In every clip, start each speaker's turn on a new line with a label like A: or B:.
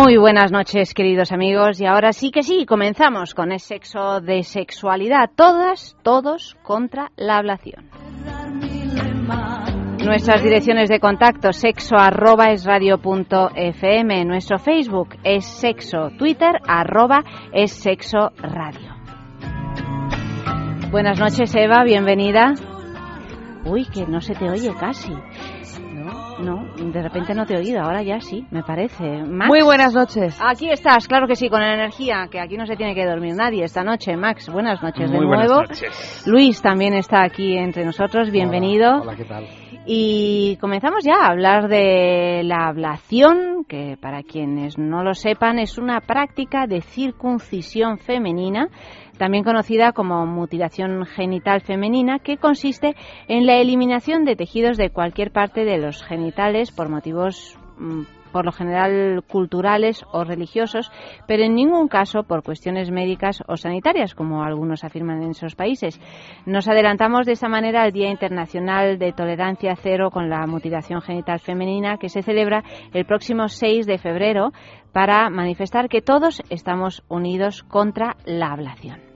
A: Muy buenas noches, queridos amigos. Y ahora sí que sí, comenzamos con el sexo de sexualidad. Todas, todos contra la ablación. Nuestras direcciones de contacto sexo arroba es. Nuestro Facebook es sexo. Twitter arroba es sexo radio. Buenas noches, Eva. Bienvenida. Uy, que no se te oye casi. No, de repente no te he oído, ahora ya sí, me parece.
B: Muy buenas noches.
A: Aquí estás, claro que sí, con energía, que aquí no se tiene que dormir nadie esta noche. Max, buenas noches
C: de
A: nuevo.
C: Noches.
A: Luis también está aquí entre nosotros, bienvenido.
D: Hola, ¿qué tal?
A: Y comenzamos ya a hablar de la ablación, que para quienes no lo sepan es una práctica de circuncisión femenina también conocida como mutilación genital femenina, que consiste en la eliminación de tejidos de cualquier parte de los genitales por motivos mm, por lo general culturales o religiosos, pero en ningún caso por cuestiones médicas o sanitarias, como algunos afirman en esos países. Nos adelantamos de esa manera al Día Internacional de Tolerancia Cero con la Mutilación Genital Femenina, que se celebra el próximo 6 de febrero para manifestar que todos estamos unidos contra la ablación.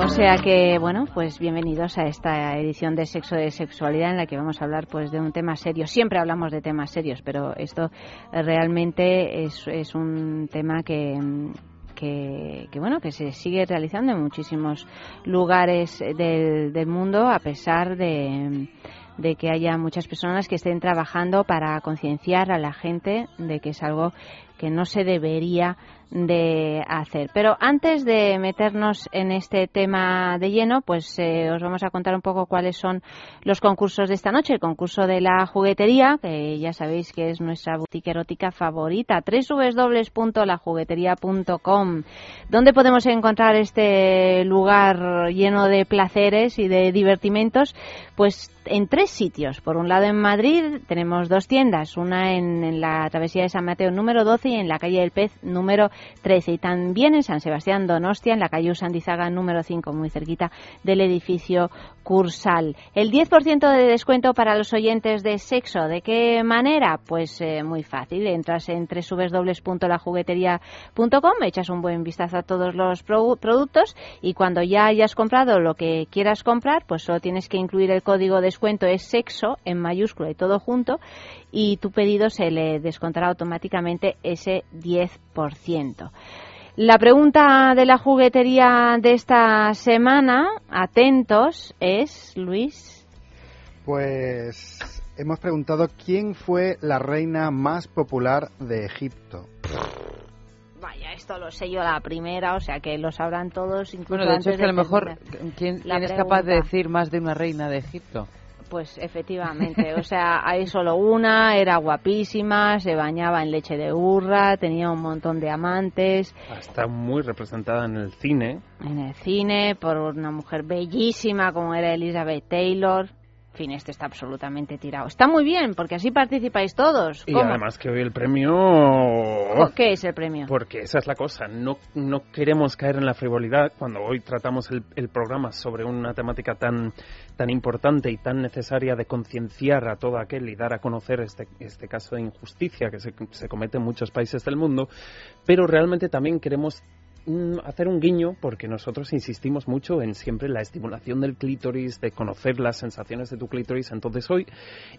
A: O sea que, bueno, pues bienvenidos a esta edición de Sexo de Sexualidad en la que vamos a hablar pues de un tema serio. Siempre hablamos de temas serios, pero esto realmente es, es un tema que, que, bueno que se sigue realizando en muchísimos lugares del, del mundo a pesar de, de que haya muchas personas que estén trabajando para concienciar a la gente de que es algo que no se debería de hacer. Pero antes de meternos en este tema de lleno, pues eh, os vamos a contar un poco cuáles son los concursos de esta noche. El concurso de la juguetería, que ya sabéis que es nuestra boutique erótica favorita, www.lajuguetería.com. ¿Dónde podemos encontrar este lugar lleno de placeres y de divertimentos? Pues en tres sitios. Por un lado en Madrid tenemos dos tiendas, una en, la travesía de San Mateo número 12 y en la calle del Pez número 13 y también en San Sebastián Donostia, en la calle Usandizaga número 5, muy cerquita del edificio Cursal. El 10% de descuento para los oyentes de sexo. ¿De qué manera? Pues eh, muy fácil. Entras en www.lajugueteria.com, echas un buen vistazo a todos los productos y cuando ya hayas comprado lo que quieras comprar, pues solo tienes que incluir el código de descuento es sexo en mayúscula y todo junto y tu pedido se le descontará automáticamente ese 10%. La pregunta de la juguetería de esta semana, atentos, es, Luis.
D: Pues hemos preguntado quién fue la reina más popular de Egipto.
A: Vaya, esto lo sé yo la primera, o sea que lo sabrán todos. Incluso
B: bueno, de hecho
A: antes
B: es que a lo mejor,
A: ¿quién,
B: ¿quién es capaz de decir más de una reina de Egipto?
A: Pues efectivamente, o sea, hay solo una, era guapísima, se bañaba en leche de burra, tenía un montón de amantes.
C: Está muy representada en el cine.
A: En el cine, por una mujer bellísima como era Elizabeth Taylor. En fin, este está absolutamente tirado. Está muy bien, porque así participáis todos.
C: Y además que hoy el premio...
A: ¿Por qué es el premio?
C: Porque esa es la cosa. No, no queremos caer en la frivolidad cuando hoy tratamos el, el programa sobre una temática tan, tan importante y tan necesaria de concienciar a todo aquel y dar a conocer este, este caso de injusticia que se, se comete en muchos países del mundo. Pero realmente también queremos hacer un guiño porque nosotros insistimos mucho en siempre la estimulación del clítoris, de conocer las sensaciones de tu clítoris. Entonces hoy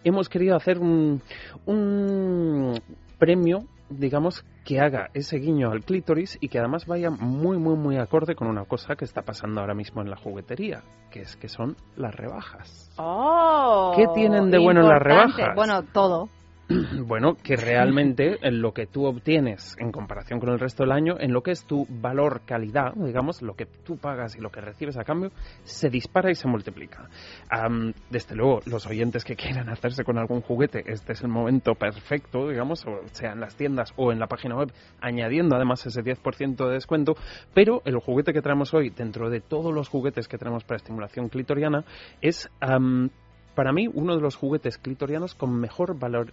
C: hemos querido hacer un, un premio digamos, que haga ese guiño al clítoris y que además vaya muy, muy, muy acorde con una cosa que está pasando ahora mismo en la juguetería, que es que son las rebajas.
A: ¡Oh!
C: ¿Qué tienen de bueno las rebajas?
A: Bueno, todo.
C: Bueno, que realmente en lo que tú obtienes en comparación con el resto del año, en lo que es tu valor calidad, digamos, lo que tú pagas y lo que recibes a cambio, se dispara y se multiplica. desde luego, los oyentes que quieran hacerse con algún juguete, este es el momento perfecto, digamos, o sea en las tiendas o en la página web, añadiendo además ese 10% de descuento, pero el juguete que traemos hoy, dentro de todos los juguetes que tenemos para estimulación clitoriana, es para mí uno de los juguetes clitorianos con mejor valor,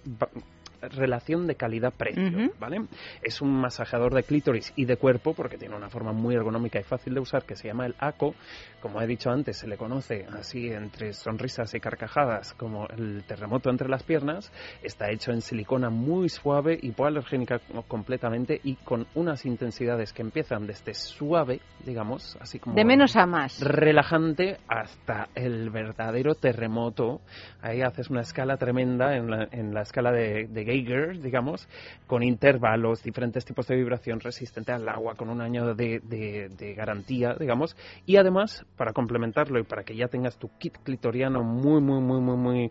C: relación de calidad-precio, ¿vale? Es un masajeador de clítoris y de cuerpo porque tiene una forma muy ergonómica y fácil de usar que se llama el ACO. Como he dicho antes, se le conoce así entre sonrisas y carcajadas como el terremoto entre las piernas. Está hecho en silicona muy suave, hipoalergénica completamente y con unas intensidades que empiezan desde suave, digamos, así como...
A: De menos a más.
C: Relajante hasta el verdadero terremoto. Ahí haces una escala tremenda en la, en la escala de, de Digamos, con intervalos, diferentes tipos de vibración resistente al agua, con un año de, garantía, digamos, y además, para complementarlo y para que ya tengas tu kit clitoriano muy, muy, muy, muy, muy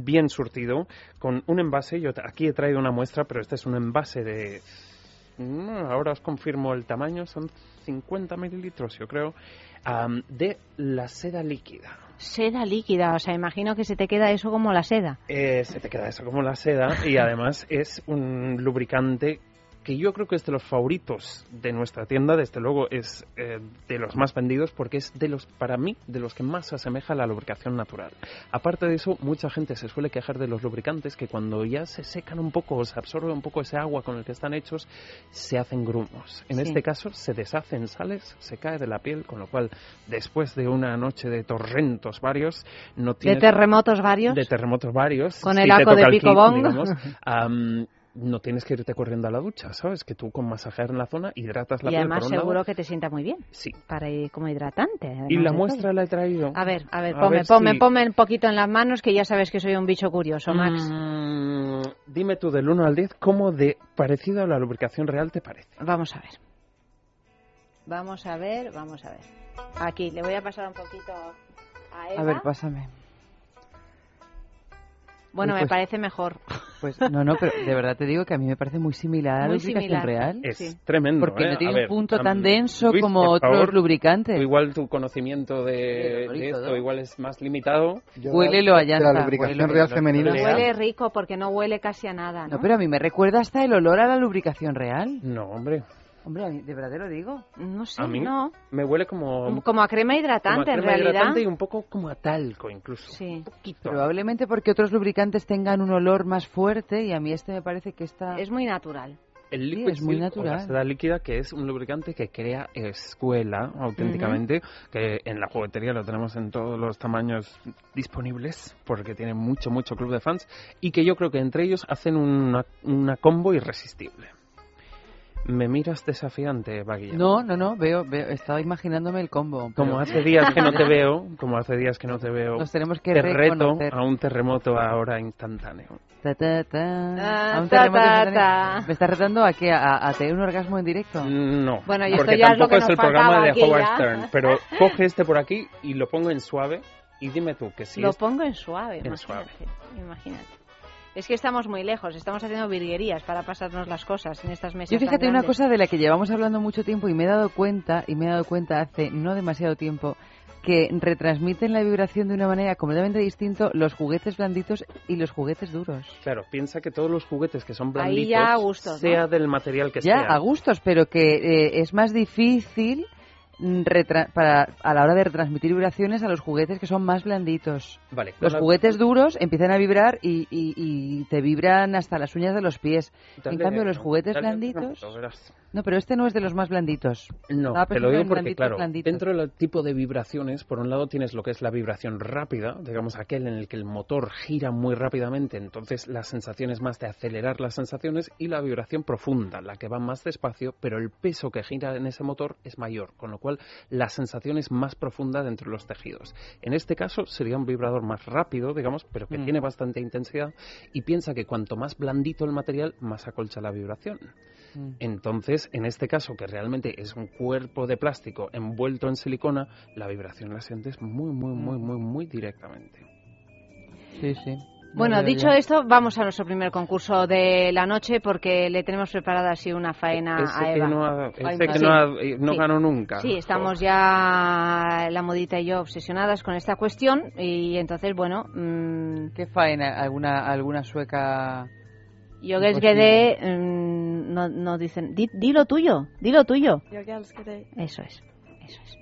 C: bien surtido, con un envase, yo aquí he traído una muestra, pero este es un envase de... Ahora os confirmo el tamaño, son 50 mililitros, yo creo, de la seda líquida
A: seda líquida, o sea, imagino que se te queda eso como la seda.
C: Eh, se te queda eso como la seda y además es un lubricante que yo creo que es de los favoritos de nuestra tienda, desde luego es eh, de los más vendidos porque es de los, para mí, de los que más se asemeja a la lubricación natural. Aparte de eso, mucha gente se suele quejar de los lubricantes que cuando ya se secan un poco o se absorbe un poco ese agua con el que están hechos, se hacen grumos. En este caso, se deshacen sales, se cae de la piel, con lo cual, después de una noche de torrentos varios, no tiene...
A: ¿De terremotos varios?
C: De terremotos varios.
A: Con el aco de picobón.
C: no tienes que irte corriendo a la ducha, ¿sabes? Que tú con masajear en la zona hidratas la
A: piel.
C: Y
A: además seguro que te sienta muy bien.
C: Sí.
A: Para ir como hidratante.
C: Y la muestra la he traído.
A: A ver, a ver, ponme, ponme, un poquito en las manos que ya sabes que soy un bicho curioso, Max.
C: Mm, dime tú del 1 al 10 cómo de parecido a la lubricación real te parece.
A: Vamos a ver. Vamos a ver, vamos a ver. Aquí, le voy a pasar un poquito a Eva.
B: A ver, pásame.
A: Bueno, me pues parece mejor.
B: Pues no, no, pero de verdad te digo que a mí me parece muy similar a la lubricación real.
C: Es tremendo.
B: Porque
C: no
B: ¿eh? tiene
C: un
B: punto tan denso como otros lubricantes.
C: Igual tu conocimiento de, esto igual es más limitado.
B: Huélelo allá.
D: La lubricación real femenina.
A: Huele rico porque no huele casi a nada. ¿no?
B: no, pero a mí me recuerda hasta el olor a la lubricación real.
C: No, hombre.
B: Hombre, de verdad te lo digo.
A: No sé,
C: a mí
A: no.
C: Me huele como...
A: Como a crema hidratante,
C: como
A: a crema en realidad.
C: hidratante y un poco como a talco, incluso.
A: Sí.
C: Un poquito.
B: Probablemente porque otros lubricantes tengan un olor más fuerte y a mí este me parece que está...
A: Es muy natural.
C: El líquido
B: es muy natural.
C: la seda líquida, que es un lubricante que crea escuela auténticamente, que en la juguetería lo tenemos en todos los tamaños disponibles, porque tiene mucho, mucho club de fans, y que yo creo que entre ellos hacen una, una combo irresistible. ¿Me miras desafiante, Baguilla?
B: No, no, no, veo, veo, estaba imaginándome el combo.
C: Como hace días que no te veo, como hace días que no te veo,
B: Nos tenemos que
C: te reto a un terremoto ahora instantáneo.
B: Ta, ta, ta. A un
A: ta,
B: terremoto
A: ta,
B: instantáneo.
A: ta.
B: ¿Me estás retando a qué? ¿A, a tener un orgasmo en directo?
C: No,
A: Bueno, y esto
C: porque
A: ya es lo
C: tampoco
A: que
C: es, el programa de Howard
A: ya.
C: Stern. Pero coge este por aquí y lo pongo en suave y dime tú que sí
A: Lo
C: es-
A: pongo en suave,
C: En
A: imagínate, imagínate. Es que estamos muy lejos, estamos haciendo virguerías para pasarnos las cosas en estas mesas.
B: Yo
A: tan
B: fíjate una cosa de la que llevamos hablando mucho tiempo y me he dado cuenta, y me he dado cuenta hace no demasiado tiempo, que retransmiten la vibración de una manera completamente distinta los juguetes blanditos y los juguetes duros.
C: Claro, piensa que todos los juguetes que son
A: Ahí
C: blanditos,
A: ya a gustos, ¿no?
C: sea del material que
B: Ya,
C: sea.
B: a gustos, pero que eh, es más difícil retra- para, a la hora de retransmitir vibraciones a los juguetes que son más blanditos.
C: Vale,
B: Los
C: la-
B: juguetes duros empiezan a vibrar y, y- y te vibran hasta las uñas de los pies.
C: dale-
B: en cambio, los juguetes
C: dale
B: blanditos... No, pero este no es de los más blanditos.
C: No, te lo digo porque,
B: blanditos,
C: claro,
B: blanditos.
C: dentro del tipo de vibraciones, por un lado tienes lo que es la vibración rápida, digamos aquel en el que el motor gira muy rápidamente, entonces la sensación es más de acelerar las sensaciones, y la vibración profunda, la que va más despacio, pero el peso que gira en ese motor es mayor, con lo cual la sensación es más profunda dentro de los tejidos. En este caso sería un vibrador más rápido, digamos, pero que
B: Mm.
C: tiene bastante intensidad, y piensa que cuanto más blandito el material, más acolcha la vibración.
B: Mm.
C: Entonces, en este caso, que realmente es un cuerpo de plástico envuelto en silicona, la vibración la sientes muy, muy, muy, muy, muy directamente.
B: Sí, sí.
A: Bueno, dicho esto, vamos a nuestro primer concurso de la noche porque le tenemos preparada así una faena
C: ese
A: a
C: que
A: Eva.
C: no, ha- ese
A: Ay,
C: que
A: sí.
C: no, ha- eh, no
A: Sí.
C: ganó nunca.
A: Sí, estamos ya la modita y yo obsesionadas con esta cuestión y entonces, bueno, mm,
B: ¿Qué faena? ¿Alguna, alguna sueca?
A: yo que es que de, mm, no, no dicen, di, di lo tuyo, di lo tuyo.
E: Jag älskar dig.
A: Eso es, eso es.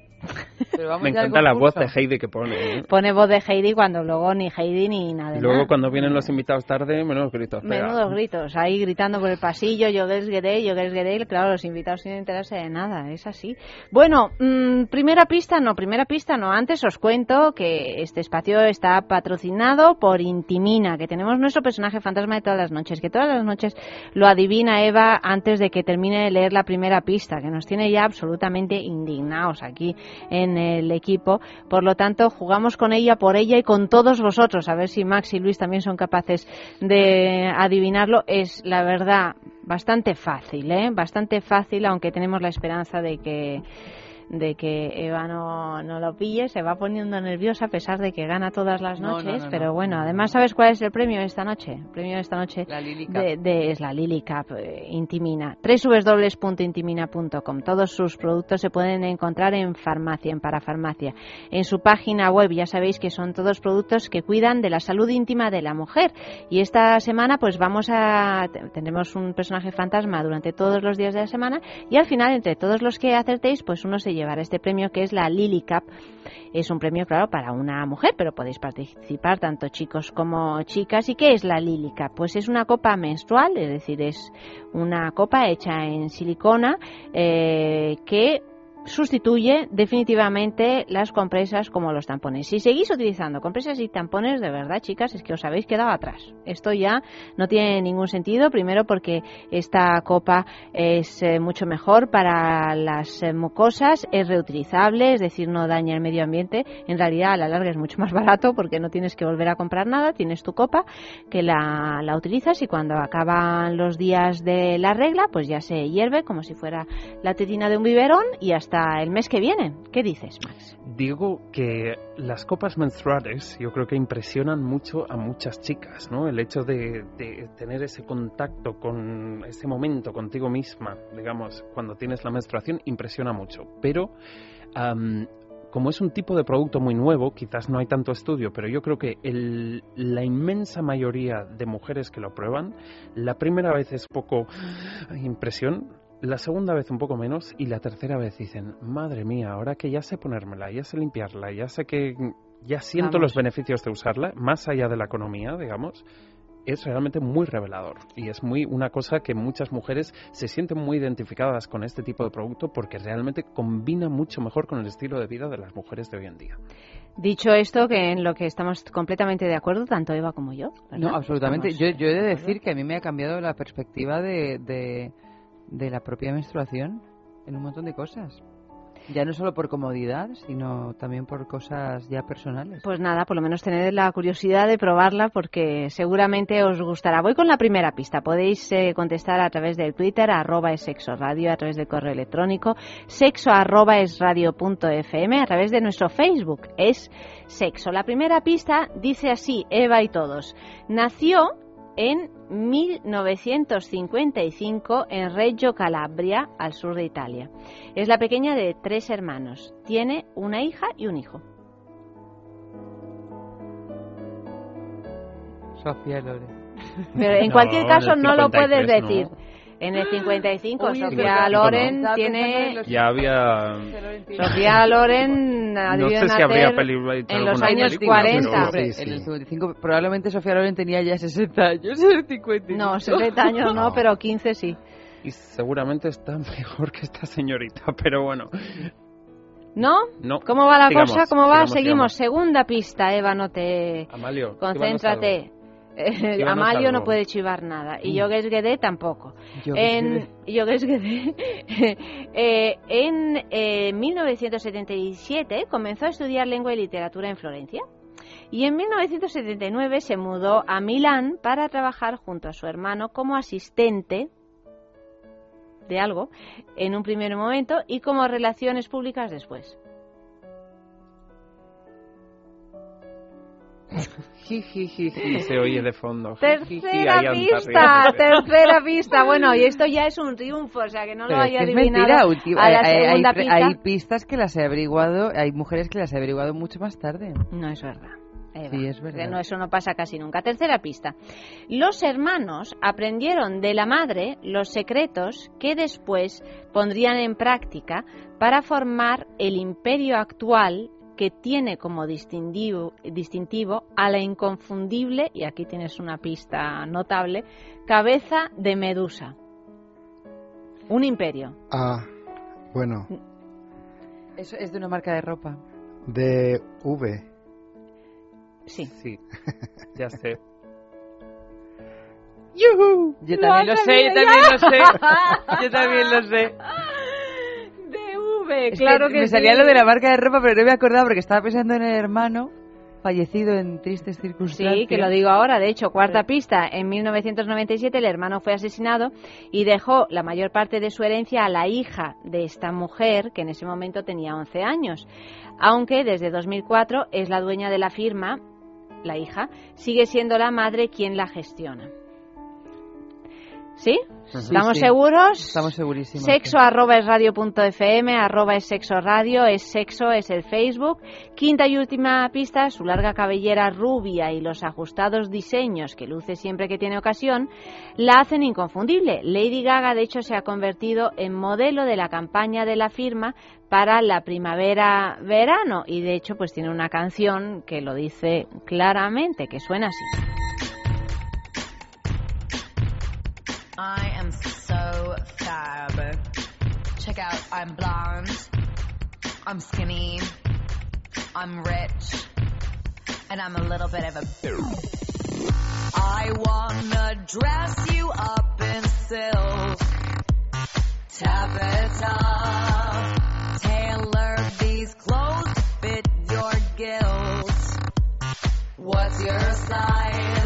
B: Pero vamos
C: Me encanta la voz de Heidi que pone. ¿eh?
A: Pone voz de Heidi cuando luego ni Heidi ni nada
C: luego
A: nada.
C: cuando vienen los invitados tarde, menos gritos. pega.
A: Menudos gritos, ahí gritando por el pasillo, yo Gede, yo Gede, claro, los invitados sin enterarse de nada, es así. Bueno, mm, primera pista, no, primera pista no, antes os cuento que este espacio está patrocinado por Intimina, que tenemos nuestro personaje fantasma de todas las noches, que todas las noches lo adivina Eva antes de que termine de leer la primera pista, que nos tiene ya absolutamente indignados aquí en el equipo, por lo tanto jugamos con ella, por ella y con todos vosotros, a ver si Max y Luis también son capaces de adivinarlo, es la verdad bastante fácil, ¿eh? Bastante fácil, aunque tenemos la esperanza de que de que Eva no, no lo pille, se va poniendo nerviosa a pesar de que gana todas las
B: No, no,
A: noches,
B: no,
A: pero
B: no.
A: bueno, además ¿sabes cuál es el premio esta noche? El premio de esta noche
B: La
A: de, de- es la Lily Cup eh, Intimina. www.intimina.com. Todos sus productos se pueden encontrar en farmacia, en parafarmacia. En su página web ya sabéis que son todos productos que cuidan de la salud íntima de la mujer. Y esta semana pues vamos a te- tendremos un personaje fantasma durante todos los días de la semana y al final entre todos los que acertéis pues uno se llevará este premio que es la Lily Cup. Es un premio claro para una mujer, pero podéis participar tanto chicos como chicas. ¿Y qué es la Lily Cup? Pues es una copa menstrual, es decir, es una copa hecha en silicona eh, que sustituye definitivamente las compresas como los tampones. Si seguís utilizando compresas y tampones, de verdad, chicas, es que os habéis quedado atrás. Esto ya no tiene ningún sentido, primero porque esta copa es eh, mucho mejor para las eh, mucosas, es reutilizable, es decir, no daña el medio ambiente. En realidad, a la larga es mucho más barato porque no tienes que volver a comprar nada, tienes tu copa que la, la utilizas y cuando acaban los días de la regla, pues ya se hierve como si fuera la tetina de un biberón y hasta el mes que viene. ¿Qué dices, Max?
C: Digo que las copas menstruales yo creo que impresionan mucho a muchas chicas, ¿no? El hecho de, de tener ese contacto con ese momento contigo misma, digamos, cuando tienes la menstruación, impresiona mucho. Pero am, como es un tipo de producto muy nuevo, quizás no hay tanto estudio, pero yo creo que el- la inmensa mayoría de mujeres que lo prueban, la primera vez es poco impresión, la segunda vez un poco menos y la tercera vez dicen, madre mía, ahora que ya sé ponérmela, ya sé limpiarla, ya sé que ya siento
A: Vamos.
C: los beneficios de usarla, más allá de la economía, digamos, es realmente muy revelador y es muy una cosa que muchas mujeres se sienten muy identificadas con este tipo de producto porque realmente combina mucho mejor con el estilo de vida de las mujeres de hoy en día.
A: Dicho esto, que en lo que estamos completamente de acuerdo, tanto Eva como yo. ¿verdad?
B: No, absolutamente. Yo, yo he de
A: de
B: decir que a mí me ha cambiado la perspectiva de, de, de la propia menstruación en un montón de cosas. Ya no solo por comodidad, sino también por cosas ya personales.
A: Pues nada, por lo menos tened la curiosidad de probarla porque seguramente os gustará. Voy con la primera pista. Podéis eh, contestar a través del Twitter, arroba es sexo radio, a través del correo electrónico, sexo arroba punto fm, a través de nuestro Facebook, es sexo. La primera pista dice así, Eva y todos. Nació en 1955 en Reggio Calabria, al sur de Italia. Es la pequeña de tres hermanos. Tiene una hija y un hijo.
B: Sofía Lore.
A: Pero en
C: No,
A: cualquier caso no lo puedes
C: 53 no.
A: En el 55
B: Uy,
A: Sofía Loren
B: Estaba
A: tiene
C: Ya había...
A: Sofía Loren
C: No sé si habría
A: en los años
C: película,
A: 40.
C: pero-
B: Hombre,
D: Sí,
B: en el
D: sí.
B: 55 probablemente Sofía Loren tenía ya 60 años, en el 55.
A: No, 60 años no,
D: No.
A: pero 15 sí.
C: Y seguramente está mejor que esta señorita, pero bueno,
A: ¿No?
C: no.
A: ¿Cómo va la
C: Sigamos,
A: cosa? ¿Cómo va?
C: sigamos,
A: Seguimos.
C: sigamos.
A: Segunda pista, Eva, no te...
C: Amalio,
A: Concéntrate. Eh, Amalio no puede chivar nada. Y Yogues Guedé tampoco. En Yogues Guedé, eh, en eh, 1977 comenzó a estudiar lengua y literatura en Florencia. Y en 1979 se mudó a Milán para trabajar junto a su hermano como asistente de algo en un primer momento y como relaciones públicas después.
C: Y se oye de fondo.
A: Tercera pista, tercera pista. Bueno, y esto ya es un triunfo, o sea que no lo haya adivinado. a la segunda
B: hay,
A: pista.
B: hay pistas que las he averiguado, hay mujeres que las he averiguado mucho más tarde.
A: No es verdad.
B: sí, es verdad.
A: No, eso no pasa casi nunca. Tercera pista. Los hermanos aprendieron de la madre los secretos que después pondrían en práctica para formar el imperio actual que tiene como distintivo, distintivo a la inconfundible, y aquí tienes una pista notable, cabeza de Medusa. Un imperio.
D: Ah, bueno.
B: Eso es de una marca de ropa.
D: De V.
A: Sí.
C: Sí, ya sé.
B: ¡Yuhu! Yo también lo sé, yo también lo sé. Yo también lo sé.
A: Claro que,
B: me salía lo de la marca de ropa, pero no me acordaba porque estaba pensando en el hermano fallecido en tristes circunstancias.
A: Sí, que lo digo ahora. De hecho, cuarta pista, en 1997 el hermano fue asesinado y dejó la mayor parte de su herencia a la hija de esta mujer, que en ese momento tenía 11 años. Aunque desde 2004 es la dueña de la firma, la hija, sigue siendo la madre quien la gestiona. ¿Sí? ¿Estamos seguros?
B: Estamos segurísimos.
A: Sexo arroba es radio punto fm, arroba es sexo radio, es sexo, es el Facebook. Quinta y última pista, su larga cabellera rubia y los ajustados diseños que luce siempre que tiene ocasión, la hacen inconfundible. Lady Gaga, de hecho, se ha convertido en modelo de la campaña de la firma para la primavera-verano y, de hecho, pues tiene una canción que lo dice claramente, que suena así. Check out, I'm blonde, I'm skinny, I'm rich, and I'm a little bit of a I wanna dress you up in silk, taffeta, tailor these clothes to fit your gills. What's your size?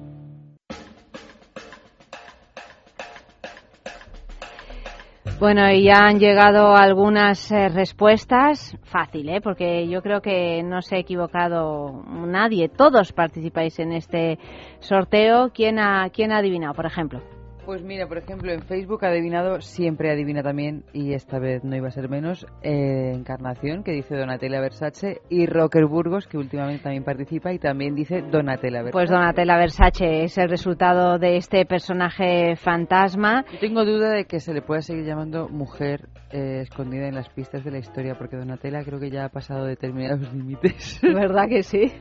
A: Bueno, y ya han llegado algunas eh, respuestas. Fácil, ¿eh? Porque yo creo que no se ha equivocado nadie. Todos participáis en este sorteo. ¿Quién ha, quién ha adivinado, por ejemplo?
B: Pues mira, por ejemplo, en Facebook ha adivinado, siempre adivina también, y esta vez no iba a ser menos, eh, Encarnación, que dice Donatella Versace, y Rocker Burgos, que últimamente también participa, y también dice Donatella Versace.
A: Pues Donatella Versace es el resultado de este personaje fantasma.
B: Yo tengo duda de que se le pueda seguir llamando mujer eh, escondida en las pistas de la historia, porque Donatella creo que ya ha pasado determinados límites.
A: ¿Verdad que sí?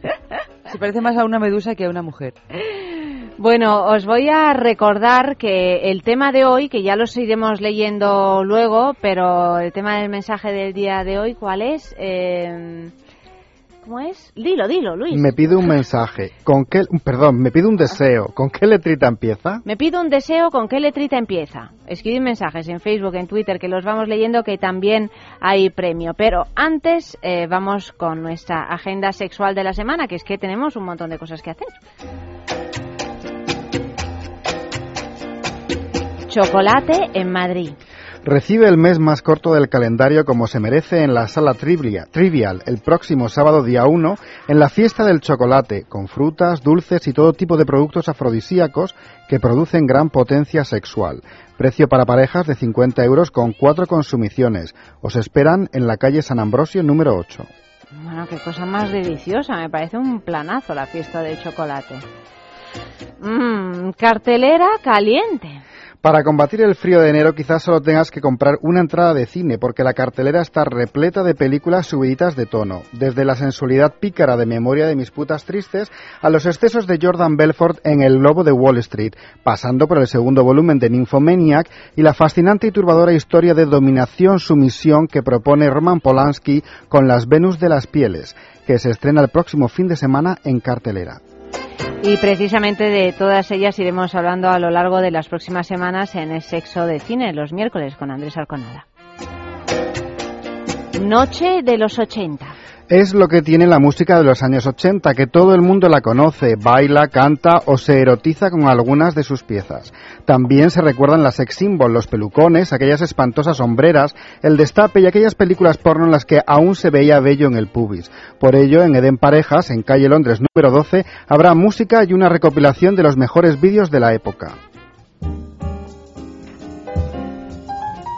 B: se parece más a una medusa que a una mujer.
A: Bueno, os voy a recordar que el tema de hoy, que ya los iremos leyendo luego, pero el tema del mensaje del día de hoy, ¿cuál es? Eh, ¿Cómo es? Dilo, dilo, Luis.
D: Me pide un mensaje. ¿Con qué, perdón, me pide un deseo. ¿Con qué letrita empieza?
A: Me pide un deseo. ¿Con qué letrita empieza? Escribid mensajes en Facebook, en Twitter, que los vamos leyendo, que también hay premio. Pero antes eh, vamos con nuestra agenda sexual de la semana, que es que tenemos un montón de cosas que hacer. Chocolate en Madrid.
D: Recibe el mes más corto del calendario como se merece en la sala Trivial el próximo sábado día 1 en la fiesta del chocolate, con frutas, dulces y todo tipo de productos afrodisíacos que producen gran potencia sexual. Precio para parejas de 50 euros con cuatro consumiciones. Os esperan en la calle San Ambrosio número 8.
A: Bueno, qué cosa más deliciosa. Me parece un planazo la fiesta del chocolate. Mmm, cartelera caliente.
D: Para combatir el frío de enero quizás solo tengas que comprar una entrada de cine porque la cartelera está repleta de películas subiditas de tono, desde la sensualidad pícara de Memoria de mis putas tristes a los excesos de Jordan Belfort en El lobo de Wall Street, pasando por el segundo volumen de Nymphomaniac y la fascinante y turbadora historia de dominación-sumisión que propone Roman Polanski con Las Venus de las Pieles, que se estrena el próximo fin de semana en cartelera.
A: Y precisamente de todas ellas iremos hablando a lo largo de las próximas semanas en el Sexo de Cine, los miércoles, con Andrés Arconada. Noche de los 80
D: es lo que tiene la música de los años 80, que todo el mundo la conoce, baila, canta o se erotiza con algunas de sus piezas. También se recuerdan las sex symbols, los pelucones, aquellas espantosas sombreras, el destape y aquellas películas porno en las que aún se veía bello en el pubis. Por ello, en Eden Parejas, en calle Londres número 12, habrá música y una recopilación de los mejores vídeos de la época.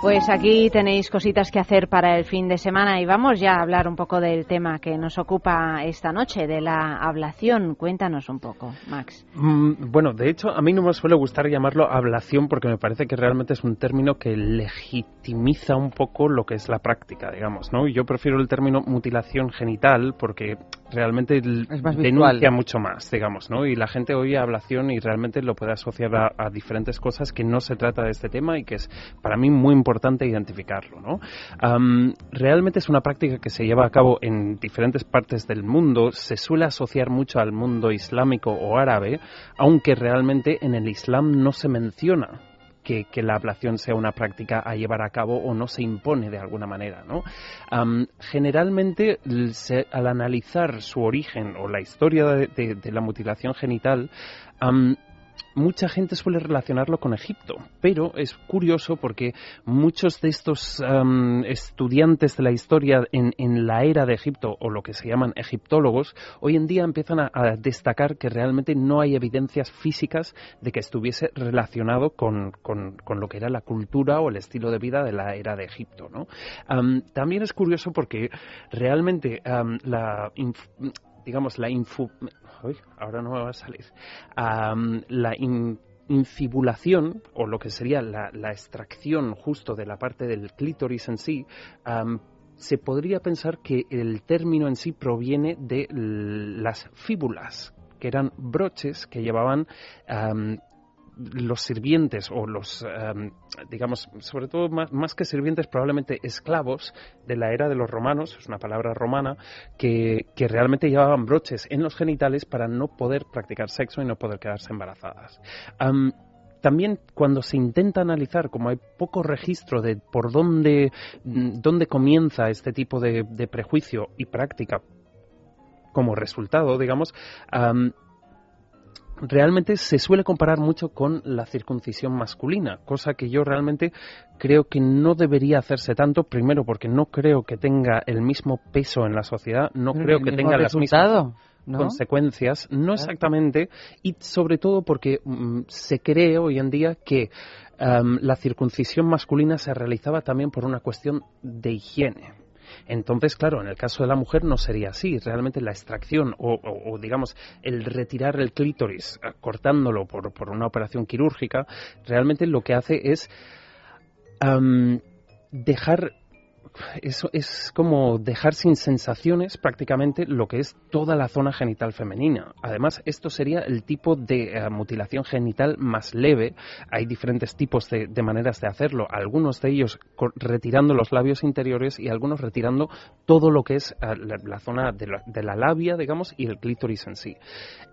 A: Pues aquí tenéis cositas que hacer para el fin de semana y vamos ya a hablar un poco del tema que nos ocupa esta noche, de la ablación. Cuéntanos un poco, Max.
C: Mm, bueno, de hecho, a mí no me suele gustar llamarlo ablación porque me parece que realmente es un término que legitimiza un poco lo que es la práctica, digamos, ¿no? Yo prefiero el término mutilación genital porque realmente denuncia mucho más, digamos, ¿no? Y la gente oye ablación y realmente lo puede asociar a, diferentes cosas que no se trata de este tema y que es para mí muy importante identificarlo, ¿no? realmente es una práctica que se lleva a cabo en diferentes partes del mundo, se suele asociar mucho al mundo islámico o árabe, aunque realmente en el Islam no se menciona que, la ablación sea una práctica a llevar a cabo o no se impone de alguna manera. ¿no? generalmente, al analizar su origen o la historia de la mutilación genital, mucha gente suele relacionarlo con Egipto, pero es curioso porque muchos de estos estudiantes de la historia en, la era de Egipto, o lo que se llaman egiptólogos, hoy en día empiezan a, destacar que realmente no hay evidencias físicas de que estuviese relacionado con, lo que era la cultura o el estilo de vida de la era de Egipto. también es curioso porque realmente la digamos, la infu ahora no me va a salir, la infibulación, o lo que sería la, extracción justo de la parte del clítoris en sí, se podría pensar que el término en sí proviene de las fíbulas, que eran broches que llevaban los sirvientes o los, em, digamos, sobre todo más, que sirvientes, probablemente esclavos de la era de los romanos, es una palabra romana, que, realmente llevaban broches en los genitales para no poder practicar sexo y no poder quedarse embarazadas. también cuando se intenta analizar, como hay poco registro de por dónde, dónde comienza este tipo de, de prejuicio y práctica como resultado, digamos, realmente se suele comparar mucho con la circuncisión masculina, cosa que yo realmente creo que no debería hacerse tanto, primero porque no creo que tenga el mismo peso en la sociedad, no creo que tenga las mismas consecuencias, no exactamente, y sobre todo porque mm, se cree hoy en día que la circuncisión masculina se realizaba también por una cuestión de higiene. Entonces, claro, en el caso de la mujer no sería así. Realmente la extracción o, digamos, el retirar el clítoris eh, cortándolo por, por, una operación quirúrgica, realmente lo que hace es dejar eso es como dejar sin sensaciones prácticamente lo que es toda la zona genital femenina. Además, esto sería el tipo de eh, mutilación genital más leve. Hay diferentes tipos de, maneras de hacerlo. Algunos de ellos retirando los labios interiores y algunos retirando todo lo que es eh, la, zona de la, de la labia, digamos, y el clítoris en sí.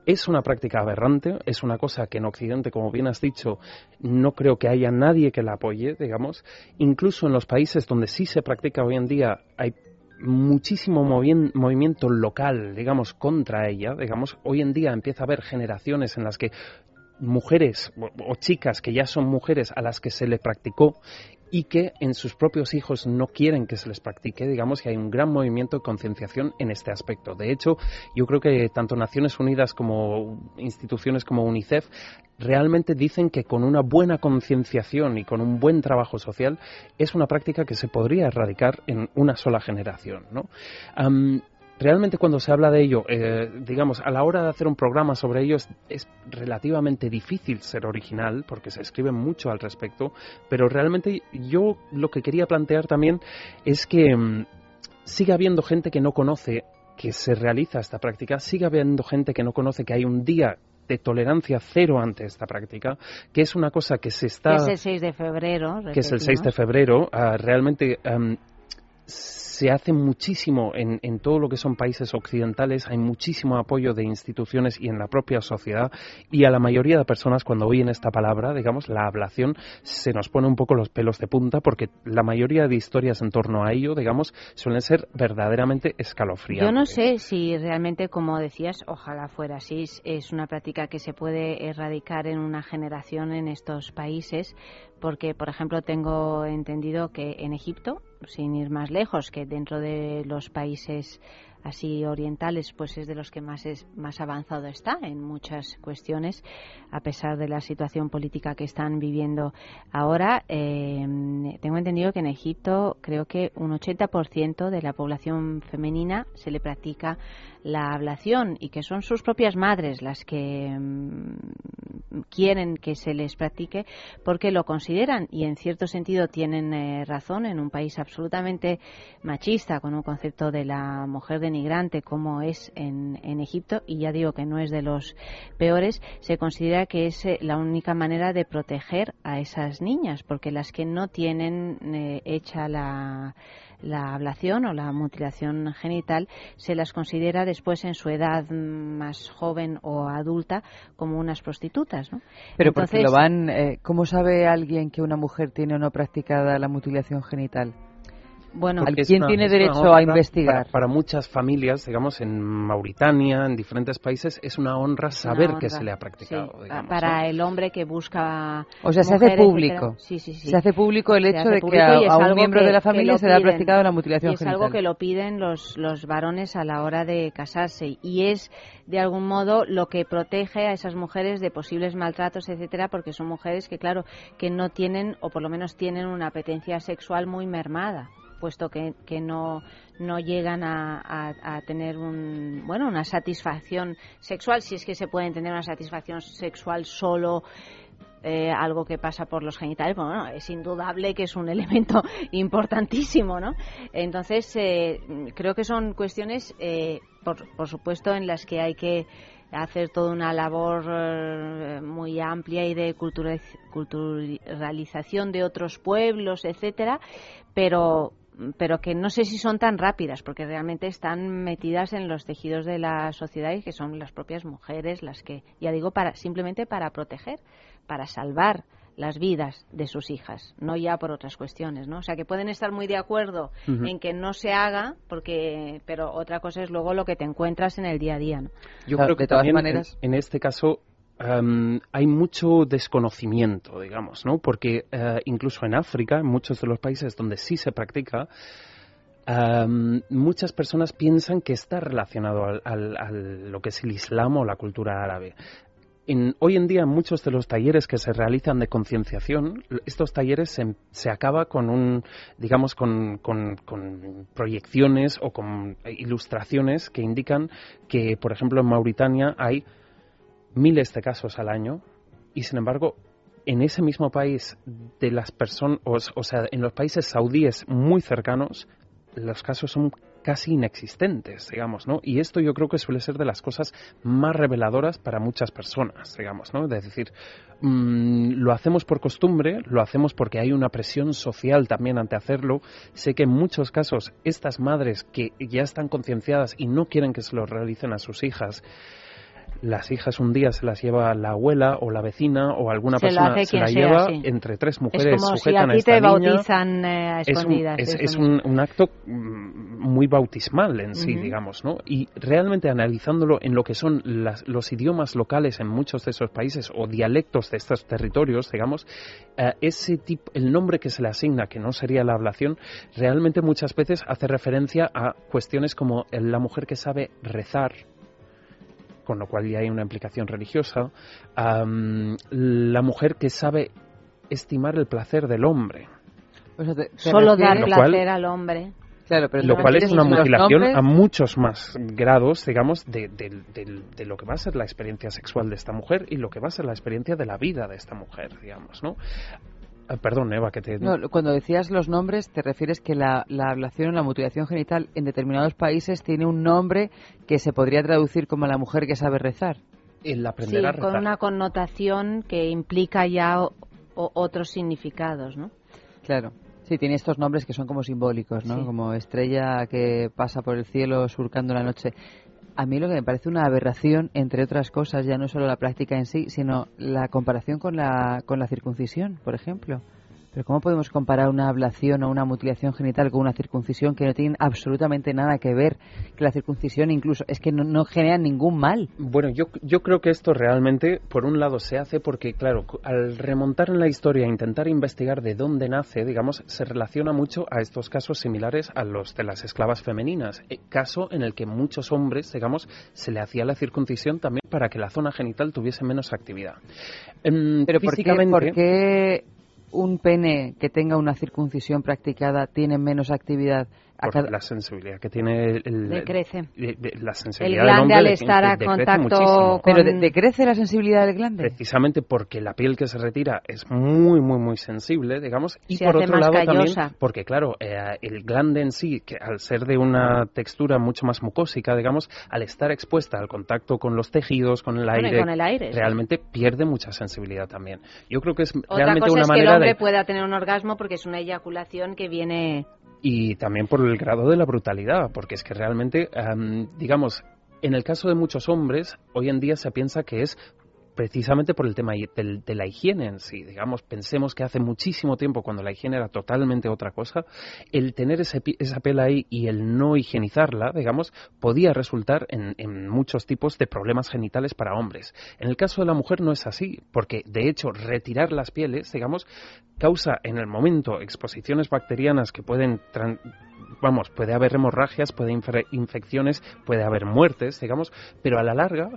C: Es una práctica aberrante, es una cosa que en Occidente, como bien has dicho, no creo que haya nadie que la apoye, digamos. Incluso en los países donde sí se practica que hoy en día hay muchísimo movimiento local, digamos, contra ella, digamos, hoy en día empieza a haber generaciones en las que mujeres o chicas que ya son mujeres a las que se le practicó y que en sus propios hijos no quieren que se les practique, digamos que hay un gran movimiento de concienciación en este aspecto. De hecho, yo creo que tanto Naciones Unidas como instituciones como UNICEF realmente dicen que con una buena concienciación y con un buen trabajo social es una práctica que se podría erradicar en una sola generación. ¿no? Realmente cuando se habla de ello, eh, digamos, a la hora de hacer un programa sobre ello es, relativamente difícil ser original porque se escribe mucho al respecto, pero realmente yo lo que quería plantear también es que mm, sigue habiendo gente que no conoce que se realiza esta práctica, sigue habiendo gente que no conoce que hay un día de tolerancia cero ante esta práctica, que es una cosa que se está...
A: Que es el 6 de febrero.
C: Que es el 6 de febrero. Ah, realmente se hace muchísimo en, todo lo que son países occidentales, hay muchísimo apoyo de instituciones y en la propia sociedad y a la mayoría de personas cuando oyen esta palabra, digamos, la ablación, se nos pone un poco los pelos de punta porque la mayoría de historias en torno a ello, digamos, suelen ser verdaderamente escalofriantes.
A: Yo no sé si realmente, como decías, ojalá fuera así, es una práctica que se puede erradicar en una generación en estos países, porque, por ejemplo, tengo entendido que en Egipto, sin ir más lejos, que dentro de los países así orientales, pues es de los que más es más avanzado está en muchas cuestiones, a pesar de la situación política que están viviendo ahora. Eh, tengo entendido que en Egipto creo que un 80% de la población femenina se le practica la ablación y que son sus propias madres las que mm, quieren que se les practique porque lo consideran y en cierto sentido tienen eh, razón en un país absolutamente machista con un concepto de la mujer denigrante como es en, en Egipto y ya digo que no es de los peores se considera que es eh, la única manera de proteger a esas niñas porque las que no tienen eh, hecha la la ablación o la mutilación genital se las considera después en su edad más joven o adulta como unas prostitutas, ¿no?
B: Pero porque lo van, eh, ¿cómo sabe alguien que una mujer tiene o no practicada la mutilación genital?
A: Bueno,
B: ¿quién tiene derecho a investigar?
C: Para, muchas familias, digamos, en Mauritania, en diferentes países, es una honra saber que se le ha practicado.
A: para el hombre que busca.
B: O sea, se hace público.
A: Sí, sí, sí.
B: Se hace público el hecho de que a, un miembro de la familia se le ha practicado la mutilación
A: genital. Es algo que lo piden los, los varones a la hora de casarse y es, de algún modo, lo que protege a esas mujeres de posibles maltratos, etcétera, porque son mujeres que, claro, que no tienen, o por lo menos tienen una apetencia sexual muy mermada puesto que, que no, no llegan a, a, tener un, bueno, una satisfacción sexual, si es que se puede tener una satisfacción sexual solo eh, algo que pasa por los genitales, bueno, es indudable que es un elemento importantísimo, ¿no? Entonces, eh, creo que son cuestiones eh, por, por supuesto, en las que hay que hacer toda una labor eh, muy amplia y de culturalización de otros pueblos, etcétera, pero pero que no sé si son tan rápidas, porque realmente están metidas en los tejidos de la sociedad y que son las propias mujeres las que, ya digo, para simplemente para proteger, para salvar las vidas de sus hijas, no ya por otras cuestiones, ¿no? O sea, que pueden estar muy de acuerdo en que no se haga, porque, pero otra cosa es luego lo que te encuentras en el día a día, ¿no?
C: Yo creo que de todas maneras... en, este caso hay mucho desconocimiento, digamos, ¿no? Porque eh, incluso en África, en muchos de los países donde sí se practica, muchas personas piensan que está relacionado a lo que es el Islam o la cultura árabe hoy en día, muchos de los talleres que se realizan de concienciación, estos talleres se, se acaba con un, digamos, con, proyecciones o con ilustraciones que indican que, por ejemplo, en Mauritania hay miles de casos al año y, sin embargo, en ese mismo país de las personas, o, sea, en los países saudíes muy cercanos, los casos son casi inexistentes, digamos, ¿no? Y esto yo creo que suele ser de las cosas más reveladoras para muchas personas, digamos, ¿no? Es decir, mm, lo hacemos por costumbre, lo hacemos porque hay una presión social también ante hacerlo. Sé que en muchos casos estas madres que ya están concienciadas y no quieren que se lo realicen a sus hijas, las hijas un día se las lleva la abuela o la vecina o alguna persona se la lleva entre tres mujeres
A: es como
C: sujetan
A: si a, ti te bautizan eh, a escondidas.
C: Es, un, acto mm, muy bautismal en sí, digamos, ¿no? Y realmente analizándolo en lo que son los idiomas locales en muchos de esos países o dialectos de estos territorios, digamos, eh, ese tipo, el nombre que se le asigna, que no sería la ablación, realmente muchas veces hace referencia a cuestiones como la mujer que sabe rezar, con lo cual ya hay una implicación religiosa, la mujer que sabe estimar el placer del hombre.
A: Solo dar placer al hombre.
C: Claro, pero lo cual es una mutilación a muchos más grados, digamos, de, de, lo que va a ser la experiencia sexual de esta mujer y lo que va a ser la experiencia de la vida de esta mujer, digamos, ¿no? Ah, perdón, Eva, que te...
B: No, cuando decías los nombres, te refieres que la, la ablación o la mutilación genital en determinados países tiene un nombre que se podría traducir como la mujer que sabe rezar.
C: El aprender
A: sí, con una connotación que implica ya otros significados, ¿no?
B: Claro. Sí, tiene estos nombres que son como simbólicos, ¿no? Como estrella que pasa por el cielo surcando la noche a mí lo que me parece una aberración, entre otras cosas, ya no solo la práctica en sí, sino la comparación con la, con la circuncisión, por ejemplo. Pero ¿cómo podemos comparar una ablación o una mutilación genital con una circuncisión que no tienen absolutamente nada que ver? Que la circuncisión incluso es que no, genera ningún mal.
C: Bueno, yo, yo creo que esto realmente, por un lado, se hace porque, claro, al remontar en la historia e intentar investigar de dónde nace, digamos, se relaciona mucho a estos casos similares a los de las esclavas femeninas. Eh, caso en el que muchos hombres, digamos, se le hacía la circuncisión también para que la zona genital tuviese menos actividad.
B: Em, Pero ¿por qué un pene que tenga una circuncisión practicada tiene menos actividad
C: por la sensibilidad que tiene el,
A: decrece.
C: la sensibilidad
A: el glande
C: al
A: estar a contacto
B: pero decrece la sensibilidad del glande.
C: Precisamente porque la piel que se retira es muy muy muy sensible digamos y por otro lado también porque claro eh, el glande en sí que al ser de una textura mucho más mucósica digamos al estar expuesta al contacto con los tejidos con el aire,
A: con el aire
C: realmente pierde mucha sensibilidad también. Yo creo que es
A: Otra
C: realmente
A: cosa
C: una
A: es
C: manera
A: que el hombre
C: de
A: pueda tener un orgasmo porque es una eyaculación que viene
C: y también por el grado de la brutalidad, porque es que realmente, digamos, en el caso de muchos hombres, hoy en día se piensa que es precisamente por el tema de, la higiene en sí. Digamos, pensemos que hace muchísimo tiempo, cuando la higiene era totalmente otra cosa, el tener esa piel ahí y el no higienizarla, digamos, podía resultar en, en, muchos tipos de problemas genitales para hombres. En el caso de la mujer no es así, porque de hecho retirar las pieles, digamos, causa en el momento exposiciones bacterianas que pueden vamos, puede haber hemorragias, puede haber infecciones, puede haber muertes, digamos, pero a la larga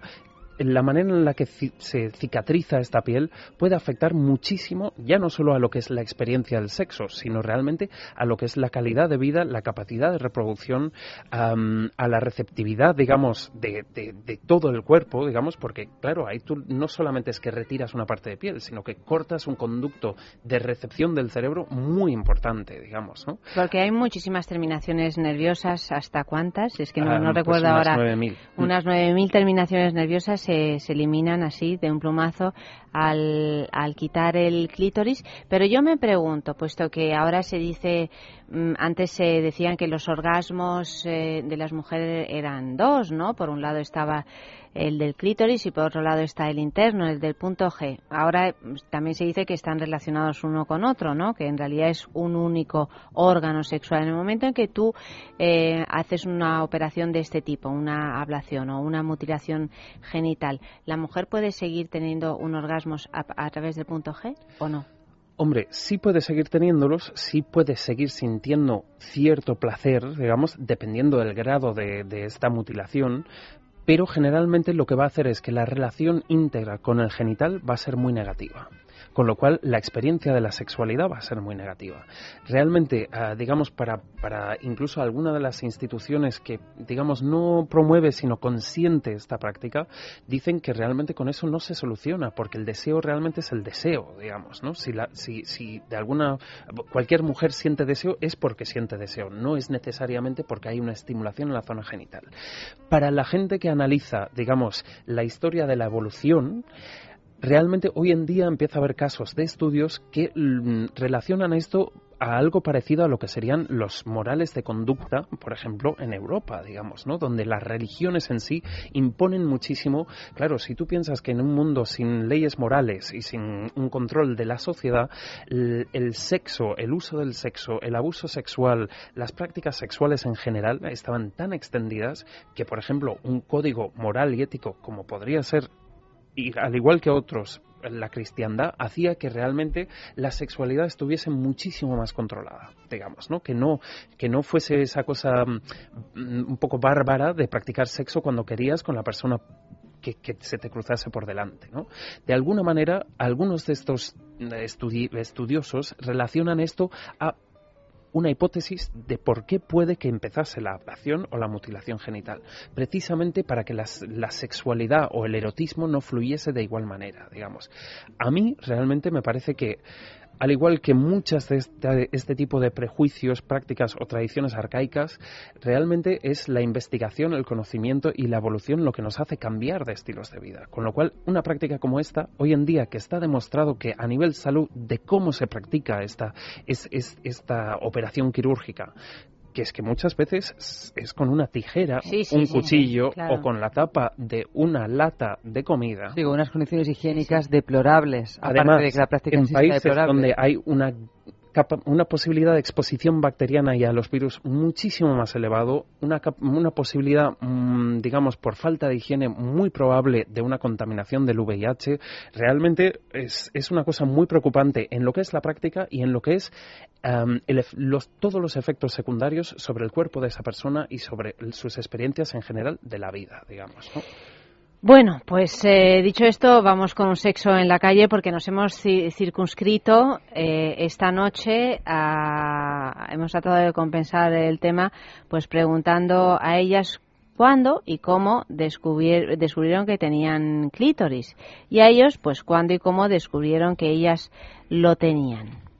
C: la manera en la que se cicatriza esta piel puede afectar muchísimo, ya no solo a lo que es la experiencia del sexo, sino realmente a lo que es la calidad de vida, la capacidad de reproducción, a la receptividad, digamos, de, todo el cuerpo, digamos, porque, claro, ahí tú no solamente es que retiras una parte de piel, sino que cortas un conducto de recepción del cerebro muy importante, digamos, ¿no?
A: Porque hay muchísimas terminaciones nerviosas, ¿hasta cuántas? Es que no, ah, pues recuerdo ahora. Unas 9.000 terminaciones nerviosas se, se eliminan así de un plumazo al, al quitar el clítoris. Pero yo me pregunto, puesto que ahora se dice, mm, antes se decían que los orgasmos eh, de las mujeres eran dos, ¿no? Por un lado estaba el del clítoris y por otro lado está el interno, el del punto G. Ahora mm, también se dice que están relacionados uno con otro, ¿no? Que en realidad es un único órgano sexual. En el momento en que tú eh, haces una operación de este tipo, una ablación o una mutilación genital, ¿la mujer puede seguir teniendo un orgasmo a, través del punto G o no?
C: Hombre, sí puede seguir teniéndolos, sí puede seguir sintiendo cierto placer, digamos, dependiendo del grado de, de, esta mutilación, pero generalmente lo que va a hacer es que la relación íntegra con el genital va a ser muy negativa con lo cual la experiencia de la sexualidad va a ser muy negativa. Realmente, ah, digamos, para, para incluso alguna de las instituciones que, digamos, no promueve sino consiente esta práctica, dicen que realmente con eso no se soluciona, porque el deseo realmente es el deseo, digamos, ¿no? Si, la, si, si de alguna, cualquier mujer siente deseo, es porque siente deseo, no es necesariamente porque hay una estimulación en la zona genital. Para la gente que analiza, digamos, la historia de la evolución, realmente hoy en día empieza a haber casos de estudios que mm, relacionan esto a algo parecido a lo que serían los morales de conducta, por ejemplo, en Europa, digamos, ¿no? Donde las religiones en sí imponen muchísimo. Claro, si tú piensas que en un mundo sin leyes morales y sin un control de la sociedad, el, el sexo, el uso del sexo, el abuso sexual, las prácticas sexuales en general estaban tan extendidas que, por ejemplo, un código moral y ético como podría ser y al igual que otros, la cristiandad hacía que realmente la sexualidad estuviese muchísimo más controlada, digamos, ¿no? Que no, que no fuese esa cosa mm, un poco bárbara de practicar sexo cuando querías con la persona que, se te cruzase por delante. ¿no? De alguna manera, algunos de estos estudiosos relacionan esto a una hipótesis de por qué puede que empezase la ablación o la mutilación genital, precisamente para que la sexualidad o el erotismo no fluyese de igual manera, digamos. A mí realmente me parece que al igual que muchas de este, tipo de prejuicios, prácticas o tradiciones arcaicas, realmente es la investigación, el conocimiento y la evolución lo que nos hace cambiar de estilos de vida. Con lo cual, una práctica como esta, hoy en día que está demostrado que a nivel salud de cómo se practica esta, esta operación quirúrgica, que es que muchas veces es con una tijera, un cuchillo o con la tapa de una lata de comida.
B: Digo, unas condiciones higiénicas deplorables, aparte de que la práctica
C: en países donde hay una una posibilidad de exposición bacteriana y a los virus muchísimo más elevado, una, una posibilidad, mm, digamos, por falta de higiene muy probable de una contaminación del VIH. Realmente es, es una cosa muy preocupante en lo que es la práctica y en lo que es los, todos los efectos secundarios sobre el cuerpo de esa persona y sobre sus experiencias en general de la vida, digamos. ¿no?
A: Bueno, pues eh, dicho esto, vamos con un sexo en la calle porque nos hemos circunscrito eh, esta noche a, hemos tratado de compensar el tema pues preguntando a ellas cuándo y cómo descubrieron que tenían clítoris y a ellos pues cuándo y cómo descubrieron que ellas lo tenían.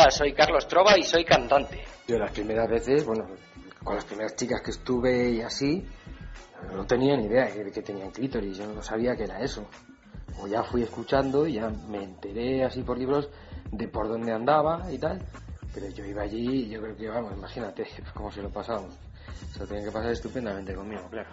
F: Hola, soy Carlos Trova y soy cantante.
G: Yo las primeras veces, bueno, con las primeras chicas que estuve y así, no tenía ni idea de que tenían clítoris, yo no sabía que era eso. O ya fui escuchando y ya me enteré así por libros de por dónde andaba y tal. Pero yo iba allí y yo creo que, vamos, imagínate cómo se lo pasábamos. Se lo tenían que pasar estupendamente conmigo, claro.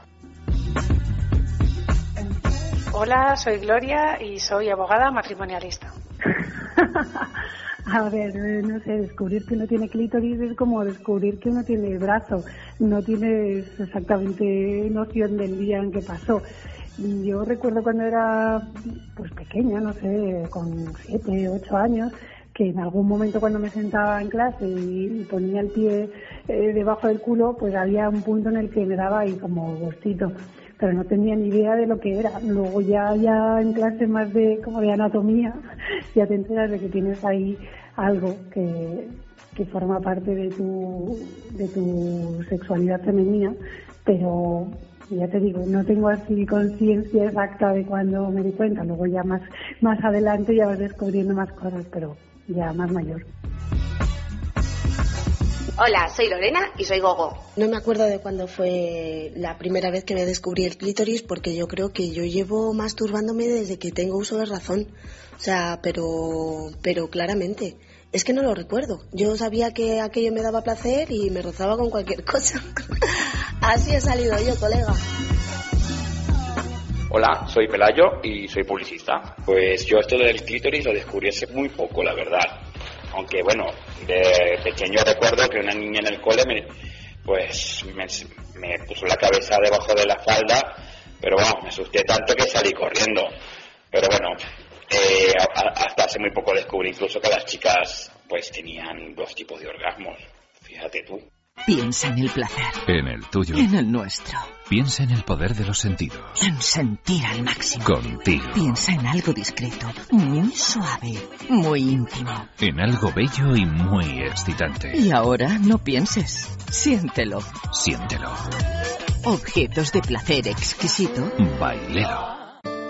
H: Hola, soy Gloria y soy abogada matrimonialista.
I: A ver, eh, no sé, descubrir que uno tiene clítoris es como descubrir que uno tiene brazo. No tienes exactamente noción del día en que pasó. Yo recuerdo cuando era pues pequeña, no sé, con siete, ocho años, que en algún momento cuando me sentaba en clase y, ponía el pie eh, debajo del culo, pues había un punto en el que me daba ahí como gustito, pero no tenía ni idea de lo que era. Luego ya, ya en clase más de como de anatomía, ya te enteras de que tienes ahí algo que, que forma parte de tu, de tu sexualidad femenina, pero ya te digo, no tengo así conciencia exacta de cuando me di cuenta, luego ya más, más adelante ya vas descubriendo más cosas, pero ya más mayor.
J: Hola, soy Lorena y soy Gogo.
K: No me acuerdo de cuándo fue la primera vez que me descubrí el clítoris porque yo creo que yo llevo masturbándome desde que tengo uso de razón. O sea, pero, pero claramente. Es que no lo recuerdo. Yo sabía que aquello me daba placer y me rozaba con cualquier cosa. Así he salido yo, colega.
L: Hola, soy Pelayo y soy publicista. Pues yo esto del clítoris lo descubrí hace muy poco, la verdad. Aunque bueno, de pequeño recuerdo que una niña en el cole me, pues me, puso la cabeza debajo de la falda, pero bueno, me asusté tanto que salí corriendo. Pero bueno, eh, hasta hace muy poco descubrí incluso que las chicas pues tenían dos tipos de orgasmos. Fíjate tú.
E: Piensa en el placer.
M: En el tuyo.
E: En el nuestro.
M: Piensa en el poder de los sentidos.
E: En sentir al máximo.
M: Contigo.
E: Piensa en algo discreto, muy suave, muy íntimo.
M: En algo bello y muy excitante.
E: Y ahora no pienses. Siéntelo.
M: Siéntelo.
E: Objetos de placer exquisito.
M: Bailelo.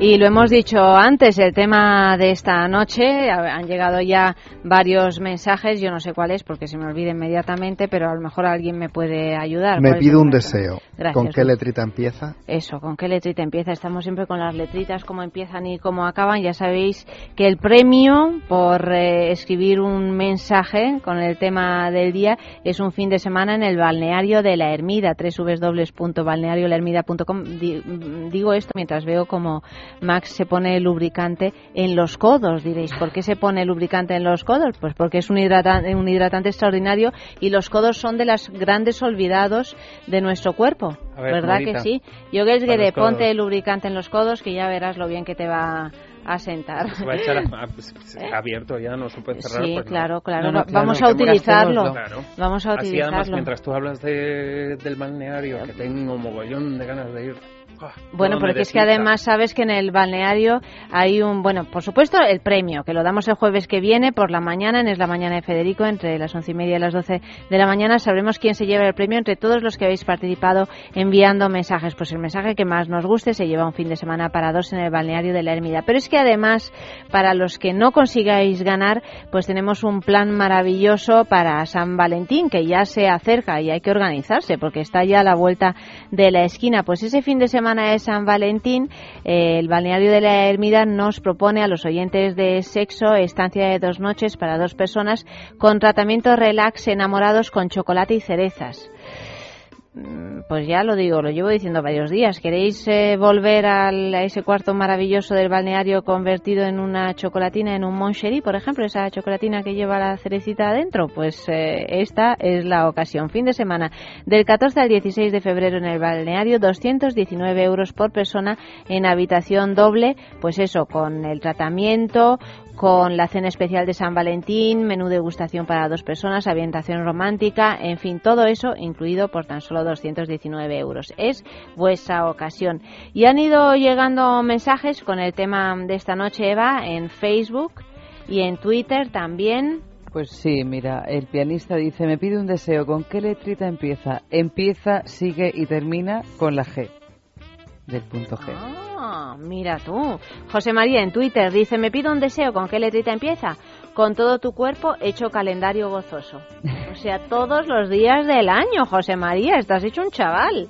A: Y lo hemos dicho antes, el tema de esta noche, han llegado ya varios mensajes, yo no sé cuál es porque se me olvida inmediatamente, pero a lo mejor alguien me puede ayudar.
D: Me pido un deseo. ¿Con qué letrita empieza?
A: Eso, ¿con qué letrita empieza? Estamos siempre con las letritas, cómo empiezan y cómo acaban. Ya sabéis que el premio por eh, escribir un mensaje con el tema del día es un fin de semana en el balneario de la Ermida, www.balneariolahermida.com. Digo esto mientras veo como Max se pone lubricante en los codos. Diréis, ¿por qué se pone lubricante en los codos? Pues porque es un hidratante, un hidratante extraordinario y los codos son de los grandes olvidados de nuestro cuerpo. ¿Verdad que sí? Yo que es ponte lubricante en los codos que ya verás lo bien que te va a sentar.
C: Se va a echar pues, abierto ya, no se puede cerrar.
A: Sí,
C: pues
A: claro, claro. vamos a utilizarlo. Vamos a
C: Así
A: utilizarlo.
C: además, mientras tú hablas de, del balneario, que tengo mogollón de ganas de ir
A: bueno, porque es que además sabes que en el balneario hay un, bueno, por supuesto el premio, que lo damos el jueves que viene por la mañana, en Es la Mañana de Federico, entre las once y media y las doce de la mañana. Sabremos quién se lleva el premio entre todos los que habéis participado enviando mensajes. Pues el mensaje que más nos guste se lleva un fin de semana para dos en el balneario de la Ermida. Pero es que además, para los que no consigáis ganar, pues tenemos un plan maravilloso para San Valentín, que ya se acerca y hay que organizarse, porque está ya a la vuelta de la esquina. Pues ese fin de semana semana de San Valentín, eh, el balneario de la Ermida nos propone a los oyentes de sexo estancia de dos noches para dos personas con tratamiento relax enamorados con chocolate y cerezas. Mm, pues ya lo digo, lo llevo diciendo varios días. ¿Queréis eh, volver al, a ese cuarto maravilloso del balneario convertido en una chocolatina, en un Moncherie, por ejemplo, esa chocolatina que lleva la cerecita adentro? Pues eh, esta es la ocasión. Fin de semana del 14 al 16 de febrero en el balneario, 219 euros por persona en habitación doble, pues eso, con el tratamiento, con la cena especial de San Valentín, menú degustación para dos personas, ambientación romántica, en fin, todo eso incluido por tan solo 219 euros. Es vuestra ocasión. Y han ido llegando mensajes con el tema de esta noche, Eva, en Facebook y en Twitter también.
B: Pues sí, mira, el pianista dice, me pide un deseo, ¿con qué letrita empieza? Empieza, sigue y termina con la G del punto G.
A: Ah, mira tú. José María en Twitter dice, me pido un deseo, ¿con qué letrita empieza? Con todo tu cuerpo hecho calendario gozoso. O sea, todos los días del año, José María, estás hecho un chaval.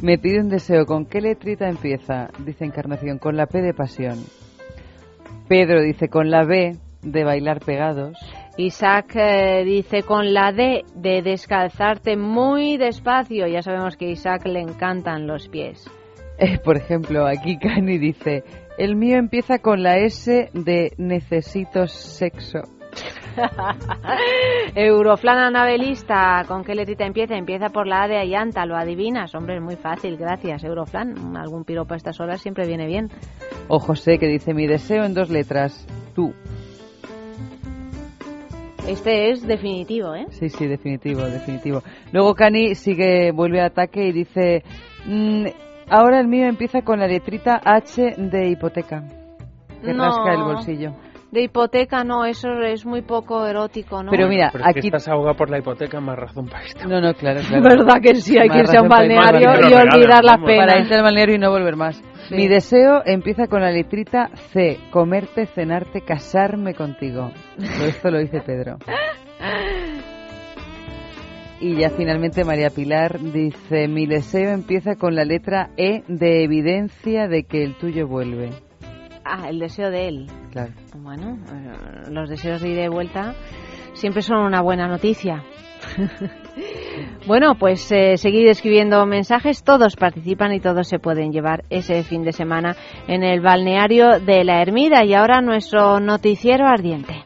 B: Me pide un deseo, ¿con qué letrita empieza? Dice Encarnación, con la P de pasión. Pedro dice, con la B de bailar pegados.
A: Isaac eh, dice con la D de descalzarte muy despacio. Ya sabemos que a Isaac le encantan los pies.
B: Eh, por ejemplo, aquí Cani dice, el mío empieza con la S de necesito sexo.
A: Euroflan Anabelista, ¿con qué letrita empieza? Empieza por la A de Ayanta, ¿lo adivinas? Hombre, es muy fácil, gracias, Euroflan. Algún piropo a estas horas siempre viene bien.
B: O José, que dice, mi deseo en dos letras, tú.
A: Este es definitivo, ¿eh?
B: Sí, sí, definitivo, definitivo. Luego Cani sigue, vuelve a ataque y dice, mm, ahora el mío empieza con la letrita H de hipoteca, que
A: No.
B: rasca el bolsillo.
A: De hipoteca no, eso es muy poco erótico, ¿no?
B: Pero mira,
C: Pero
B: aquí...
C: estás ahogado por la hipoteca, más razón para esto.
B: No, no, claro, claro.
A: ¿Verdad que sí? Hay que irse a un
B: para
A: balneario y olvidar las
B: Para
A: penas.
B: irse al balneario y no volver más.
A: Sí.
B: Mi deseo empieza con la letrita C, comerte, cenarte, casarme contigo. Todo esto lo dice Pedro. Y ya finalmente María Pilar dice, mi deseo empieza con la letra E de evidencia de que el tuyo vuelve.
A: Ah, el deseo de él.
B: Claro.
A: Bueno, eh, los deseos de ida y vuelta siempre son una buena noticia. bueno, pues eh, seguid escribiendo mensajes, todos participan y todos se pueden llevar ese fin de semana en el balneario de la Ermida. Y ahora nuestro noticiero ardiente.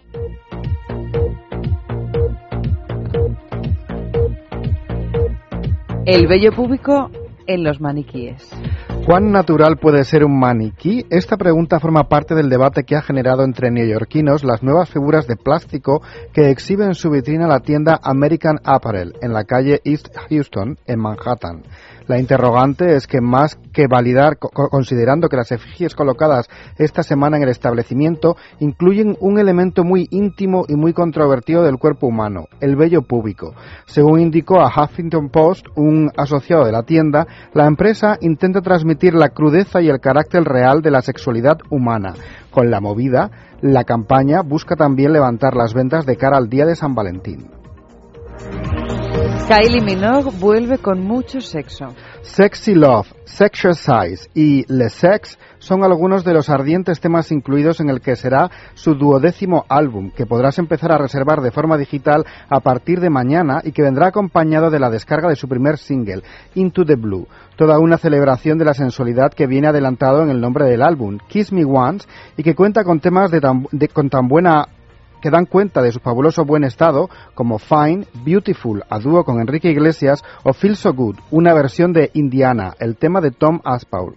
B: El vello público en los maniquíes.
D: ¿Cuán natural puede ser un maniquí? Esta pregunta forma parte del debate que ha generado entre neoyorquinos las nuevas figuras de plástico que exhibe en su vitrina la tienda American Apparel en la calle East Houston, en Manhattan. La interrogante es que más que validar, co- considerando que las efigies colocadas esta semana en el establecimiento incluyen un elemento muy íntimo y muy controvertido del cuerpo humano, el vello púbico. Según indicó a Huffington Post, un asociado de la tienda, la empresa intenta transmitir la crudeza y el carácter real de la sexualidad humana. Con la movida, la campaña busca también levantar las ventas de cara al día de San Valentín.
B: Kylie Minogue vuelve con mucho sexo.
D: Sexy Love, Sexercise y Le Sex son algunos de los ardientes temas incluidos en el que será su duodécimo álbum, que podrás empezar a reservar de forma digital a partir de mañana y que vendrá acompañado de la descarga de su primer single, Into the Blue. Toda una celebración de la sensualidad que viene adelantado en el nombre del álbum, Kiss Me Once, y que cuenta con temas de tan- de- con tan buena que dan cuenta de su fabuloso buen estado, como Fine, Beautiful, a dúo con Enrique Iglesias, o Feel So Good, una versión de Indiana, el tema de Tom Aspaul.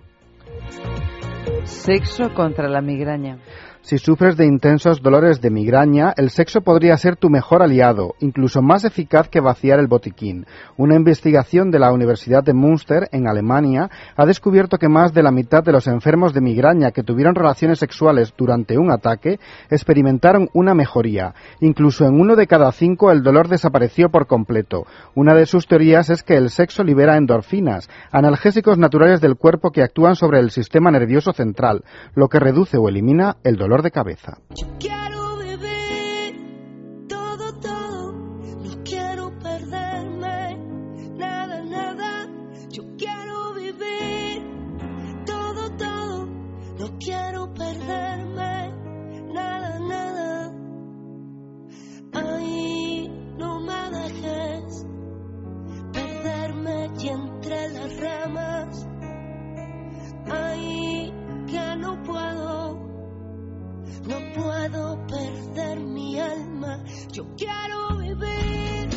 B: Sexo contra la migraña.
D: Si sufres de intensos dolores de migraña, el sexo podría ser tu mejor aliado, incluso más eficaz que vaciar el botiquín. Una investigación de la Universidad de Münster, en Alemania, ha descubierto que más de la mitad de los enfermos de migraña que tuvieron relaciones sexuales durante un ataque experimentaron una mejoría. Incluso en uno de cada cinco el dolor desapareció por completo. Una de sus teorías es que el sexo libera endorfinas, analgésicos naturales del cuerpo que actúan sobre el sistema nervioso central, lo que reduce o elimina el dolor dolor de cabeza.
N: Yo quiero vivir todo, todo, no quiero perderme nada, nada. Yo quiero vivir todo, todo, no quiero perderme nada, nada. Ahí no me dejes perderme
A: y
L: entre las ramas. Ahí que no puedo no puedo perder mi alma, yo quiero vivir.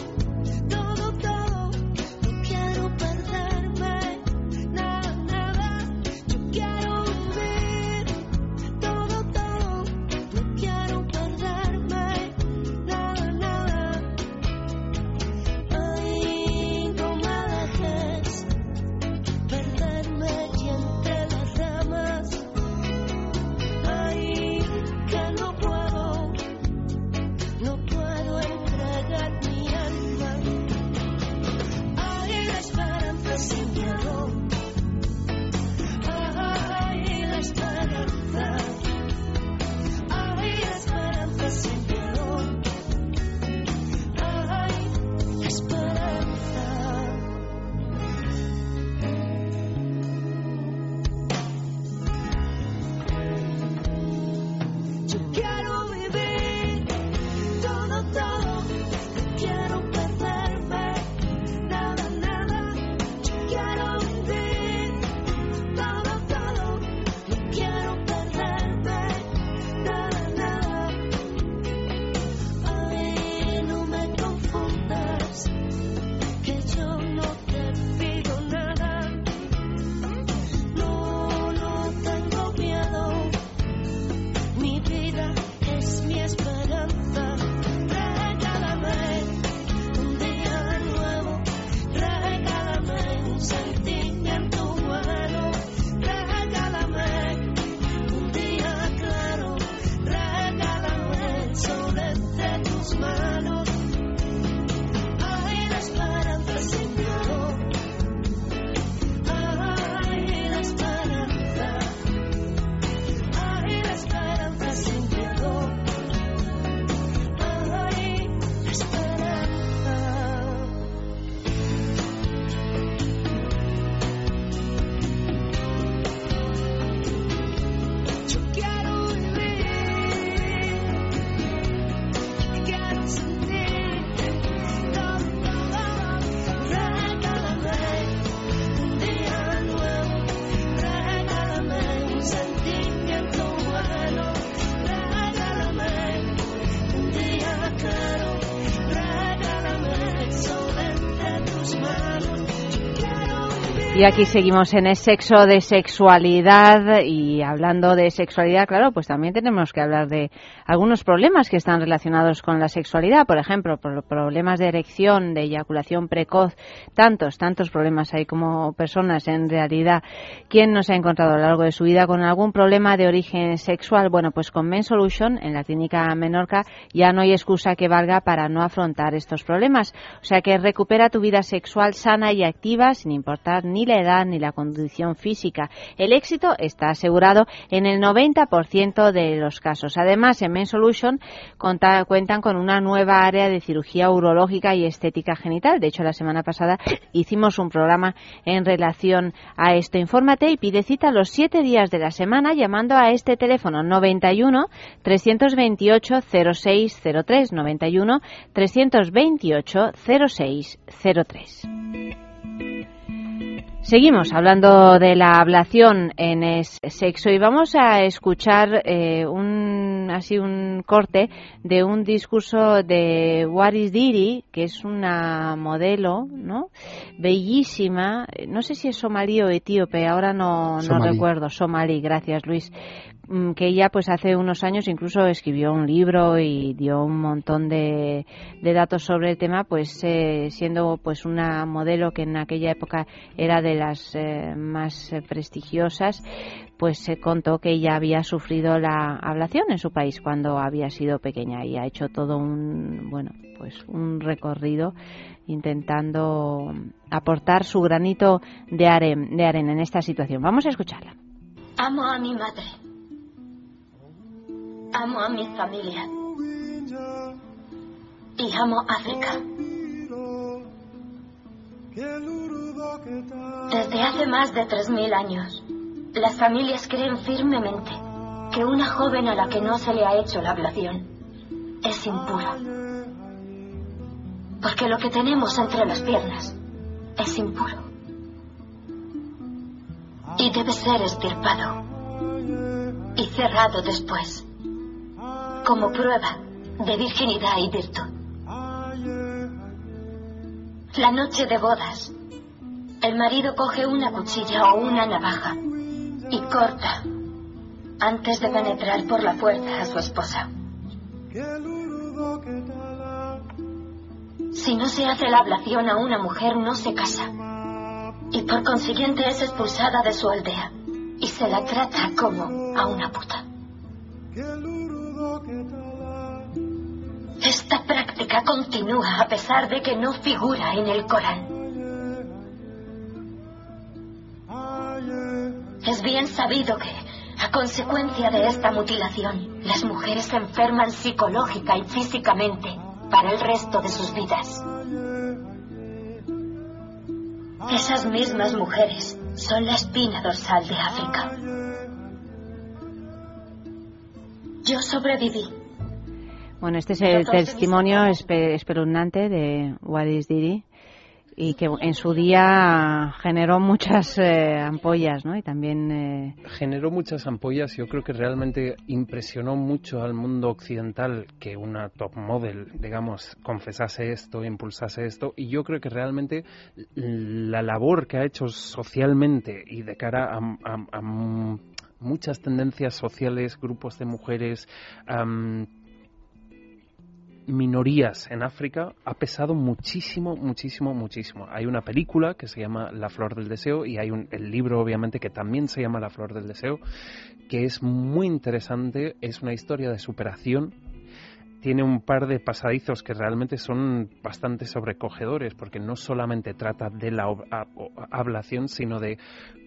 A: Aquí seguimos en el sexo de sexualidad y hablando de sexualidad, claro, pues también tenemos que hablar de algunos problemas que están relacionados con la sexualidad, por ejemplo, problemas de erección, de eyaculación precoz, tantos, tantos problemas hay como personas en realidad. ¿Quién nos ha encontrado a lo largo de su vida con algún problema de origen sexual? Bueno, pues con Men Solution en la clínica Menorca ya no hay excusa que valga para no afrontar estos problemas. O sea que recupera tu vida sexual sana y activa sin importar ni la edad ni la condición física. El éxito está asegurado en el 90% de los casos. Además, en Solution cuentan con una nueva área de cirugía urológica y estética genital. De hecho, la semana pasada hicimos un programa en relación a esto. Infórmate y pide cita los siete días de la semana llamando a este teléfono 91 328 0603 91 328 0603. Seguimos hablando de la ablación en sexo y vamos a escuchar eh, un así un corte de un discurso de Waris Diri, que es una modelo, ¿no? Bellísima, no sé si es somalí o etíope, ahora no, no recuerdo, somalí, gracias Luis que ella pues hace unos años incluso escribió un libro y dio un montón de, datos sobre el tema pues eh, siendo pues una modelo que en aquella época era de las eh, más eh, prestigiosas pues se contó que ella había sufrido la ablación en su país cuando había sido pequeña y ha hecho todo un bueno pues un recorrido intentando aportar su granito de, de arena en esta situación. Vamos a escucharla.
O: Amo a mi madre Amo a mi familia. Y amo África. Desde hace más de 3.000 años, las familias creen firmemente que una joven a la que no se le ha hecho la ablación es impura. Porque lo que tenemos entre las piernas es impuro. Y debe ser estirpado y cerrado después como prueba de virginidad y virtud. La noche de bodas, el marido coge una cuchilla o una navaja y corta antes de penetrar por la puerta a su esposa. Si no se hace la ablación a una mujer, no se casa. Y por consiguiente es expulsada de su aldea. Y se la trata como a una puta. Continúa a pesar de que no figura en el Corán. Es bien sabido que, a consecuencia de esta mutilación, las mujeres se enferman psicológica y físicamente para el resto de sus vidas. Esas mismas mujeres son la espina dorsal de África. Yo sobreviví
A: bueno, este es el testimonio espeluznante de Wadis Diri y que en su día generó muchas eh, ampollas, ¿no? Y también eh,
C: generó muchas ampollas. Yo creo que realmente impresionó mucho al mundo occidental que una top model, digamos, confesase esto, impulsase esto. Y yo creo que realmente la labor que ha hecho socialmente y de cara a, muchas tendencias sociales, grupos de mujeres, minorías en África ha pesado muchísimo, muchísimo, muchísimo. Hay una película que se llama La Flor del Deseo y hay un, el libro, obviamente, que también se llama La Flor del Deseo, que es muy interesante, es una historia de superación tiene un par de pasadizos que realmente son bastante sobrecogedores, porque no solamente trata de la ablación, sino de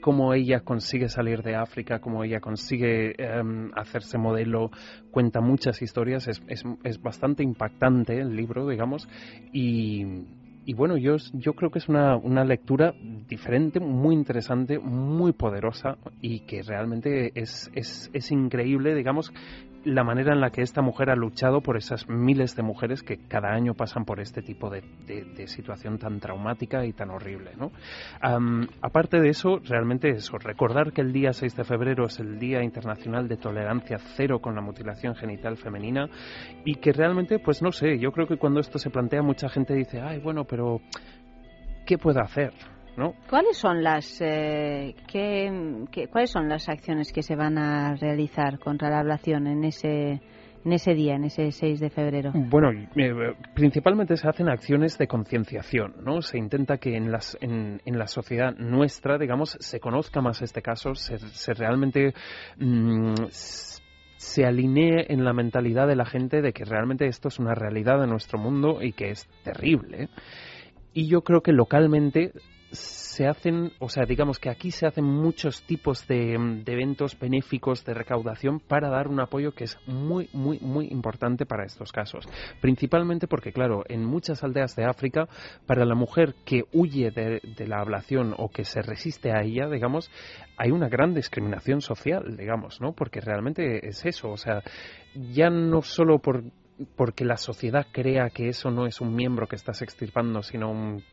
C: cómo ella consigue salir de África, cómo ella consigue em, hacerse modelo, cuenta muchas historias, es, es, bastante impactante el libro, digamos, y, y bueno, yo, yo creo que es una, una lectura diferente, muy interesante, muy poderosa y que realmente es, es, es increíble, digamos, la manera en la que esta mujer ha luchado por esas miles de mujeres que cada año pasan por este tipo de, situación tan traumática y tan horrible. ¿no? aparte de eso, realmente eso, recordar que el día 6 de febrero es el Día Internacional de Tolerancia Cero con la Mutilación Genital Femenina y que realmente, pues no sé, yo creo que cuando esto se plantea mucha gente dice, ay, bueno, pero ¿qué puedo hacer? ¿No?
A: ¿Cuáles son las eh, qué- qué- cuáles son las acciones que se van a realizar contra la ablación en ese en ese día, en ese 6 de febrero?
C: Bueno, eh, principalmente se hacen acciones de concienciación, ¿no? Se intenta que en, las, en, en la sociedad nuestra, digamos, se conozca más este caso, se, se realmente mm, se alinee en la mentalidad de la gente de que realmente esto es una realidad de nuestro mundo y que es terrible. Y yo creo que localmente se hacen, o sea, digamos que aquí se hacen muchos tipos de, de eventos benéficos de recaudación para dar un apoyo que es muy, muy, muy importante para estos casos. Principalmente porque, claro, en muchas aldeas de África, para la mujer que huye de, de la ablación o que se resiste a ella, digamos, hay una gran discriminación social, digamos, ¿no? Porque realmente es eso, o sea, ya no solo por porque la sociedad crea que eso no es un miembro que estás extirpando, sino un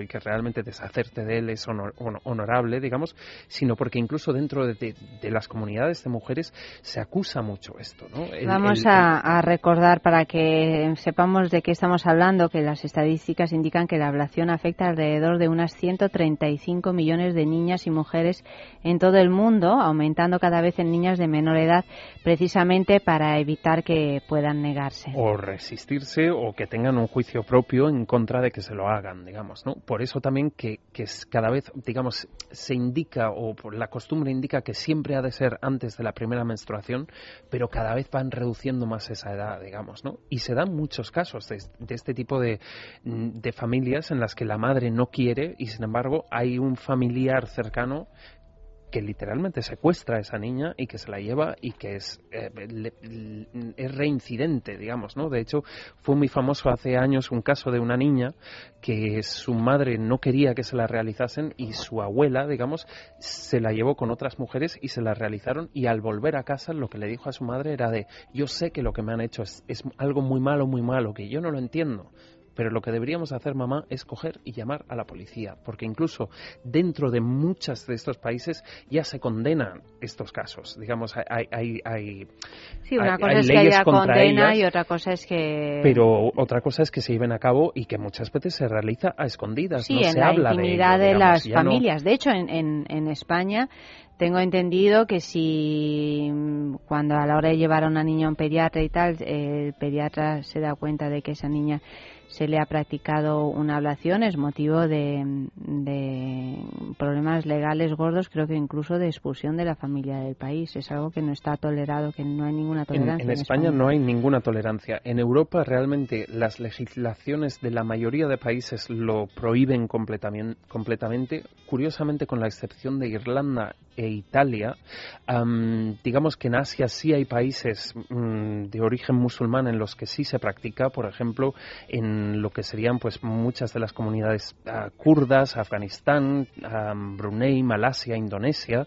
C: y que realmente deshacerte de él es honor- hon- honorable, digamos, sino porque incluso dentro de, de- de las comunidades de mujeres se acusa mucho esto, ¿no? El-
A: Vamos
C: el-
A: a, a recordar para que sepamos de qué estamos hablando que las estadísticas indican que la ablación afecta alrededor de unas 135 millones de niñas y mujeres en todo el mundo, aumentando cada vez en niñas de menor edad, precisamente para evitar que puedan negarse.
C: o resistirse o que tengan un juicio propio en contra de que se lo hagan, digamos, ¿no? Por eso también que, cada vez, digamos, se indica o la costumbre indica que siempre ha de ser antes de la primera menstruación, pero cada vez van reduciendo más esa edad, digamos, ¿no? Y se dan muchos casos de, de este tipo de, de familias en las que la madre no quiere y sin embargo hay un familiar cercano que literalmente secuestra a esa niña y que se la lleva y que es, eh, le- es reincidente, digamos, ¿no? De hecho, fue muy famoso hace años un caso de una niña que su madre no quería que se la realizasen y su abuela, digamos, se la llevó con otras mujeres y se la realizaron y al volver a casa lo que le dijo a su madre era de yo sé que lo que me han hecho es, es algo muy malo, muy malo, que yo no lo entiendo. Pero lo que deberíamos hacer, mamá, es coger y llamar a la policía, porque incluso dentro de muchos de estos países ya se condenan estos casos. Digamos, hay, hay, hay,
A: Sí, una
C: hay-
A: cosa es que haya condena
C: ellas,
A: y otra cosa es que...
C: pero otra cosa es que se lleven a cabo y que muchas veces se realiza a escondidas.
A: Sí,
C: no
A: en
C: se
A: la
C: habla
A: intimidad
C: de,
A: de,
C: ello, digamos,
A: las
C: ya no-
A: familias. De hecho, en, en, en España tengo entendido que si mm, cuando a la hora de llevar a una niña a un pediatra y tal, eh, el pediatra se da cuenta de que esa niña se le ha practicado una ablación, es motivo de, de problemas legales gordos, creo que incluso de expulsión de la familia del país. Es algo que no está tolerado, que no hay ninguna
C: En,
A: tolerancia.
C: en España no hay ninguna tolerancia. En Europa realmente las legislaciones de la mayoría de países lo prohíben completamente. Curiosamente, con la excepción de Irlanda e Italia, am, digamos que en Asia sí hay países mm, de origen musulmán en los que sí se practica, por ejemplo, en lo que serían pues muchas de las comunidades ah, kurdas, Afganistán, Brunei, Malasia, Indonesia.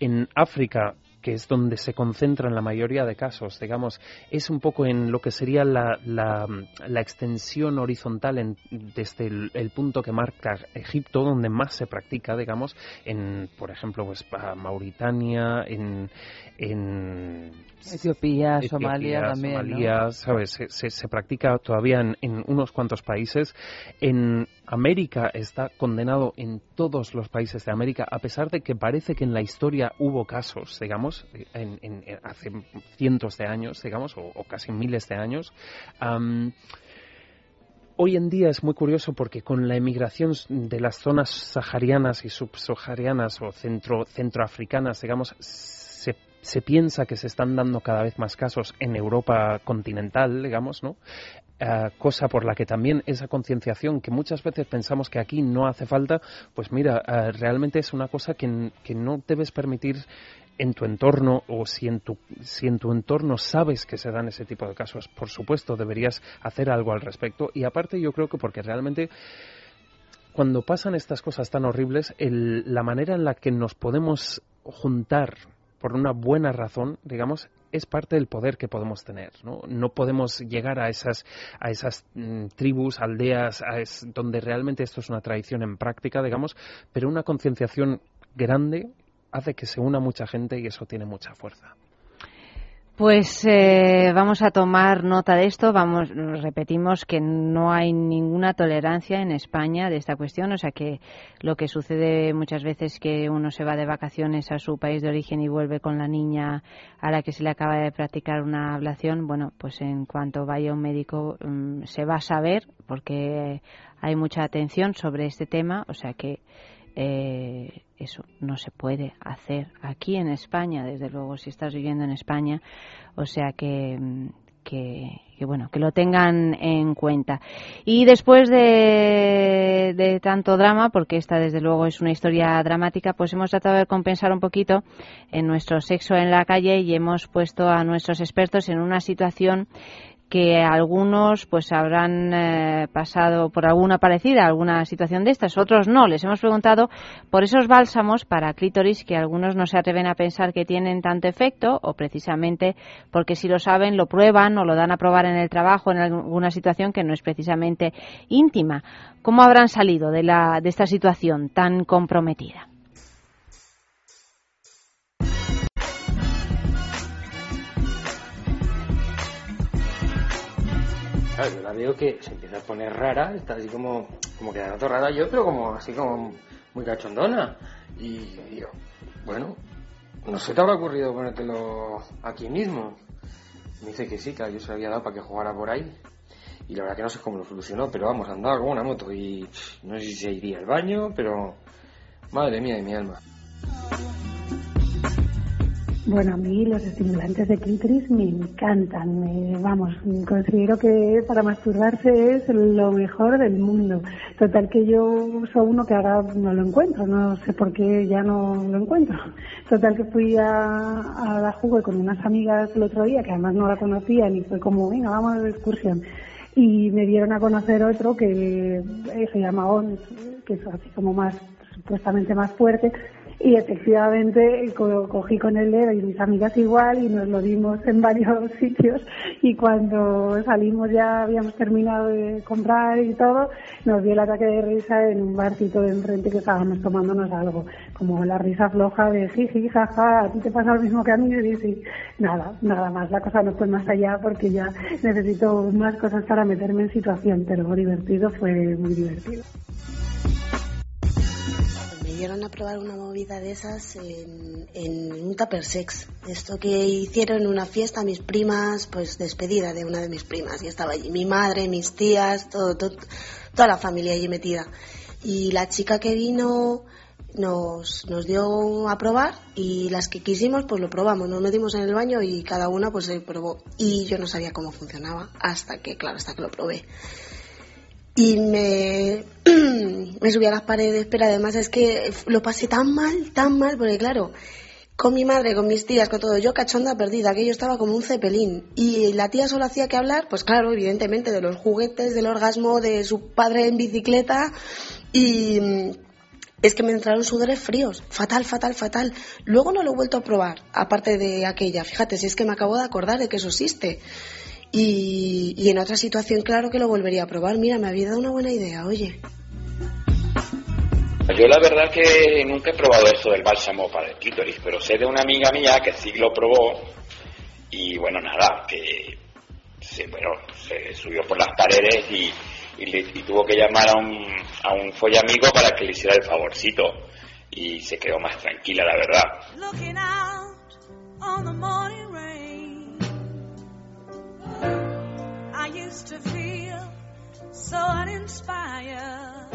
C: En África que es donde se concentran la mayoría de casos, digamos, es un poco en lo que sería la, la, la extensión horizontal en- desde el, el punto que marca Egipto, donde más se practica, digamos, en, por ejemplo, pues, Mauritania, en, en
B: Etiopía, Somalia también, ¿no?
C: Somalia, ¿sabes? Se, se- se practica todavía en, en unos cuantos países. En América está condenado en todos los países de América, a pesar de que parece que en la historia hubo casos, digamos, en, hace cientos de años, digamos, o, casi miles de años. Hoy en día es muy curioso porque con la emigración de las zonas saharianas y subsaharianas o centro, centroafricanas, digamos, se, se piensa que se están dando cada vez más casos en Europa continental, digamos, ¿no? Ah, cosa por la que también esa concienciación que muchas veces pensamos que aquí no hace falta, pues mira, ah, realmente es una cosa que, que no debes permitir en tu entorno o si en tu, si en tu entorno sabes que se dan ese tipo de casos, por supuesto deberías hacer algo al respecto. Y aparte yo creo que porque realmente cuando pasan estas cosas tan horribles, el- la manera en la que nos podemos juntar por una buena razón, digamos, es parte del poder que podemos tener. No, no podemos llegar a esas, a esas mm, tribus, aldeas, a es- donde realmente esto es una tradición en práctica, digamos, pero una concienciación grande hace que se una mucha gente y eso tiene mucha fuerza.
A: Pues eh, vamos a tomar nota de esto. Vamos, repetimos que no hay ninguna tolerancia en España de esta cuestión. O sea que lo que sucede muchas veces que uno se va de vacaciones a su país de origen y vuelve con la niña a la que se le acaba de practicar una ablación. Bueno, pues en cuanto vaya un médico mm, se va a saber porque hay mucha atención sobre este tema. O sea que eh, eso no se puede hacer aquí en España, desde luego, si estás viviendo en España. O sea que, que, bueno, que lo tengan en cuenta. Y después de, de, tanto drama, porque esta desde luego es una historia dramática, pues hemos tratado de compensar un poquito en nuestro sexo en la calle y hemos puesto a nuestros expertos en una situación que algunos pues habrán eh, pasado por alguna parecida, alguna situación de estas, otros no. Les hemos preguntado por esos bálsamos para clítoris que algunos no se atreven a pensar que tienen tanto efecto o precisamente porque si lo saben lo prueban o lo dan a probar en el trabajo en alguna situación que no es precisamente íntima. ¿Cómo habrán salido de, la, de esta situación tan comprometida?
G: Yo la veo que se empieza a poner rara, está así como, como que rara yo, pero como así como muy cachondona. Y digo, bueno, no se te habrá ocurrido ponértelo aquí mismo. Me dice que sí, que yo se lo había dado para que jugara por ahí. Y la verdad que no sé cómo lo solucionó, pero vamos, andaba con una moto y no sé si se iría al baño, pero madre mía de mi alma.
I: Bueno, a mí los estimulantes de clítoris me encantan. Me, vamos, considero que para masturbarse es lo mejor del mundo. Total que yo uso uno que ahora no lo encuentro, no sé por qué ya no lo encuentro. Total que fui a, a la jugo con unas amigas el otro día que además no la conocían y fue como, venga, vamos de excursión. Y me dieron a conocer otro que eh, se llama ON, que es así como más, supuestamente más fuerte, y efectivamente co cogí con el dedo y mis amigas igual y nos lo dimos en varios sitios. Y cuando salimos ya habíamos terminado de comprar y todo, nos dio el ataque de risa en un barcito de enfrente que estábamos tomándonos algo, como la risa floja de jiji, jaja, a ti te pasa lo mismo que a mí y sí, nada, nada más, la cosa no fue más allá porque ya necesito más cosas para meterme en situación, pero divertido fue muy divertido
K: dieron a probar una movida de esas en, en un tupper sex. Esto que hicieron una fiesta mis primas, pues despedida de una de mis primas. Y estaba allí mi madre, mis tías, todo, todo, toda la familia allí metida. Y la chica que vino nos, nos dio a probar y las que quisimos pues lo probamos, nos metimos en el baño y cada una pues se probó. Y yo no sabía cómo funcionaba hasta que, claro, hasta que lo probé y me, me subí a las paredes, pero además es que lo pasé tan mal, tan mal, porque claro, con mi madre, con mis tías, con todo, yo cachonda perdida, que yo estaba como un cepelín. Y la tía solo hacía que hablar, pues claro, evidentemente, de los juguetes, del orgasmo, de su padre en bicicleta. Y es que me entraron sudores fríos, fatal, fatal, fatal. Luego no lo he vuelto a probar, aparte de aquella. Fíjate, si es que me acabo de acordar de que eso existe. Y, y en otra situación, claro que lo volvería a probar. Mira, me había dado una buena idea, oye.
L: Yo la verdad que nunca he probado eso del bálsamo para el clítoris, pero sé de una amiga mía que sí lo probó y bueno, nada, que se, bueno, se subió por las paredes y, y, le, y tuvo que llamar a un, a un follamigo para que le hiciera el favorcito y se quedó más tranquila, la verdad. Used to feel so uninspired.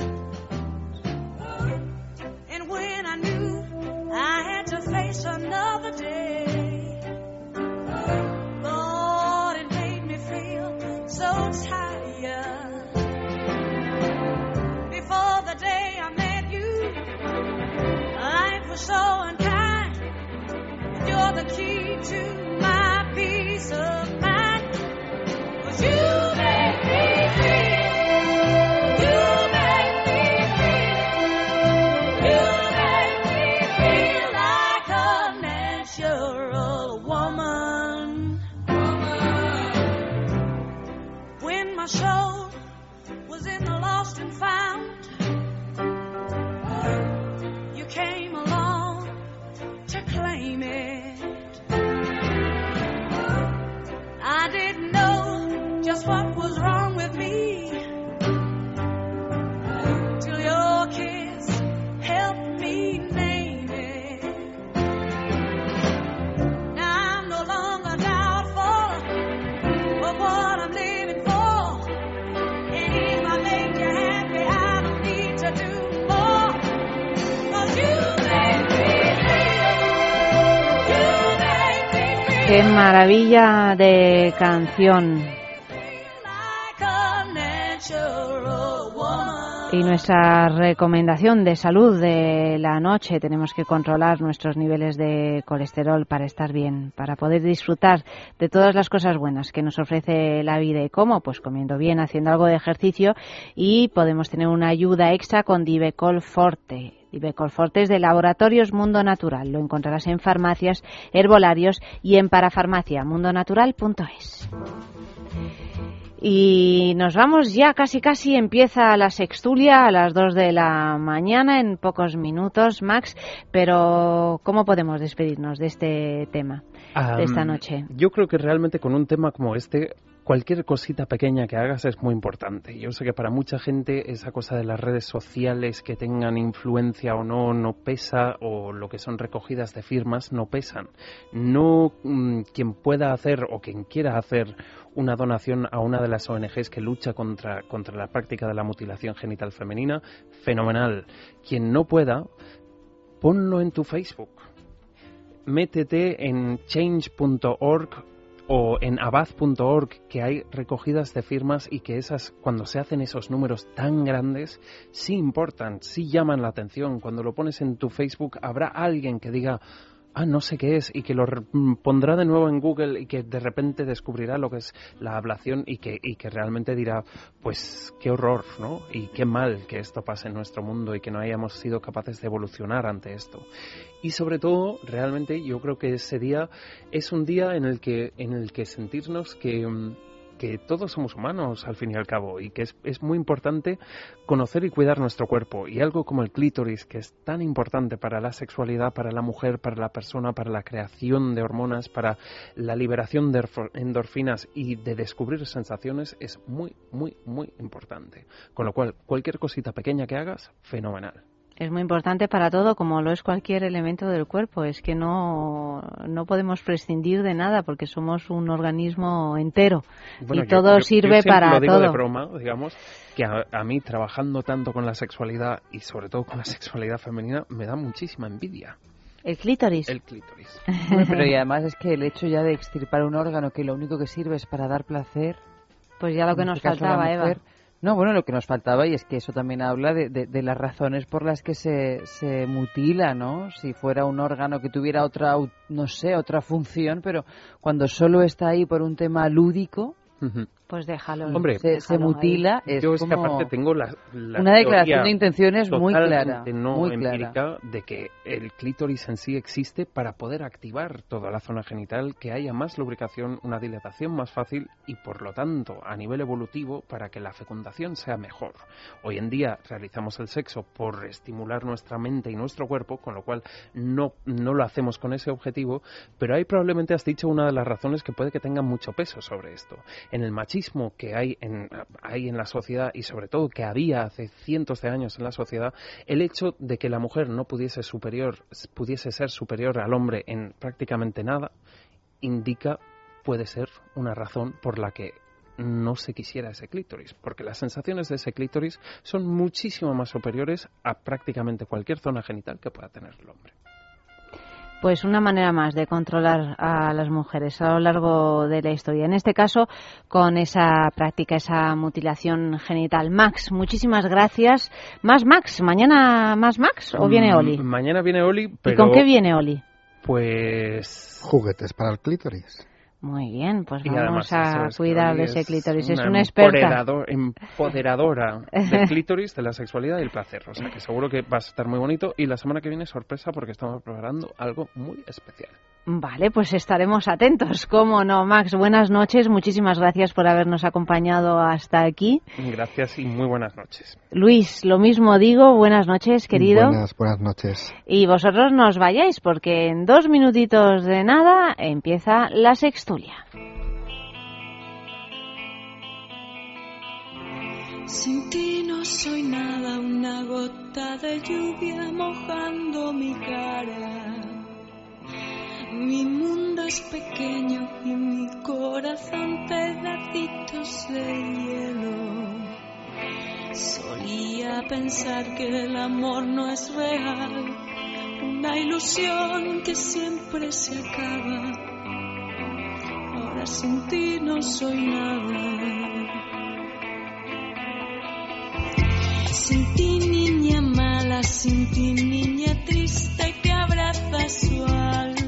L: And when I knew I had to face another day, Lord, it made me feel so tired. Before the day I met you, life was so unkind. You're the key to my peace of mind to me.
A: Qué maravilla de canción. Y nuestra recomendación de salud de la noche, tenemos que controlar nuestros niveles de colesterol para estar bien, para poder disfrutar de todas las cosas buenas que nos ofrece la vida. ¿Y cómo? Pues comiendo bien, haciendo algo de ejercicio y podemos tener una ayuda extra con Divecol Forte. Divecol Forte es de Laboratorios Mundo Natural. Lo encontrarás en farmacias, herbolarios y en parafarmaciamundonatural.es. Y nos vamos ya, casi casi empieza la sextulia a las 2 de la mañana, en pocos minutos, Max. Pero, ¿cómo podemos despedirnos de este tema, de esta noche?
C: Yo creo que realmente con un tema como este, cualquier cosita pequeña que hagas es muy importante. Yo sé que para mucha gente esa cosa de las redes sociales que tengan influencia o no, no pesa, o lo que son recogidas de firmas no pesan. No mm, quien pueda hacer o quien quiera hacer una donación a una de las ONGs que lucha contra, contra la práctica de la mutilación genital femenina, fenomenal. Quien no pueda, ponlo en tu Facebook métete en change.org o en abad.org que hay recogidas de firmas y que esas cuando se hacen esos números tan grandes sí importan, sí llaman la atención. Cuando lo pones en tu Facebook habrá alguien que diga ah, no sé qué es, y que lo mm, pondrá de nuevo en Google y que de repente descubrirá lo que es la ablación y que, y que realmente dirá, pues qué horror, ¿no? Y qué mal que esto pase en nuestro mundo y que no hayamos sido capaces de evolucionar ante esto. Y sobre todo, realmente yo creo que ese día es un día en el que, en el que sentirnos que, mm, que todos somos humanos al fin y al cabo y que es, es muy importante conocer y cuidar nuestro cuerpo y algo como el clítoris que es tan importante para la sexualidad, para la mujer, para la persona, para la creación de hormonas, para la liberación de endorfinas y de descubrir sensaciones es muy, muy, muy importante. Con lo cual, cualquier cosita pequeña que hagas, fenomenal.
A: Es muy importante para todo, como lo es cualquier elemento del cuerpo. Es que no, no podemos prescindir de nada porque somos un organismo entero
C: Bueno,
A: y
C: yo-
A: todo
C: yo- yo
A: sirve
C: siempre
A: para
C: lo digo de broma, digamos, que a, a mí trabajando tanto con la sexualidad y sobre todo con la sexualidad femenina me da muchísima envidia.
A: El clítoris.
C: El clítoris.
B: Bueno, pero y además es que el hecho ya de extirpar un órgano que lo único que sirve es para dar placer.
A: Pues ya lo que nos
B: este la
A: faltaba, Eva.
B: No, bueno, lo que nos faltaba y es que eso también habla de, de- las razones por las que se, se mutila, ¿no? Si fuera un órgano que tuviera otra, no sé, otra función, pero cuando solo está ahí por un tema lúdico,
A: Pues déjalo.
C: Hombre,
B: se, se
A: déjalo ahí.
B: mutila, es
C: yo es que
B: como
C: aparte tengo la, la
B: una declaración de intenciones muy clara,
C: no
B: muy clara.
C: de que el clítoris en sí existe para poder activar toda la zona genital, que haya más lubricación, una dilatación más fácil y por lo tanto a nivel evolutivo para que la fecundación sea mejor. Hoy en día realizamos el sexo por estimular nuestra mente y nuestro cuerpo, con lo cual no, no lo hacemos con ese objetivo, pero hay probablemente has dicho una de las razones que puede que tengan mucho peso sobre esto. En el machismo que hay en, la sociedad y sobre todo que había hace cientos de años en la sociedad, el hecho de que la mujer no pudiese superior, pudiese ser superior al hombre en prácticamente nada, indica, puede ser una razón por la que no se quisiera ese clítoris, porque las sensaciones de ese clítoris son muchísimo más superiores a prácticamente cualquier zona genital que pueda tener el hombre.
A: Pues una manera más de controlar a las mujeres a lo largo de la historia. En este caso, con esa práctica, esa mutilación genital. Max, muchísimas gracias. ¿Más Max? ¿Mañana más Max o viene
C: Mm,
A: Oli?
C: Mañana viene Oli, pero...
A: ¿Y con qué viene Oli?
C: Pues...
D: Juguetes para el clítoris.
A: Muy bien, pues
C: Y
A: vamos a cuidar de ese
C: es
A: clítoris. Es
C: una
A: experta.
C: empoderador- empoderadora del clítoris, de la sexualidad y el placer. O sea que seguro que va a estar muy bonito. Y la semana que viene sorpresa porque estamos preparando algo muy especial.
A: Vale, pues estaremos atentos. ¿Cómo no, Max? Buenas noches. Muchísimas gracias por habernos acompañado hasta aquí.
C: Gracias y muy buenas noches.
A: Luis, lo mismo digo. Buenas noches, querido.
D: Buenas, buenas noches.
A: Y vosotros no os vayáis porque en dos minutitos de nada empieza la sextulia.
N: Sin ti no soy nada, una gota de lluvia mojando mi cara. Mi mundo es pequeño y mi corazón pedacitos de hielo. Solía pensar que el amor no es real, una ilusión que siempre se acaba. sin ti no soy nada. Sin ti niña mala, sin ti niña triste que abraza su almohada.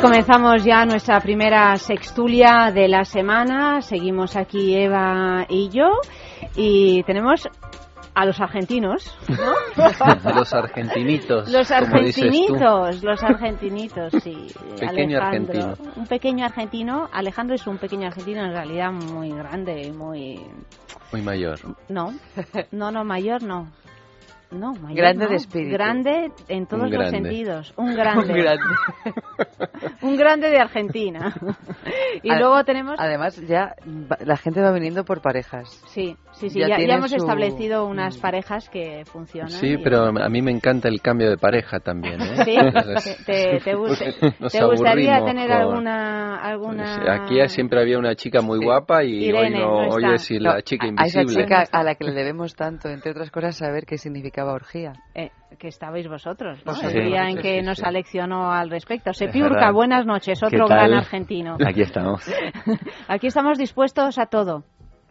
A: Comenzamos ya nuestra primera sextulia de la semana. Seguimos aquí Eva y yo. Y tenemos a los argentinos, ¿no?
P: los argentinitos.
A: Los argentinitos, los argentinitos, sí.
P: Pequeño
A: Alejandro,
P: argentino.
A: Un pequeño argentino. Alejandro es un pequeño argentino en realidad muy grande y muy...
P: Muy mayor.
A: No, no, no, mayor no. No, mayor
B: Grande
A: no.
B: de espíritu.
A: Grande en todos
P: Un
A: los
P: grande.
A: sentidos. Un grande.
B: Un grande.
A: Un grande de Argentina. y
B: Ad-
A: luego tenemos...
B: Además, ya la gente va viniendo por parejas.
A: Sí, sí, sí.
B: Ya
A: Ya, ya hemos
B: su-
A: establecido unas parejas que funcionan.
P: Sí,
A: y-
P: pero a mí me encanta el cambio de pareja también. ¿eh?
A: Sí, te, te, te gustaría tener
P: con-
A: alguna, alguna...
P: Aquí siempre había una chica muy guapa y
A: Irene,
P: hoy no,
A: no
P: hoy es la chica
B: a esa
P: invisible.
B: chica a la que le debemos tanto, entre otras cosas, saber qué significaba orgía.
A: Eh, que estabais vosotros, ¿no?
B: Pues
A: el
B: sí.
A: día en que
B: sí,
A: nos
B: sí.
A: aleccionó al respecto.
Q: Es
A: Sepiurca, buenas noches,
Q: ¿Qué
A: otro gran argentino.
Q: Aquí estamos.
A: Aquí estamos dispuestos a todo.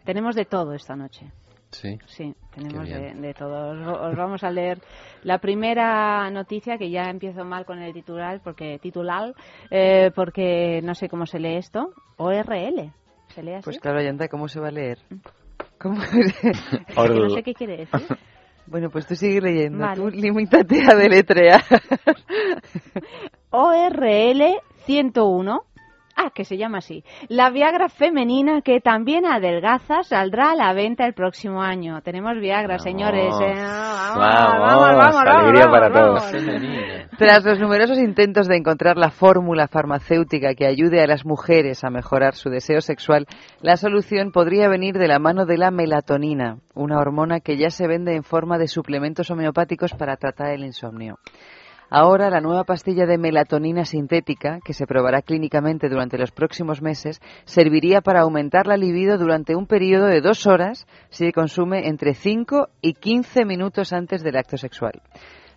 A: Tenemos de todo esta noche.
P: Sí.
A: Sí, tenemos de, de todo. Os, os vamos a leer la primera noticia, que ya empiezo mal con el titular, porque titular, eh, porque no sé cómo se lee esto. ORL. ¿Se lee así?
B: Pues claro, Yanta, ¿cómo se va a leer? ¿Cómo?
A: Es que no sé qué quiere decir.
B: Bueno, pues tú sigue leyendo.
A: Vale.
B: Tú limítate a deletrear.
A: ORL 101. Ah, que se llama así. La Viagra femenina que también adelgaza saldrá a la venta el próximo año. Tenemos Viagra, señores. ¿eh?
Q: Vamos, alegría para todos.
B: Tras los numerosos intentos de encontrar la fórmula farmacéutica que ayude a las mujeres a mejorar su deseo sexual, la solución podría venir de la mano de la melatonina, una hormona que ya se vende en forma de suplementos homeopáticos para tratar el insomnio. Ahora, la nueva pastilla de melatonina sintética, que se probará clínicamente durante los próximos meses, serviría para aumentar la libido durante un periodo de dos horas si se consume entre 5 y 15 minutos antes del acto sexual.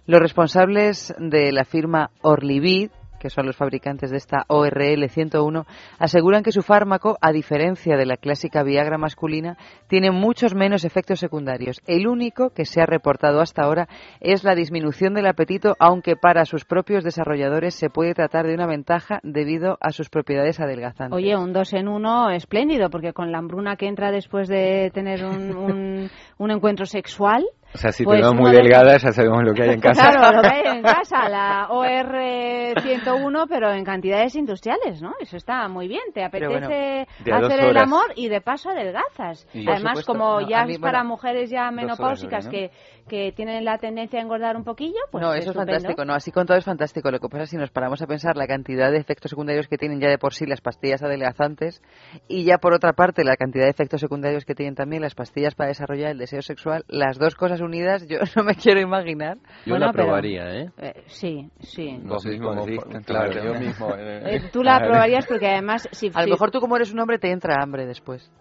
B: Los responsables de la firma Orlivid, que son los fabricantes de esta ORL 101, aseguran que su fármaco, a diferencia de la clásica Viagra masculina, tiene muchos menos efectos secundarios. El único que se ha reportado hasta ahora es la disminución del apetito, aunque para sus propios desarrolladores se puede tratar de una ventaja debido a sus propiedades adelgazantes.
A: Oye, un dos en uno espléndido, porque con la hambruna que entra después de tener un, un, un encuentro sexual.
Q: O sea, si
A: pues
Q: te vemos muy delgada, ya sabemos lo que hay en casa.
A: Claro, lo que hay en casa, la OR 101, pero en cantidades industriales, ¿no? Eso está muy bien. Te apetece
B: bueno,
A: hacer el amor y de paso adelgazas.
B: Y
A: Además,
B: supuesto,
A: como
B: no,
A: ya
B: mí,
A: es para
B: bueno,
A: mujeres ya menopáusicas que, que tienen la tendencia a engordar un poquillo, pues
B: no, eso es fantástico. No, así con todo es fantástico. Lo que pasa es si nos paramos a pensar la cantidad de efectos secundarios que tienen ya de por sí las pastillas adelgazantes y ya por otra parte la cantidad de efectos secundarios que tienen también las pastillas para desarrollar el deseo sexual, las dos cosas Unidas, yo no me quiero imaginar.
P: Yo
A: Bueno,
P: la
A: pero-
P: probaría, ¿eh?
A: Eh, sí, sí.
P: No sé
Q: mismo
P: claro,
Q: claro.
P: yo mismo.
A: Eh, tú la aprobarías porque además si,
B: A lo
A: si-
B: mejor tú como eres un hombre te entra hambre después.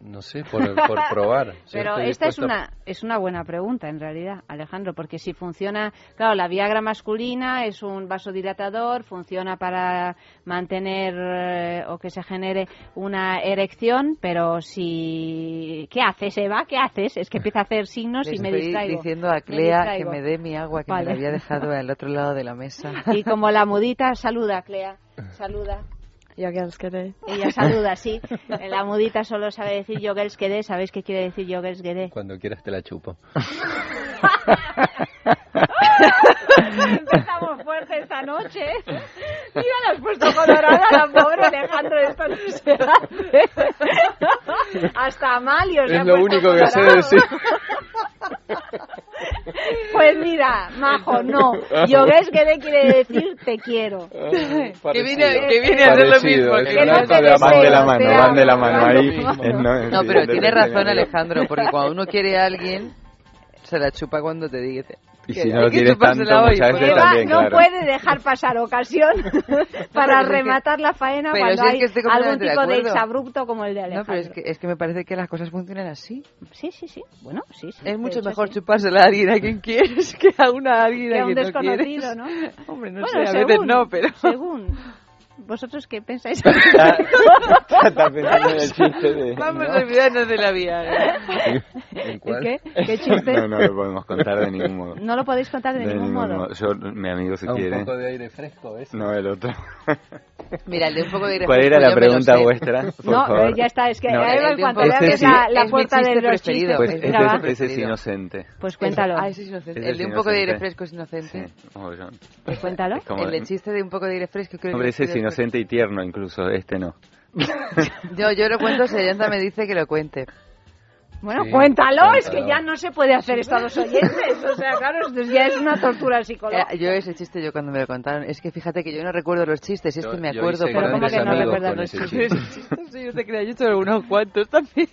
P: No sé, por, por probar.
A: Pero esta es una es una buena pregunta en realidad, Alejandro, porque si funciona, claro, la Viagra masculina es un vasodilatador, funciona para mantener eh, o que se genere una erección, pero si ¿qué haces, Eva? ¿Qué haces? Es que empieza a hacer signos y me
B: estoy
A: distraigo.
B: diciendo a
A: Me
B: Clea que me dé mi agua que me la había dejado al otro lado de la mesa.
A: Y como la mudita saluda, Clea, saluda.
R: Yo que os quedé.
A: Ella saluda, sí. La mudita solo sabe decir yo girls quedé. ¿Sabéis qué quiere decir yo girls quedé?
P: Cuando quieras te la chupo.
A: Empezamos fuerte esta noche. Mira, la has puesto colorada la pobre Alejandro, esto no se hace. Hasta Amalio
P: Es lo único que sé
A: colorado.
P: decir.
A: Pues mira, majo, no. Yo ves que le quiere decir te quiero.
B: Que viene, que viene a hacer lo mismo.
Q: es
B: que
A: no te deseo,
Q: van de la mano, van de la mano ahí. No,
B: No, pero tiene razón Alejandro, porque cuando uno quiere a alguien, se la chupa cuando te dice.
Q: Y
B: que
Q: si no lo
B: que
Q: quieres tanto, muchas veces también,
A: no
Q: claro.
A: puede dejar pasar ocasión para
B: es que-
A: rematar la faena
B: Pero
A: cuando
B: si es
A: hay
B: que estoy
A: algún
B: de
A: tipo de
B: acuerdo.
A: exabrupto como el de
B: No,
A: Alejandro.
B: pero es que, es que me parece que las cosas funcionan así.
A: Sí, sí, sí. Bueno, sí, sí.
B: Es
A: de
B: mucho
A: hecho,
B: mejor
A: sí.
B: chupársela a alguien a quien quieres que a una a alguien
A: Que
B: a
A: a un
B: quien no
A: desconocido,
B: quieres.
A: ¿no?
B: Hombre, no
A: Bueno,
B: sé, a
A: según,
B: veces no, pero...
A: Según. ¿Vosotros qué pensáis?
Q: Está pensando en el chiste de...
B: Vamos
Q: ¿no?
B: a olvidarnos de la Viagra.
Q: ¿En cuál?
A: ¿Qué? ¿Qué chiste?
Q: No, no lo podemos contar de ningún modo.
A: No lo podéis contar de, ningún modo.
Q: Yo, mi amigo, si
P: Ah, un
Q: quiere.
P: poco de aire fresco, ¿ves?
Q: No, el otro.
B: Mira, el de un poco de aire
Q: ¿Cuál
B: fresco
Q: era la pregunta vuestra? Por
A: No,
Q: favor.
A: eh, ya está, es que
Q: No.
A: Eva
B: un
A: le
Q: poco-
A: abres la, la puerta de los chistes,
Q: Pues
B: Es
Q: ese, es inocente.
A: pues cuéntalo.
B: Ah, ese es inocente.
Q: Ese
B: El de
Q: es
B: un poco de aire fresco es inocente.
Q: Sí.
A: Pues cuéntalo.
B: El de chiste de un poco de aire fresco creo
Q: Hombre,
B: que
Q: ese es inocente y tierno incluso, este no.
B: Yo, yo lo cuento si Ayanta me dice que lo cuente.
A: Bueno,
Q: Sí,
A: cuéntalo, es que
Q: cuéntalo.
A: ya no se puede hacer los oyentes. O sea, claro, esto ya es una tortura psicológica.
B: Eh, yo ese chiste yo cuando me lo contaron, es que fíjate que yo no recuerdo los chistes, es
P: Yo-
B: que me acuerdo
A: Pero ¿cómo que no recuerdas los chistes?
P: chiste.
B: Sí, yo te creía, yo he hecho unos cuantos también.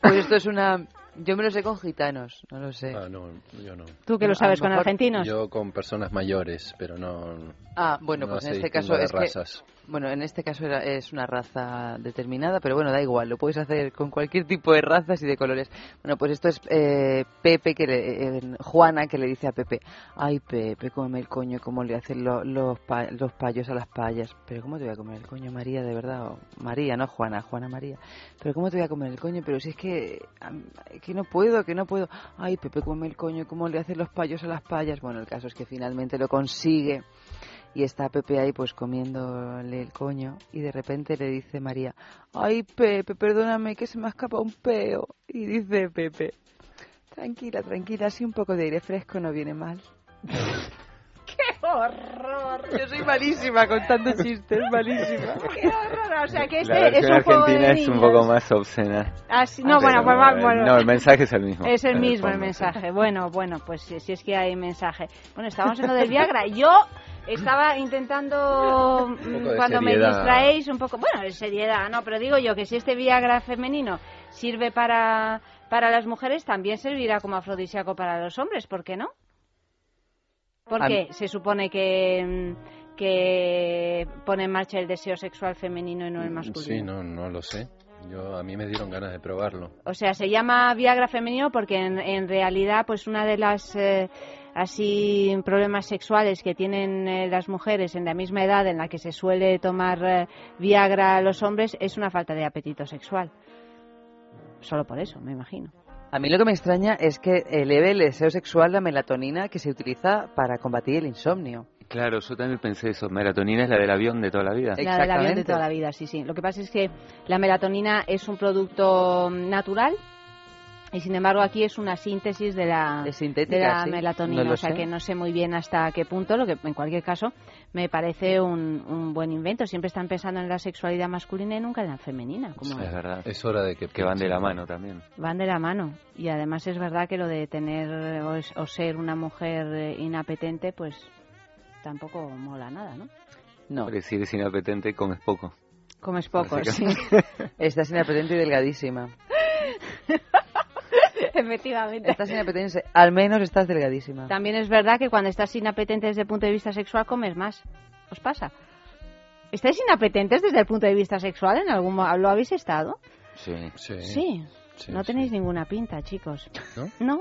B: Pues esto es una... Yo me lo sé con gitanos, no lo sé.
P: Ah, no, yo no.
A: Tú que lo sabes con argentinos.
P: Yo con personas mayores, pero no.
B: Ah, bueno,
P: no
B: pues en este caso es que...
P: razas.
B: Bueno, en este caso era- es una raza determinada, pero bueno, da igual, lo puedes hacer con cualquier tipo de razas y de colores. Bueno, pues esto es eh, Pepe, que le- eh, Juana, que le dice a Pepe, ay Pepe, cómeme el coño, cómo le hacen lo- los, pa- los payos a las payas. Pero ¿cómo te voy a comer el coño, María, de verdad? O María, no Juana, Juana María. Pero ¿cómo te voy a comer el coño? Pero si es que, que no puedo, que no puedo. Ay Pepe, cómeme el coño, cómo le hacen los payos a las payas. Bueno, el caso es que finalmente lo consigue. Y está Pepe ahí pues comiéndole el coño y de repente le dice María, ay Pepe, perdóname que se me ha escapado un peo. Y dice Pepe, tranquila, tranquila, así un poco de aire fresco no viene mal.
A: ¡Qué horror!
B: Yo soy malísima contando chistes, malísima.
A: ¡Qué horror! O sea, que
Q: La
A: este es un juego de
Q: es un poco más obscena.
A: Ah, sí, no, bueno, pues va- bueno.
Q: No, el mensaje es el mismo.
A: Es el mismo el mensaje. Bueno, bueno, pues si, si es que hay mensaje. Bueno, estábamos en lo del Viagra. Yo estaba intentando, mm, cuando me distraéis, un poco, bueno, de seriedad, no, pero digo yo que si este Viagra femenino sirve para, para las mujeres, también servirá como afrodisíaco para los hombres, ¿por qué no? Porque se supone que, mm, que pone en marcha el deseo sexual femenino y no el masculino.
P: Sí, no, no lo sé. Yo a mí me dieron ganas de probarlo.
A: O sea, se llama Viagra femenino porque en, en realidad, pues una de las eh, así problemas sexuales que tienen eh, las mujeres en la misma edad en la que se suele tomar eh, Viagra a los hombres es una falta de apetito sexual. Solo por eso, me imagino.
B: A mí lo que me extraña es que eleve el deseo sexual la melatonina que se utiliza para combatir el insomnio.
Q: Claro, yo también pensé eso. Melatonina es la del avión de toda la vida.
A: La del avión de toda la vida, sí, sí. Lo que pasa es que la melatonina es un producto natural y sin embargo aquí es una síntesis de la, de la
B: sí.
A: melatonina,
B: No lo
A: o sea
B: sé.
A: que no sé muy bien hasta qué punto, lo que en cualquier caso me parece un, un buen invento. Siempre están pensando en la sexualidad masculina y nunca en la femenina, como
Q: Es verdad.
P: Es hora de que,
Q: Que van de la mano también.
A: van de la mano. Y además es verdad que lo de tener o, es- o ser una mujer eh, inapetente, pues tampoco mola nada, ¿no?
B: No,
Q: Porque si eres inapetente, comes poco.
A: Comes poco, sí.
B: estás inapetente y delgadísima.
A: Efectivamente.
B: Estás inapetente, al menos estás delgadísima.
A: También es verdad que cuando estás inapetente desde el punto de vista sexual comes más. ¿Os pasa? ¿Estáis inapetentes desde el punto de vista sexual? ¿En algún ¿Lo habéis estado?
P: Sí.
A: Sí.
P: Sí,
A: no tenéis ninguna pinta, chicos.
P: ¿No?
A: No,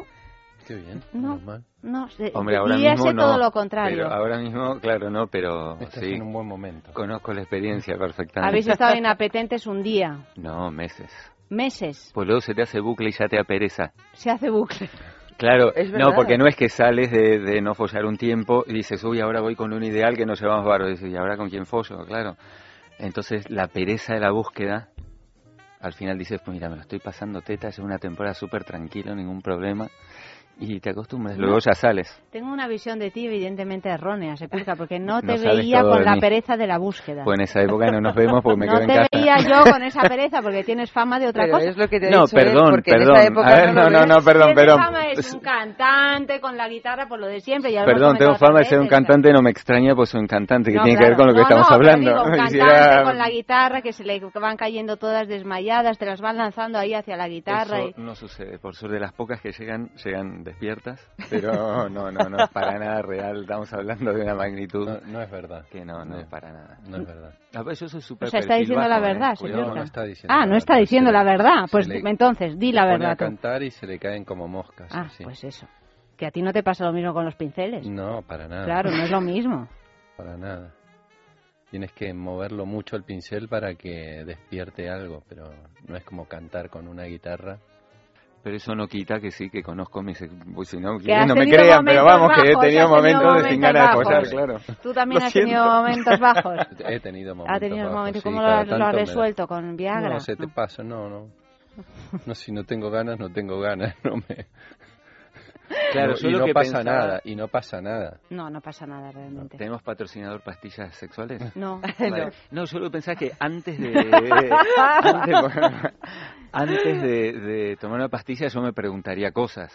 P: Qué bien.
A: no,
P: normal.
A: no. se-
P: Hombre, ahora
A: diríase
P: mismo no.
A: todo lo contrario.
P: Pero ahora mismo, claro, no, pero
Q: Estás
P: sí.
Q: en un buen momento.
P: Conozco la experiencia perfectamente.
A: Habéis estado inapetentes un día,
P: No, meses.
A: Meses.
P: Pues luego se te hace bucle y ya te apereza.
A: Se hace bucle.
P: Claro,
B: Es
P: no, porque no es que sales de, de no follar un tiempo y dices, uy, ahora voy con un ideal que no llevamos barro. Y dices, ¿y ahora con quién follo? Claro. Entonces, la pereza de la búsqueda, al final dices, pues mira, me lo estoy pasando teta, es una temporada súper tranquilo, ningún problema. Y te acostumbras, luego ya sales.
A: Tengo una visión de ti evidentemente errónea, Sepulcra, porque no te
P: No
A: veía con
P: de
A: la
P: mí.
A: pereza de la búsqueda.
P: Pues en esa época no nos vemos porque me
A: no
P: quedo en
A: te
P: casa.
A: veía yo con esa pereza porque tienes fama de otra
B: Pero
A: cosa.
B: es lo que te
P: No,
B: dicho él,
P: perdón,
B: porque en
P: perdón.
B: esa época
P: A ver,
B: no,
P: no, no, no, perdón, perdón.
A: fama, es un cantante con la guitarra por lo de siempre. Ya
P: Perdón, tengo fama de ser un cantante, no me extraña, pues un cantante que
A: No,
P: tiene que ver
A: claro.
P: con lo que
A: No,
P: estamos
A: no,
P: hablando.
A: digo, un cantante con la guitarra que se le van cayendo todas desmayadas, te las van lanzando ahí hacia la guitarra.
P: Eso no sucede, por suerte las pocas que llegan, llegan despiertas, pero no, no, no es para nada real, estamos hablando de una magnitud
Q: No, no es verdad.
P: que no, no,
Q: No.
P: es para nada.
Q: No es verdad.
P: A ver, yo soy súper
A: O sea, está diciendo la
P: bajo, ¿eh?
A: verdad,
P: Cuidado.
A: señor.
Q: no está diciendo
A: Ah,
Q: la
A: no está
Q: verdad,
A: diciendo la verdad.
Q: se
A: Pues
Q: le-
A: entonces, di la
Q: se pone
A: verdad
Q: a cantar y se le caen como moscas.
A: Ah,
Q: así.
A: pues eso. Que a ti no te pasa lo mismo con los pinceles.
Q: No, para nada.
A: Claro, no es lo mismo.
Q: Para nada. Tienes que moverlo mucho el pincel para que despierte algo, pero no es como cantar con una guitarra.
P: Pero eso no quita que sí, que conozco mis... pues si no, no me
A: tenido
P: crean, pero vamos, que he tenido
A: tenido
P: momentos de sin ganas de follar, claro.
A: Tú también
P: Lo
A: has tenido
P: siento.
A: momentos bajos.
Q: He tenido momentos
A: Ha tenido
Q: bajos,
A: momentos.
Q: sí,
A: ¿Cómo
Q: cada
A: lo, has- lo has resuelto? ¿Con Viagra?
Q: No, se te pasa, no, no. No, si no tengo ganas, no tengo ganas. No me...
P: Claro,
Q: y
P: lo
Q: no
P: que
Q: pasa
P: pensaba-
Q: nada, y no pasa nada.
A: No, no pasa nada realmente.
P: ¿Tenemos patrocinador pastillas sexuales?
A: No.
P: Vale. No, yo lo que pensaba que antes de... antes, antes de, de tomar una pastilla yo me preguntaría cosas.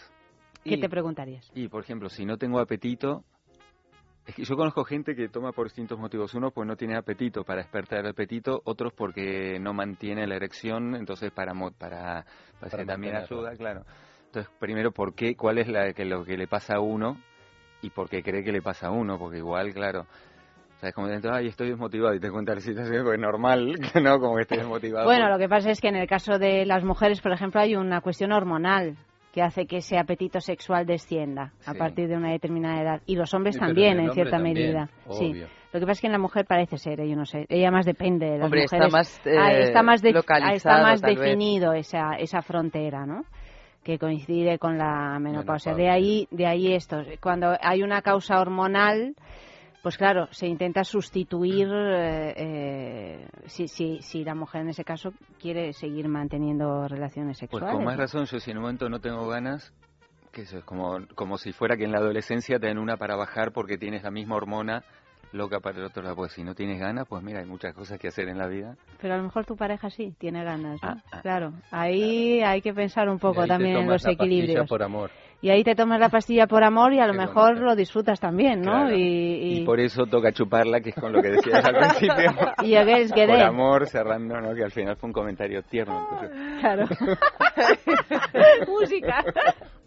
A: ¿Qué
P: Y-
A: te preguntarías?
P: Y, por ejemplo, si no tengo apetito... Es que yo conozco gente que toma por distintos motivos. Uno, pues no tiene apetito para despertar el apetito. Otros, porque no mantiene la erección. Entonces, para, mo- para, para,
Q: Para
P: que también ayuda, claro. Entonces, primero, ¿por qué? ¿Cuál es la, que, lo que le pasa a uno? Y por qué cree que le pasa a uno. Porque igual, claro... O sea, es como dentro, ay, estoy desmotivado y te cuenta la situación, pues normal, que no, como que estés desmotivado.
A: Bueno, lo que pasa es que en el caso de las mujeres, por ejemplo, hay una cuestión hormonal que hace que ese apetito sexual descienda a partir de una determinada edad. Y los hombres
Q: Sí,
A: también,
Q: en
A: cierta
Q: también,
A: medida. Sí. Lo que pasa es que en la mujer parece ser, eh, yo no sé, ella más depende de las
B: Hombre, está más,
A: Ah,
B: eh,
A: está más, de- ah, está más definido esa, esa frontera, ¿no? Que coincide con la menopausia. De ahí, de ahí esto. Cuando hay una causa hormonal, pues claro, se intenta sustituir eh, eh, si, si, si la mujer en ese caso quiere seguir manteniendo relaciones
P: Pues
A: sexuales.
P: con más razón, yo si en un momento no tengo ganas, que eso es como, como si fuera que en la adolescencia te den una para bajar porque tienes la misma hormona loca para el otro lado. Pues si no tienes ganas, pues mira, hay muchas cosas que hacer en la vida.
A: Pero a lo mejor tu pareja sí tiene ganas, ¿no?
P: Ah, ah.
A: Claro, ahí hay que pensar un
Q: Y
A: poco también en los
Q: la pastilla
A: equilibrios.
Q: por amor.
A: Y ahí te tomas la pastilla por amor y a lo
Q: Qué
A: mejor
Q: bonito.
A: lo disfrutas también, ¿no?
P: Claro.
A: Y,
P: Y por eso toca chuparla, que es con lo que decías al principio.
A: Y ves que
P: Por
A: de-
P: amor, cerrando, ¿no? Que al final fue un comentario tierno. entonces.
A: Claro. Música.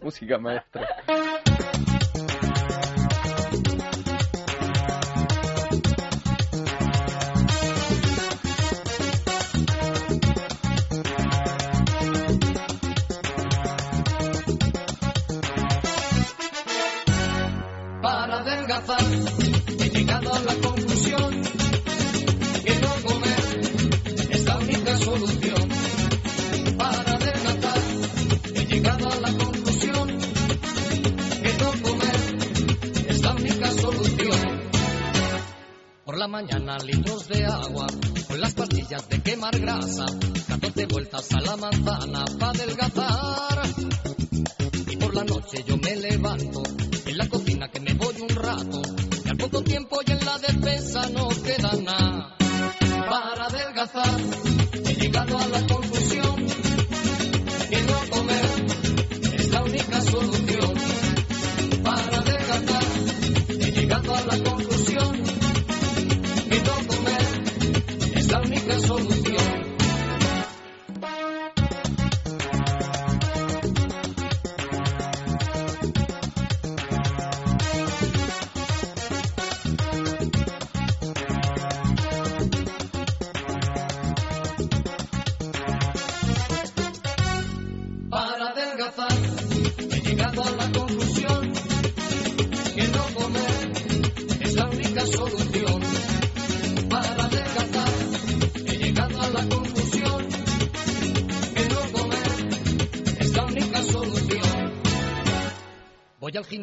Q: Música maestra.
R: La mañana litros de agua, con las pastillas de quemar grasa, 14 vueltas a la manzana para adelgazar. Y por la noche yo me levanto en la cocina que me voy un rato y al poco tiempo y en la despensa no queda nada. Para adelgazar he llegado a la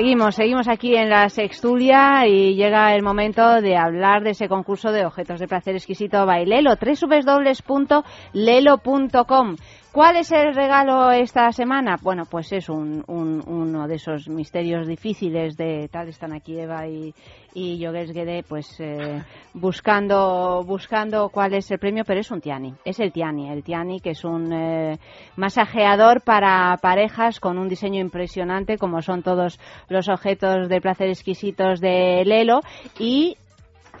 A: Seguimos, seguimos aquí en la Sextulia y llega el momento de hablar de ese concurso de objetos de placer exquisito Bailelo, www.lelo.com. ¿Cuál es el regalo esta semana? Bueno, pues es un, un- uno de esos misterios difíciles de tal. Están aquí Eva y, y Yogues Guede, pues eh, buscando, buscando cuál es el premio, pero es un Tiani. Es el Tiani, el Tiani que es un eh, masajeador para parejas con un diseño impresionante, como son todos los objetos de placer exquisitos de Lelo. Y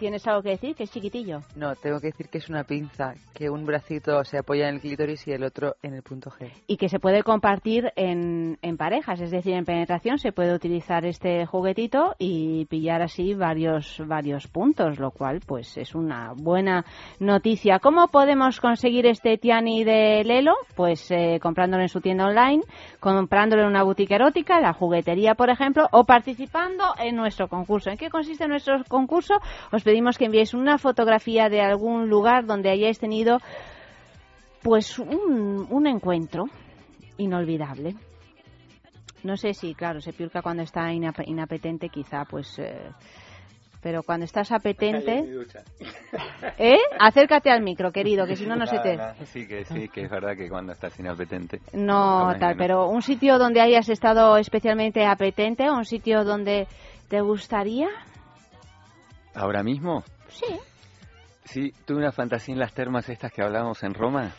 A: ¿Tienes algo que decir? Que es chiquitillo.
B: No, tengo que decir que es una pinza, que un bracito se apoya en el clítoris y el otro en el punto G.
A: y que se puede compartir en, en parejas, es decir, en penetración se puede utilizar este juguetito y pillar así varios varios puntos, lo cual pues es una buena noticia. ¿Cómo podemos conseguir este Tiani de Lelo? Pues eh, comprándolo en su tienda online, comprándolo en una boutique erótica, la juguetería, por ejemplo, o participando en nuestro concurso. ¿En qué consiste nuestro concurso? Os pedimos que enviéis una fotografía de algún lugar donde hayáis tenido pues un, un encuentro inolvidable. No sé si, claro, se piurca cuando está inap- inapetente, quizá, pues. eh, pero cuando estás apetente. ¿Eh? Acércate al micro, querido, que si no, no se te.
P: Sí, que sí, que es verdad que cuando estás inapetente.
A: No, tal, pero un sitio donde hayas estado especialmente apetente, o un sitio donde te gustaría.
P: ¿Ahora mismo?
A: Sí.
P: Sí, tuve una fantasía en las termas estas que hablábamos en Roma.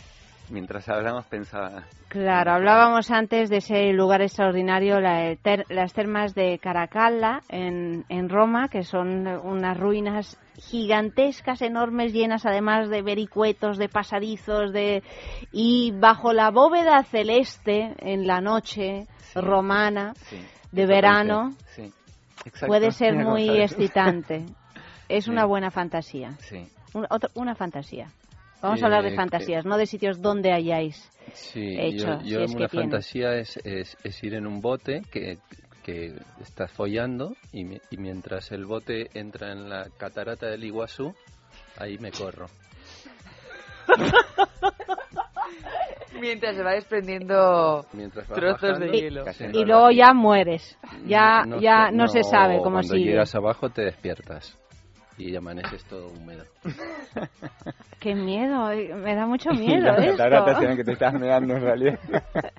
P: Mientras hablamos pensaba,
A: Claro, hablábamos antes de ese lugar extraordinario, la- ter- las termas de Caracalla en, en Roma, que son unas ruinas gigantescas, enormes, llenas además de vericuetos, de pasadizos, de y bajo la bóveda celeste en la noche romana de verano
P: sí,
A: puede ser muy excitante. Es una buena fantasía.
P: Sí.
A: Un- otro- una fantasía. Vamos a hablar de
Q: Eh,
A: fantasías, no de sitios donde hayáis
Q: Sí,
A: hecho,
Q: yo,
A: si
Q: yo
A: es que
Q: una
A: tienes.
Q: fantasía es, es, es ir en un bote que, que estás follando y, mi- y mientras el bote entra en la catarata del Iguazú, ahí me corro.
B: Mientras se va desprendiendo
Q: Mientras va
B: trozos
Q: bajando,
B: de hielo.
A: y luego ya mueres. Ya,
Q: No
A: ya no, se sabe cómo
Q: cuando
A: sigue.
Q: llegas abajo te despiertas y amaneces todo húmedo.
A: Qué miedo, eh, me da mucho miedo esto.
P: se ven que te estás meando en realidad.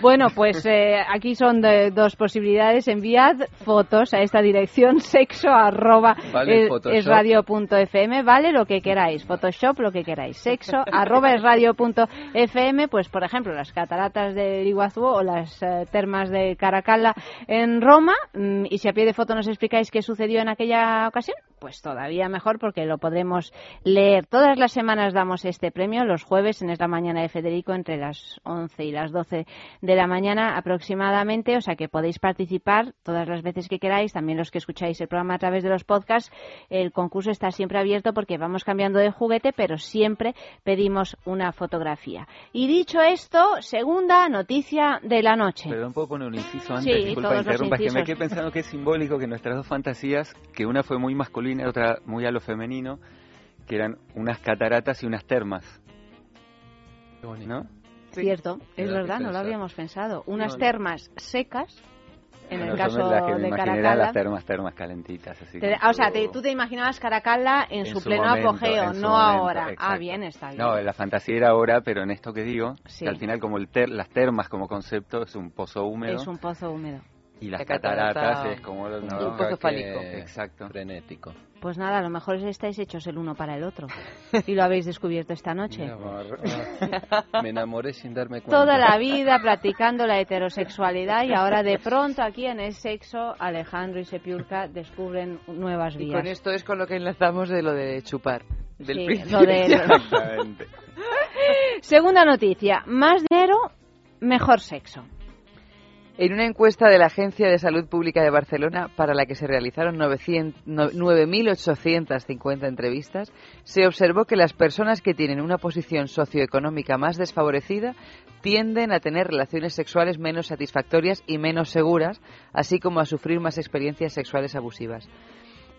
A: Bueno, pues eh, aquí son de- dos posibilidades. Enviad fotos a esta dirección sexo arroba
Q: Vale,
A: es-
Q: Photoshop.
A: es radio punto fm, vale lo que queráis, Photoshop lo que queráis, sexo arroba es radio punto fm, pues por ejemplo las cataratas del Iguazú o las eh, termas de Caracalla en Roma mm, y si a pie de foto nos explicáis qué sucedió en aquella ocasión, pues todavía mejor porque lo podremos leer. Todas las semanas damos este premio, los jueves en Es la Mañana de Federico entre las 11 y las 12 de la mañana aproximadamente, o sea que podéis participar todas las veces que queráis, también los que escucháis el programa a través de los podcasts. El concurso está siempre abierto porque vamos cambiando de juguete, pero siempre pedimos una fotografía. Y dicho esto, segunda noticia de la noche.
P: Perdón, ¿puedo poner un inciso antes?
A: Sí,
P: Disculpa, interrumpa, es que me quedé pensando que es simbólico que nuestras dos fantasías, que una fue muy masculina y otra muy a lo femenino, que eran unas cataratas y unas termas. ¿No?
A: Cierto, es verdad, no lo habíamos pensado. Unas
P: No.
A: termas secas, en el caso
P: son las que me
A: de Caracalla.
P: las termas, termas calentitas. Así
A: Te- o sea, te- tú te imaginabas Caracalla en,
P: en
A: su pleno
P: momento,
A: apogeo,
P: su
A: no
P: momento,
A: ahora. Ah,
P: exacto.
A: bien, está bien.
P: No, la fantasía era ahora, pero en esto que digo,
A: Sí.
P: que al final como el ter- las termas como concepto es un pozo húmedo,
A: Es un pozo húmedo.
P: Y las
B: La catarata-
P: cataratas es como lo-
B: un fálico.
P: Exacto.
Q: Frenético.
A: Pues nada, a lo mejor estáis hechos el uno para el otro. Y lo habéis descubierto esta noche.
Q: Mi amor, me enamoré sin darme cuenta.
A: Toda la vida practicando la heterosexualidad y ahora de pronto aquí en el sexo Alejandro y Sepiurca descubren nuevas
B: Y
A: vías.
B: con esto es con lo que enlazamos de lo de chupar. Del
A: Sí,
B: principio.
A: lo de-. Segunda noticia, más dinero, mejor sexo.
B: En una encuesta de la Agencia de Salud Pública de Barcelona, para la que se realizaron 900 no- 9.850 entrevistas, se observó que las personas que tienen una posición socioeconómica más desfavorecida tienden a tener relaciones sexuales menos satisfactorias y menos seguras, así como a sufrir más experiencias sexuales abusivas.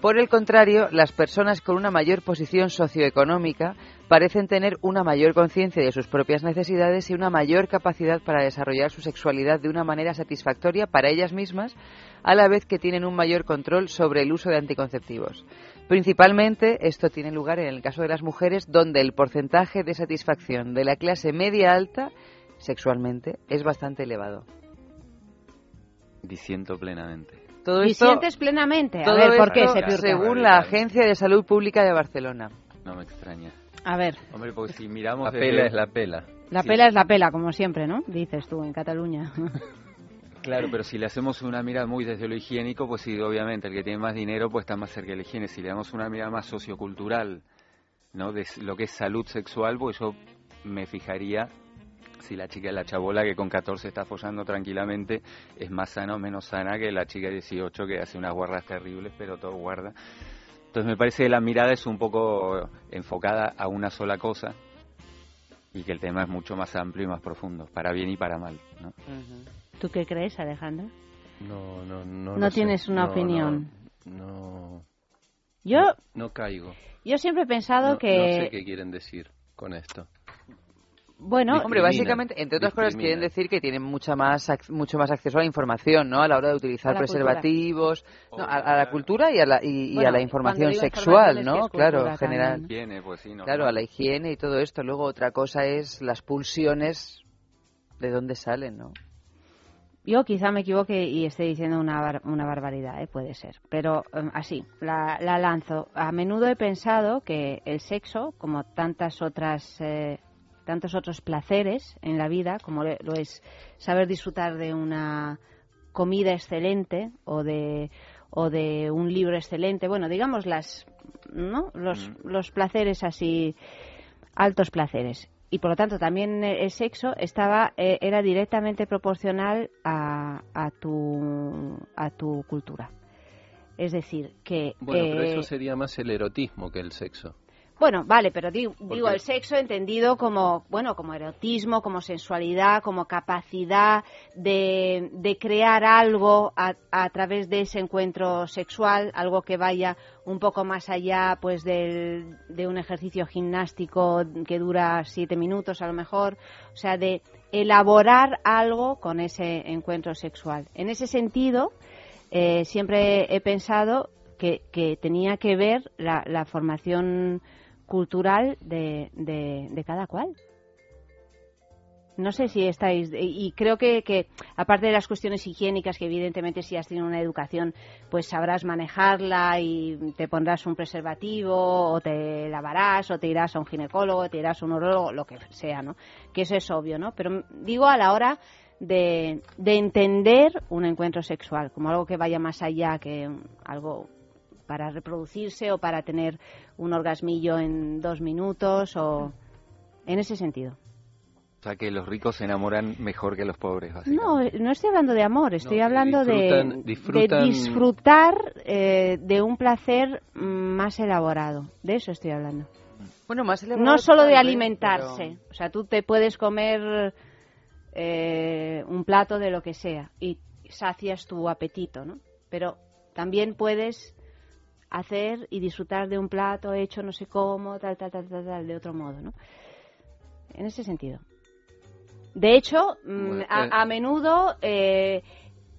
B: Por el contrario, las personas con una mayor posición socioeconómica parecen tener una mayor conciencia de sus propias necesidades y una mayor capacidad para desarrollar su sexualidad de una manera satisfactoria para ellas mismas, a la vez que tienen un mayor control sobre el uso de anticonceptivos. Principalmente esto tiene lugar en el caso de las mujeres, donde el porcentaje de satisfacción de la clase media alta sexualmente es bastante elevado.
P: Disiento plenamente.
B: Todo
A: y
B: esto,
A: sientes plenamente. A
B: todo
A: ver, ¿por qué, Sepiurca?
B: según la Agencia de Salud Pública de Barcelona.
P: No me extraña.
A: A ver,
P: Hombre, porque si miramos...
Q: La
P: desde-
Q: pela es la pela.
A: la
P: Sí.
A: pela es la pela, como siempre, ¿no? Dices tú en Cataluña.
P: Claro, pero si le hacemos una mirada muy desde lo higiénico, pues sí, obviamente, el que tiene más dinero pues está más cerca de la higiene. Si le damos una mirada más sociocultural, ¿no? De lo que es salud sexual, pues yo me fijaría si la chica de la chabola que con 14 está follando tranquilamente es más sana o menos sana que la chica de 18 que hace unas guardas terribles, pero todo guarda. Entonces me parece que la mirada es un poco enfocada a una sola cosa y que el tema es mucho más amplio y más profundo, para bien y para mal, ¿no?
A: ¿Tú qué crees, Alejandro?
Q: No, no, no.
A: No
Q: sé.
A: tienes una
Q: No,
A: opinión.
Q: No, no,
A: Yo,
Q: no caigo.
A: yo siempre he pensado
Q: No,
A: que...
Q: no sé qué quieren decir con esto.
A: Bueno,
B: Hombre, básicamente, entre otras cosas, quieren decir que tienen mucha más, ac- mucho más acceso a la información, ¿no? A la hora de utilizar preservativos, no, a, a la cultura y a la, y, a la información sexual,
A: información es
B: ¿no?
A: que
B: claro,
A: cultura
B: general.
P: Higiene, pues sí.
B: Claro, a la higiene y todo esto. Luego otra cosa es las pulsiones, de dónde salen, ¿no?
A: Yo quizá me equivoque y esté diciendo una, bar- una barbaridad, ¿eh? puede ser. Pero em, así, la, la lanzo. A menudo he pensado que el sexo, como tantas otras, eh, tantos otros placeres en la vida, como lo es saber disfrutar de una comida excelente o de, o de un libro excelente, bueno, digamos las, ¿no? Los, los placeres así, altos placeres. Y por lo tanto también eh, el sexo estaba eh, era directamente proporcional a, a tu a tu cultura. Es decir, que
Q: Bueno, pero
A: eh,
Q: eso sería más el erotismo que el sexo.
A: Bueno, vale, pero digo, digo el sexo entendido como, bueno, como erotismo, como sensualidad, como capacidad de, de crear algo a, a través de ese encuentro sexual, algo que vaya un poco más allá, pues, del, de un ejercicio gimnástico que dura siete minutos a lo mejor, o sea, de elaborar algo con ese encuentro sexual. En ese sentido, eh, siempre he pensado que, que tenía que ver la, la formación cultural de, de, de cada cual. No sé si estáis. Y creo que, que, aparte de las cuestiones higiénicas, que evidentemente si has tenido una educación, pues sabrás manejarla y te pondrás un preservativo, o te lavarás, o te irás a un ginecólogo, te irás a un urologo, lo que sea, ¿no? Que eso es obvio, ¿no? Pero digo a la hora de, de entender un encuentro sexual como algo que vaya más allá que algo para reproducirse o para tener un orgasmillo en dos minutos o en ese sentido.
P: O sea, que los ricos se enamoran mejor que los pobres.
A: No, no estoy hablando de amor, estoy hablando de-
Q: disfrutan-
A: de,
Q: disfrutan-
A: disfrutar eh, de un placer más elaborado. De eso estoy hablando.
B: Bueno, más elaborado
A: No solo de alimentarse. O sea, tú te puedes comer eh, un plato de lo que sea y sacias tu apetito, ¿no? Pero también puedes hacer y disfrutar de un plato hecho no sé cómo, tal, tal, tal, tal, tal, de otro modo, ¿no? En ese sentido. De hecho, mm,
Q: Bueno,
A: a,
Q: eh.
A: a menudo eh,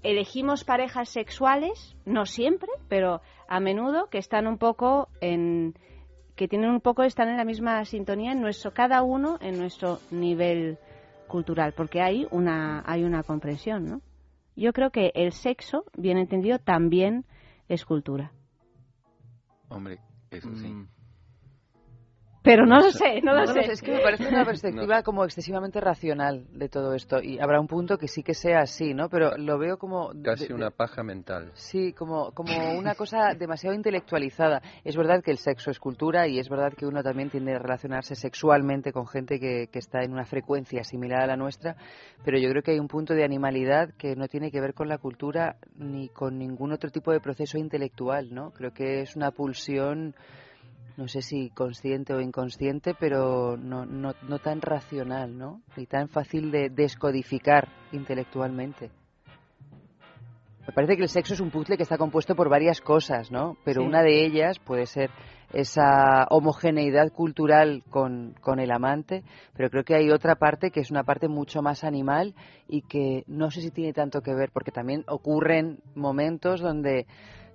A: elegimos parejas sexuales, no siempre, pero a menudo que están un poco en que tienen un poco están en la misma sintonía en nuestro cada uno en nuestro nivel cultural, porque hay una hay una comprensión, ¿no? yo creo que el sexo, bien entendido, también es cultura.
P: Hombre, eso sí.
A: Pero no lo sé, no lo sé.
B: Es que me parece una perspectiva como excesivamente racional de todo esto. Y habrá un punto que sí que sea así, ¿no? Pero lo veo como... de-
Q: Casi
B: de-
Q: una paja mental.
B: Sí, como, como una cosa demasiado intelectualizada. Es verdad que el sexo es cultura y es verdad que uno también tiende a relacionarse sexualmente con gente que, que está en una frecuencia similar a la nuestra, pero yo creo que hay un punto de animalidad que no tiene que ver con la cultura ni con ningún otro tipo de proceso intelectual, ¿no? Creo que es una pulsión, no sé si consciente o inconsciente, pero no, no, no tan racional, ¿no? Ni tan fácil de descodificar intelectualmente. Me parece que el sexo es un puzzle que está compuesto por varias cosas, ¿no? Pero
A: Sí.
B: una de ellas puede ser esa homogeneidad cultural con, con el amante, pero creo que hay otra parte que es una parte mucho más animal y que no sé si tiene tanto que ver, porque también ocurren momentos donde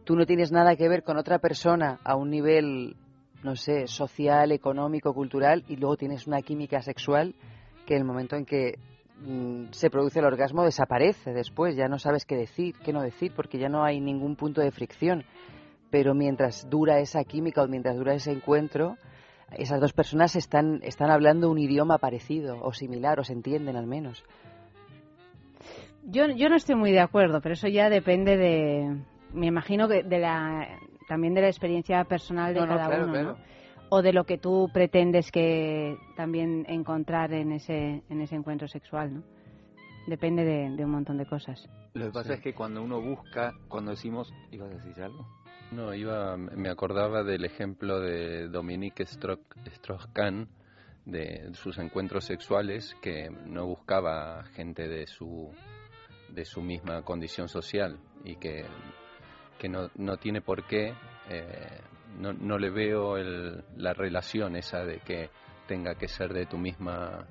B: tú no tienes nada que ver con otra persona a un nivel, no sé, social, económico, cultural, y luego tienes una química sexual que en el momento en que mm, se produce el orgasmo desaparece después, ya no sabes qué decir, qué no decir, porque ya no hay ningún punto de fricción. Pero mientras dura esa química o mientras dura ese encuentro, esas dos personas están, están hablando un idioma parecido o similar o se entienden al menos.
A: Yo, yo no estoy muy de acuerdo, pero eso ya depende de, me imagino que de la, también de la experiencia personal de
B: No, no,
A: cada
B: claro,
A: uno,
B: claro.
A: ¿no? O de lo que tú pretendes que también encontrar en ese, en ese encuentro sexual, ¿no? Depende de, de un montón de cosas.
P: Lo que pasa es que cuando uno busca, cuando decimos, ¿ibas a decir algo?
Q: No, iba, me acordaba del ejemplo de Dominique Strauss-Kahn, de sus encuentros sexuales, que no buscaba gente de su, de su misma condición social y que, que no, no tiene por qué, eh, no, no le veo el- la relación esa de que tenga que ser de tu misma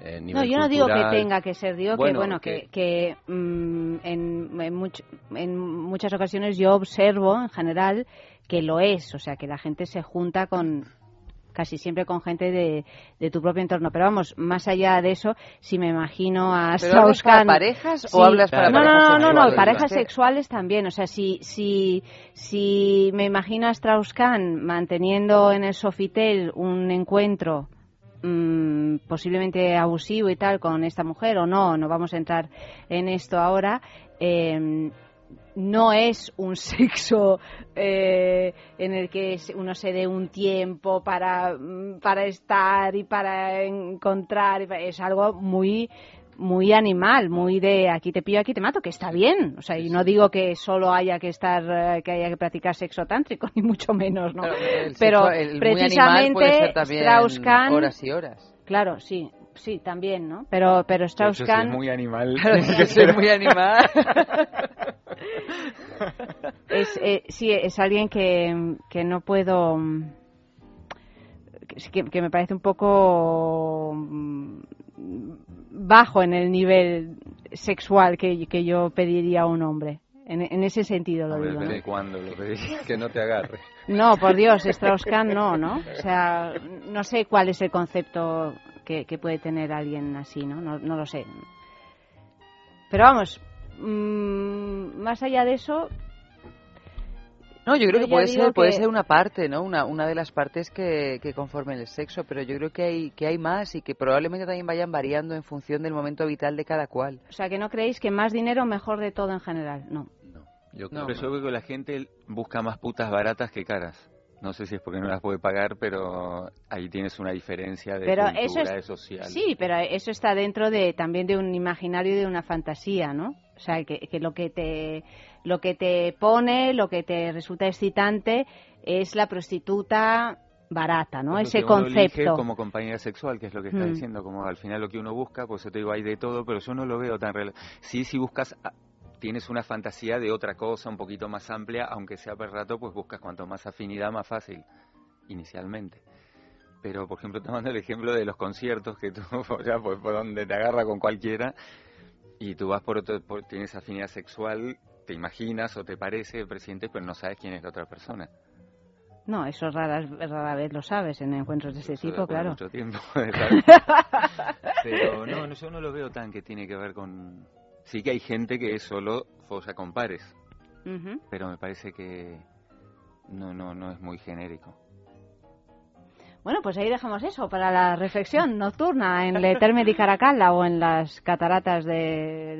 Q: eh, nivel
A: No, yo no digo que tenga que ser, digo
Q: Bueno,
A: que bueno
Q: que-
A: que, que, mm, en, en, much- en muchas ocasiones yo observo en general que lo es, o sea que la gente se junta con casi siempre con gente de, de tu propio entorno. Pero vamos, más allá de eso, si me imagino a
B: ¿Pero hablas para
A: Strauss-Kahn...
B: parejas o hablas para
A: no,
B: parejas
A: no, no, no, no,
B: sexuales?
A: parejas sexuales también. O sea, si, si, si me imagino a Strauss-Kahn manteniendo en el Sofitel un encuentro mm, posiblemente abusivo y tal con esta mujer o no, no vamos a entrar en esto ahora. eh, no es un sexo eh, en el que uno se dé un tiempo para, mm, para estar y para encontrar. Es algo muy muy animal, muy de aquí te pillo, aquí te mato, que está bien. O sea, y no digo que solo haya que estar, eh, que haya que practicar sexo tántrico, ni mucho menos, ¿no?
B: El
A: Pero
B: sexo- el muy
A: precisamente
B: animal puede ser también
A: Strauss-Kahn...
B: horas y horas.
A: Claro, sí, sí, también, ¿no? Pero, pero Strauss-Kahn...
P: muy animal.
B: Claro,
P: tiene
B: sí,
P: que ser-
B: muy animal.
A: es, eh, sí, es alguien que, que no puedo. Que, que me parece un poco mm, bajo en el nivel sexual que, que yo pediría a un hombre. En, en ese sentido lo
P: Hombre,
A: digo. ¿no?
P: cuándo lo.
Q: Que no te agarre.
A: No, por Dios, Strauss-Kahn no, ¿no? O sea, no sé cuál es el concepto que, que puede tener alguien así, ¿no? No, no lo sé. Pero vamos, mm, más allá de eso...
B: No, yo creo
A: Yo
B: que puede ser, puede
A: que-
B: ser una parte, ¿no? Una, una de las partes que, que conformen el sexo, pero yo creo que hay, que hay más y que probablemente también vayan variando en función del momento vital de cada cual.
A: O sea, que no creéis que más dinero mejor de todo en general. No.
P: Yo
B: No,
P: yo creo que la gente busca más putas baratas que caras. No sé si es porque no las puede pagar, pero ahí tienes una diferencia de
A: Pero
P: cultura,
A: eso es,
P: de social.
A: Sí, pero eso está dentro de también de un imaginario y de una fantasía, ¿no? O sea, que, que lo que te lo que te pone, lo que te resulta excitante es la prostituta barata, ¿no? Ese
P: que uno elige
A: concepto.
P: como compañera sexual, que es lo que está
A: Mm.
P: diciendo, como al final lo que uno busca, pues yo te digo, hay de todo, pero yo no lo veo tan... rela- Sí, si buscas, tienes una fantasía de otra cosa un poquito más amplia, aunque sea per rato, pues buscas cuanto más afinidad, más fácil, inicialmente. Pero, por ejemplo, tomando el ejemplo de los conciertos, que tú, ya, pues, por donde te agarra con cualquiera, y tú vas por otro, por- tienes afinidad sexual, te imaginas o te parece el presidente, pero no sabes quién es la otra persona.
A: No, eso rara, rara vez lo sabes en encuentros de ese tipo, claro.
P: mucho tiempo Pero no, no, yo no lo veo tan que tiene que ver con, Sí que hay gente que solo fosa con pares, pero me parece que no, no, no es muy genérico.
A: Bueno, pues ahí dejamos eso para la reflexión nocturna en el Terme di Caracalla o en las cataratas de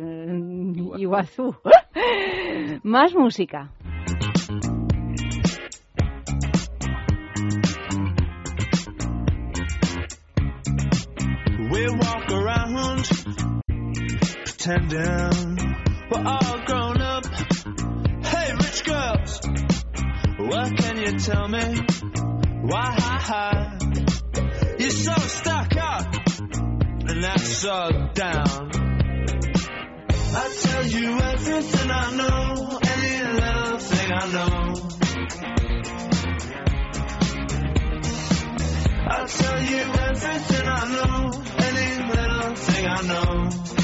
A: Iguazú. Más música.
S: Pretending we're all grown up. Hey, rich girls, what can you tell me? Why you're so stuck up and that's so down? I tell you everything I know, any little thing I know. I'll tell you everything I know, any little thing I know.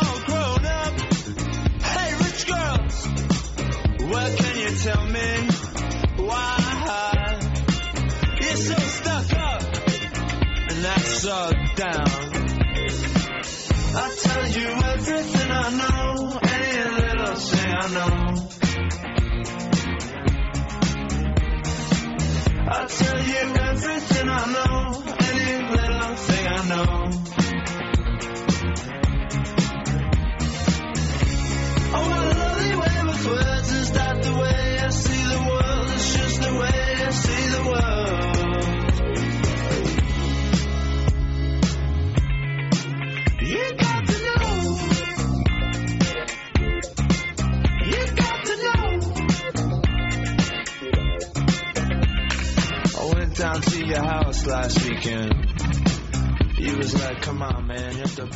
S: tell me? Why you're so stuck up and that's so down? I'll tell you everything I know, any little thing I know. I'll tell you everything I know,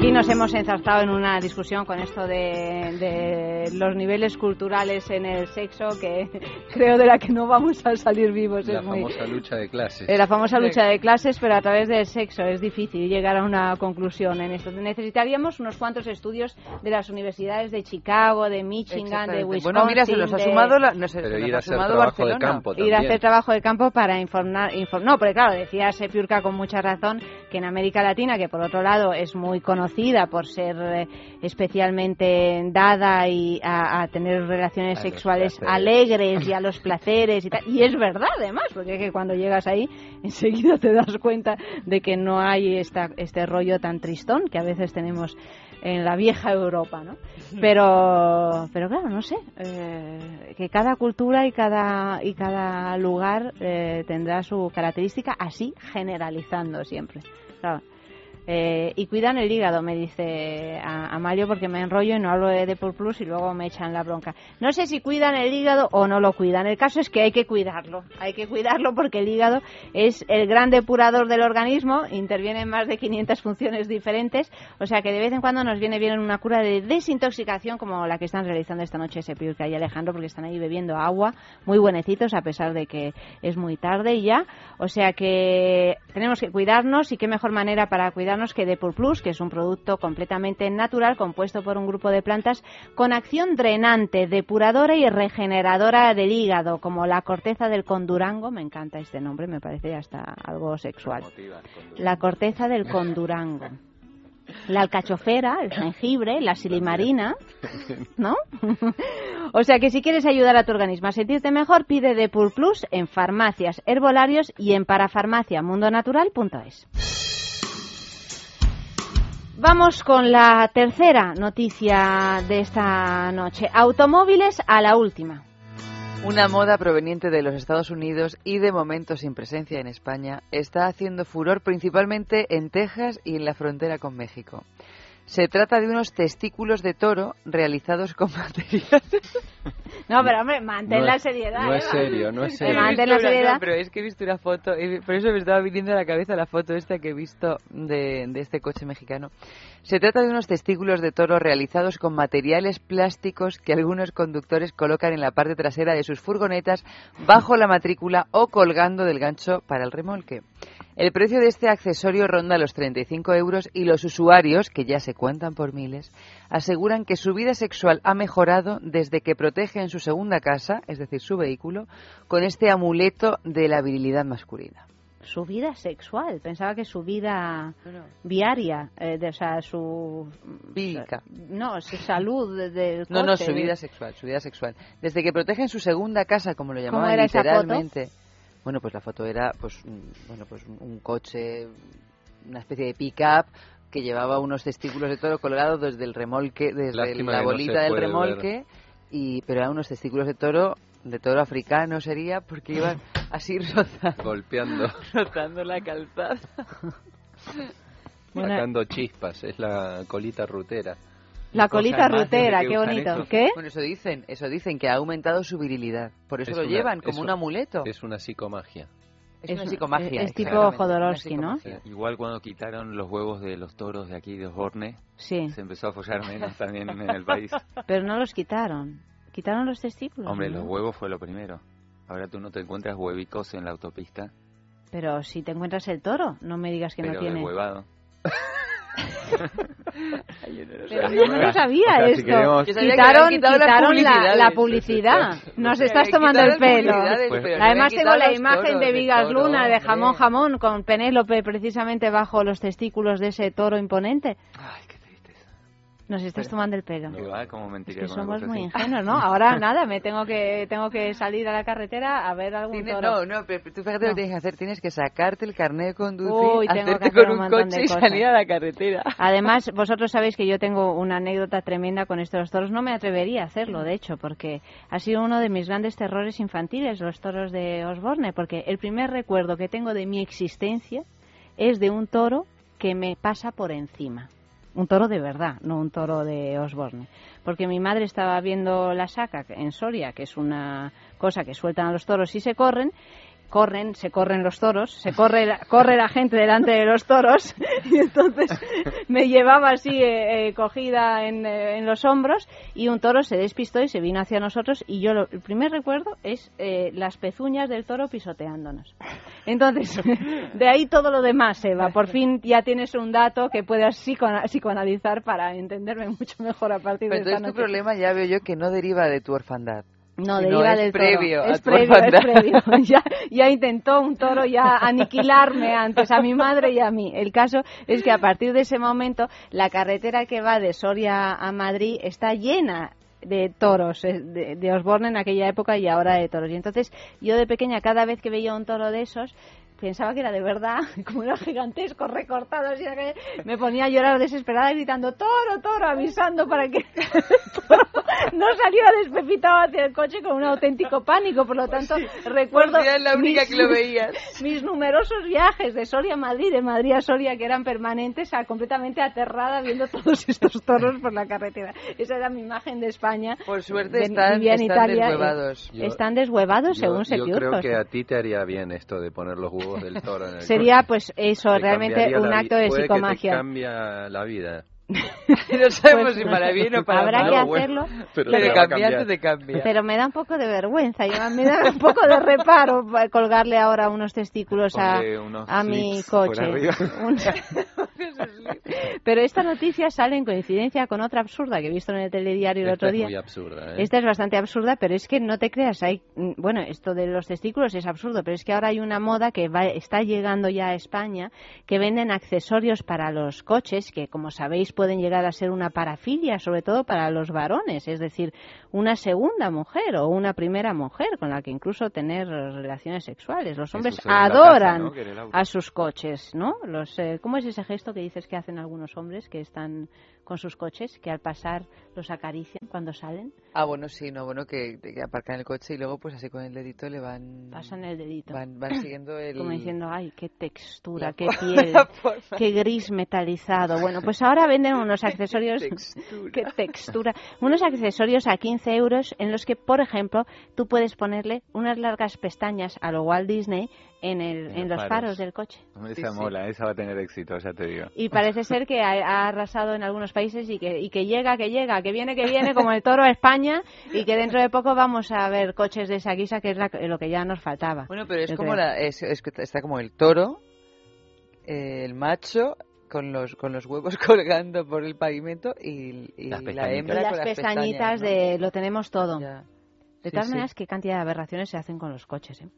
A: Aquí nos hemos enzarzado en una discusión con esto de, de los niveles culturales en el sexo que creo de la que no vamos a salir vivos.
Q: La
A: es muy,
Q: famosa lucha de clases.
A: Eh, la famosa lucha de clases, pero a través del sexo es difícil llegar a una conclusión en esto. Necesitaríamos unos cuantos estudios de las universidades de Chicago, de Michigan, de. Wisconsin.
B: Bueno, mira, se nos ha sumado, la, no sé,
Q: Pero
B: se nos
Q: ir
B: ha
Q: a hacer
B: sumado
Q: trabajo de
B: Barcelona.
Q: campo
A: ir a hacer trabajo de campo para informar, infor- no, porque claro, decía Sepiurka con mucha razón que en América Latina, que por otro lado es muy conocida por ser eh, especialmente dada y a, a tener relaciones
Q: A
A: sexuales alegres y a los placeres y tal, y es verdad además, porque es que cuando llegas ahí enseguida te das cuenta de que no hay esta, este rollo tan tristón que a veces tenemos en la vieja Europa, ¿no? Pero, pero claro, no sé, eh, que cada cultura y cada y cada lugar eh, tendrá su característica, así generalizando siempre. Claro. Eh, y cuidan el hígado, me dice a- Amalio, porque me enrollo y no hablo de Depor Plus y luego me echan la bronca. No sé si cuidan el hígado o no lo cuidan. El caso es que hay que cuidarlo. Hay que cuidarlo porque el hígado es el gran depurador del organismo, interviene en más de 500 funciones diferentes, o sea que de vez en cuando nos viene bien una cura de desintoxicación como la que están realizando esta noche Sepiurca y Alejandro, porque están ahí bebiendo agua, muy buenecitos a pesar de que es muy tarde ya. O sea que tenemos que cuidarnos y qué mejor manera para cuidarnos que Depur Plus, que es un producto completamente natural compuesto por un grupo de plantas con acción drenante, depuradora y regeneradora del hígado, como la corteza del condurango, me encanta este nombre, me parece hasta algo sexual. La corteza del condurango. La alcachofera, el jengibre, la silimarina, ¿no? o sea que si quieres ayudar a tu organismo a sentirte mejor, pide Depur Plus en farmacias, herbolarios y en parafarmaciamundonatural.es. Vamos con la tercera noticia de esta noche. Automóviles a la última.
B: Una moda proveniente de los Estados Unidos y de momento sin presencia en España está haciendo furor principalmente en Texas y en la frontera con México. Se trata de unos testículos de toro realizados con materiales.
A: No, pero hombre, mantén
Q: No
A: la
Q: es-
A: seriedad.
Q: no es serio, no es serio.
A: Mantén la
B: no,
A: seriedad.
B: pero es que he visto una foto, y por eso me estaba viniendo a la cabeza la foto esta que he visto de, de este coche mexicano. Se trata de unos testículos de toro realizados con materiales plásticos que algunos conductores colocan en la parte trasera de sus furgonetas bajo la matrícula o colgando del gancho para el remolque. El precio de este accesorio ronda los 35 euros y los usuarios, que ya se cuentan por miles, aseguran que su vida sexual ha mejorado desde que protege en su segunda casa, es decir, su vehículo, con este amuleto de la virilidad masculina.
A: Su vida sexual, pensaba que su vida viaria, eh, de, o sea, su...
B: Vírica.
A: No, su salud de- del
B: No, no,
A: coche,
B: su
A: de-
B: vida sexual, su vida sexual. Desde que protege en su segunda casa, como lo
A: ¿Cómo
B: llamaban
A: era esa foto?
B: literalmente. Bueno, pues la foto era pues un- bueno, pues un- un coche, una especie de pick-up que llevaba unos testículos de toro colgados desde el remolque, desde
Q: Lástima
B: la
Q: no
B: bolita del remolque y pero eran unos testículos de toro de toro africano sería porque iban así rozando,
Q: Golpeando,
B: rozando la calzada.
A: Bueno,
Q: sacando chispas, es la colita rutera.
A: La colita rutera, qué bonito.
Q: eso.
A: ¿Qué?
B: Bueno, eso dicen, eso dicen que ha aumentado su virilidad. Por eso
Q: Es
B: lo
Q: una-
B: llevan
Q: es
B: como un
Q: un-
B: amuleto.
Q: Es una psicomagia.
B: Es una psicomagia.
A: es tipo Jodorowsky, ¿no?
P: Igual cuando quitaron los huevos de los toros de aquí de Osborne,
A: Sí.
P: se empezó a follar menos también en el país.
A: Pero no los quitaron. Quitaron los testículos.
P: Hombre,
A: ¿no?
P: los huevos fue lo primero. Ahora tú no te encuentras huevicos en la autopista,
A: Pero si te encuentras el toro, no me digas que
P: pero
A: no tiene.
P: deshuevado.
A: Pero no me lo sabía
P: O sea, si
A: esto.
P: queremos-
B: Yo sabía que
A: Quitaron, quitaron la, la publicidad. Nos estás tomando el pelo.
P: Pues-
B: no
A: Además tengo la imagen
B: toros
A: de Vigas
B: toro,
A: Luna, de jamón jamón, con Penélope precisamente bajo los testículos de ese toro imponente.
P: Ay, qué.
A: Nos estás tomando el pelo.
P: Va, como
A: Es que somos muy ingenuos, ¿no? Ahora nada, me tengo que tengo que salir a la carretera a ver algún toro.
B: no, no, pero tú fíjate lo que tienes que hacer. Tienes que sacarte el carnet de conducir,
A: Uy, tengo que
B: hacerte
A: hacer
B: con
A: un
B: coche
A: de
B: y
A: cosas.
B: salir a la carretera.
A: Además, vosotros sabéis que yo tengo una anécdota tremenda con estos toros. No me atrevería a hacerlo, de hecho, porque ha sido uno de mis grandes terrores infantiles, los toros de Osborne, porque el primer recuerdo que tengo de mi existencia es de un toro que me pasa por encima. Un toro de verdad, no un toro de Osborne. Porque mi madre estaba viendo la saca en Soria, que es una cosa que sueltan a los toros y se corren, corren, se corren los toros, se corre la, corre la gente delante de los toros y entonces me llevaba así eh, eh, cogida en, eh, en los hombros y un toro se despistó y se vino hacia nosotros y yo lo, el primer recuerdo es eh, las pezuñas del toro pisoteándonos. Entonces, de ahí todo lo demás, Eva. Por fin ya tienes un dato que puedas psicoana- psicoanalizar para entenderme mucho mejor a partir
B: Pero
A: de esta
B: entonces tu
A: noche.
B: problema ya veo yo que no deriva de tu orfandad.
A: No,
B: sino
A: deriva
B: es
A: del
B: previo
A: toro. Es previo, es previo. Ya, ya intentó un toro ya aniquilarme antes a mi madre y a mí. El caso es que a partir de ese momento la carretera que va de Soria a Madrid está llena de toros, eh, de, de Osborne en aquella época y ahora de toros. Y entonces yo de pequeña cada vez que veía un toro de esos pensaba que era de verdad, como era gigantesco, recortado, así que me ponía a llorar desesperada gritando toro, toro, avisando para que el toro no saliera despepitado hacia el coche con un auténtico pánico. Por lo tanto, recuerdo
B: Pues sí, es la única
A: mis,
B: que lo veías.
A: mis numerosos viajes de Soria a Madrid, de Madrid a Soria, que eran permanentes, a, completamente aterrada viendo todos estos toros por la carretera. Esa era mi imagen de España.
B: Por suerte
A: De-
B: están,
A: vivía en
B: están
A: Italia,
B: deshuevados.
Q: Yo-
A: están deshuevados
Q: Yo,
A: según
Q: yo creo que a ti te haría bien esto de poner los huevos del toro en el
A: Sería
Q: coche.
A: pues eso,
Q: Te
A: realmente un acto de
Q: puede que te
A: psicomagia.
Q: cambia la vida.
B: no sabemos si para bien o para
A: Habrá
B: mal.
A: que
B: No, bueno,
A: hacerlo.
B: pero cambiar te cambia.
A: Pero me da un poco de vergüenza, y me da un poco de reparo pa- colgarle ahora unos testículos a,
P: unos
A: a mi coche. Pero esta noticia sale en coincidencia con otra absurda que he visto en el telediario el
Q: Esta
A: otro
Q: es
A: día.
Q: muy absurda, ¿eh?
A: Esta es bastante absurda, pero es que no te creas, hay, mm, bueno, esto de los testículos es absurdo, pero es que ahora hay una moda que va- está llegando ya a España que venden accesorios para los coches que, como sabéis, pueden llegar a ser una parafilia, sobre todo para los varones, es decir, una segunda mujer o una primera mujer con la que incluso tener relaciones sexuales. Los hombres
P: casa,
A: adoran a sus coches, ¿no? Los, eh, ¿Cómo es ese gesto que dices que hacen algunos hombres que están con sus coches, que al pasar los acarician cuando salen?
B: Ah, bueno, sí, no, bueno, que, que aparcan el coche y luego pues así con el dedito le van...
A: Pasan el dedito.
B: Van, van siguiendo el...
A: Como diciendo, ay, qué textura,
B: La
A: qué piel, qué gris metalizado. Bueno, pues ahora venden unos accesorios, qué textura, unos accesorios a 15 euros en los que, por ejemplo, tú puedes ponerle unas largas pestañas a lo Walt Disney en, el, en, los faros. del coche. Sí,
P: esa
A: sí.
P: mola, esa va a tener éxito, ya te digo.
A: Y parece ser que ha, ha arrasado en algunos países y que, y que llega, que llega, que viene, que viene, como el toro a España y que dentro de poco vamos a ver coches de esa guisa, que es la- lo que ya nos faltaba.
B: Bueno, pero es como
A: creo.
B: la, es, es está como el toro, el macho con los con los huevos colgando por el pavimento y, y
P: Las
B: la
P: pestañitas.
B: hembra
A: Y las
B: con las
A: pestañitas
B: pestañas, ¿no?
A: de lo tenemos todo.
B: Ya.
A: De
B: Sí,
A: todas
B: sí.
A: maneras, qué cantidad de aberraciones se hacen con los coches, ¿eh?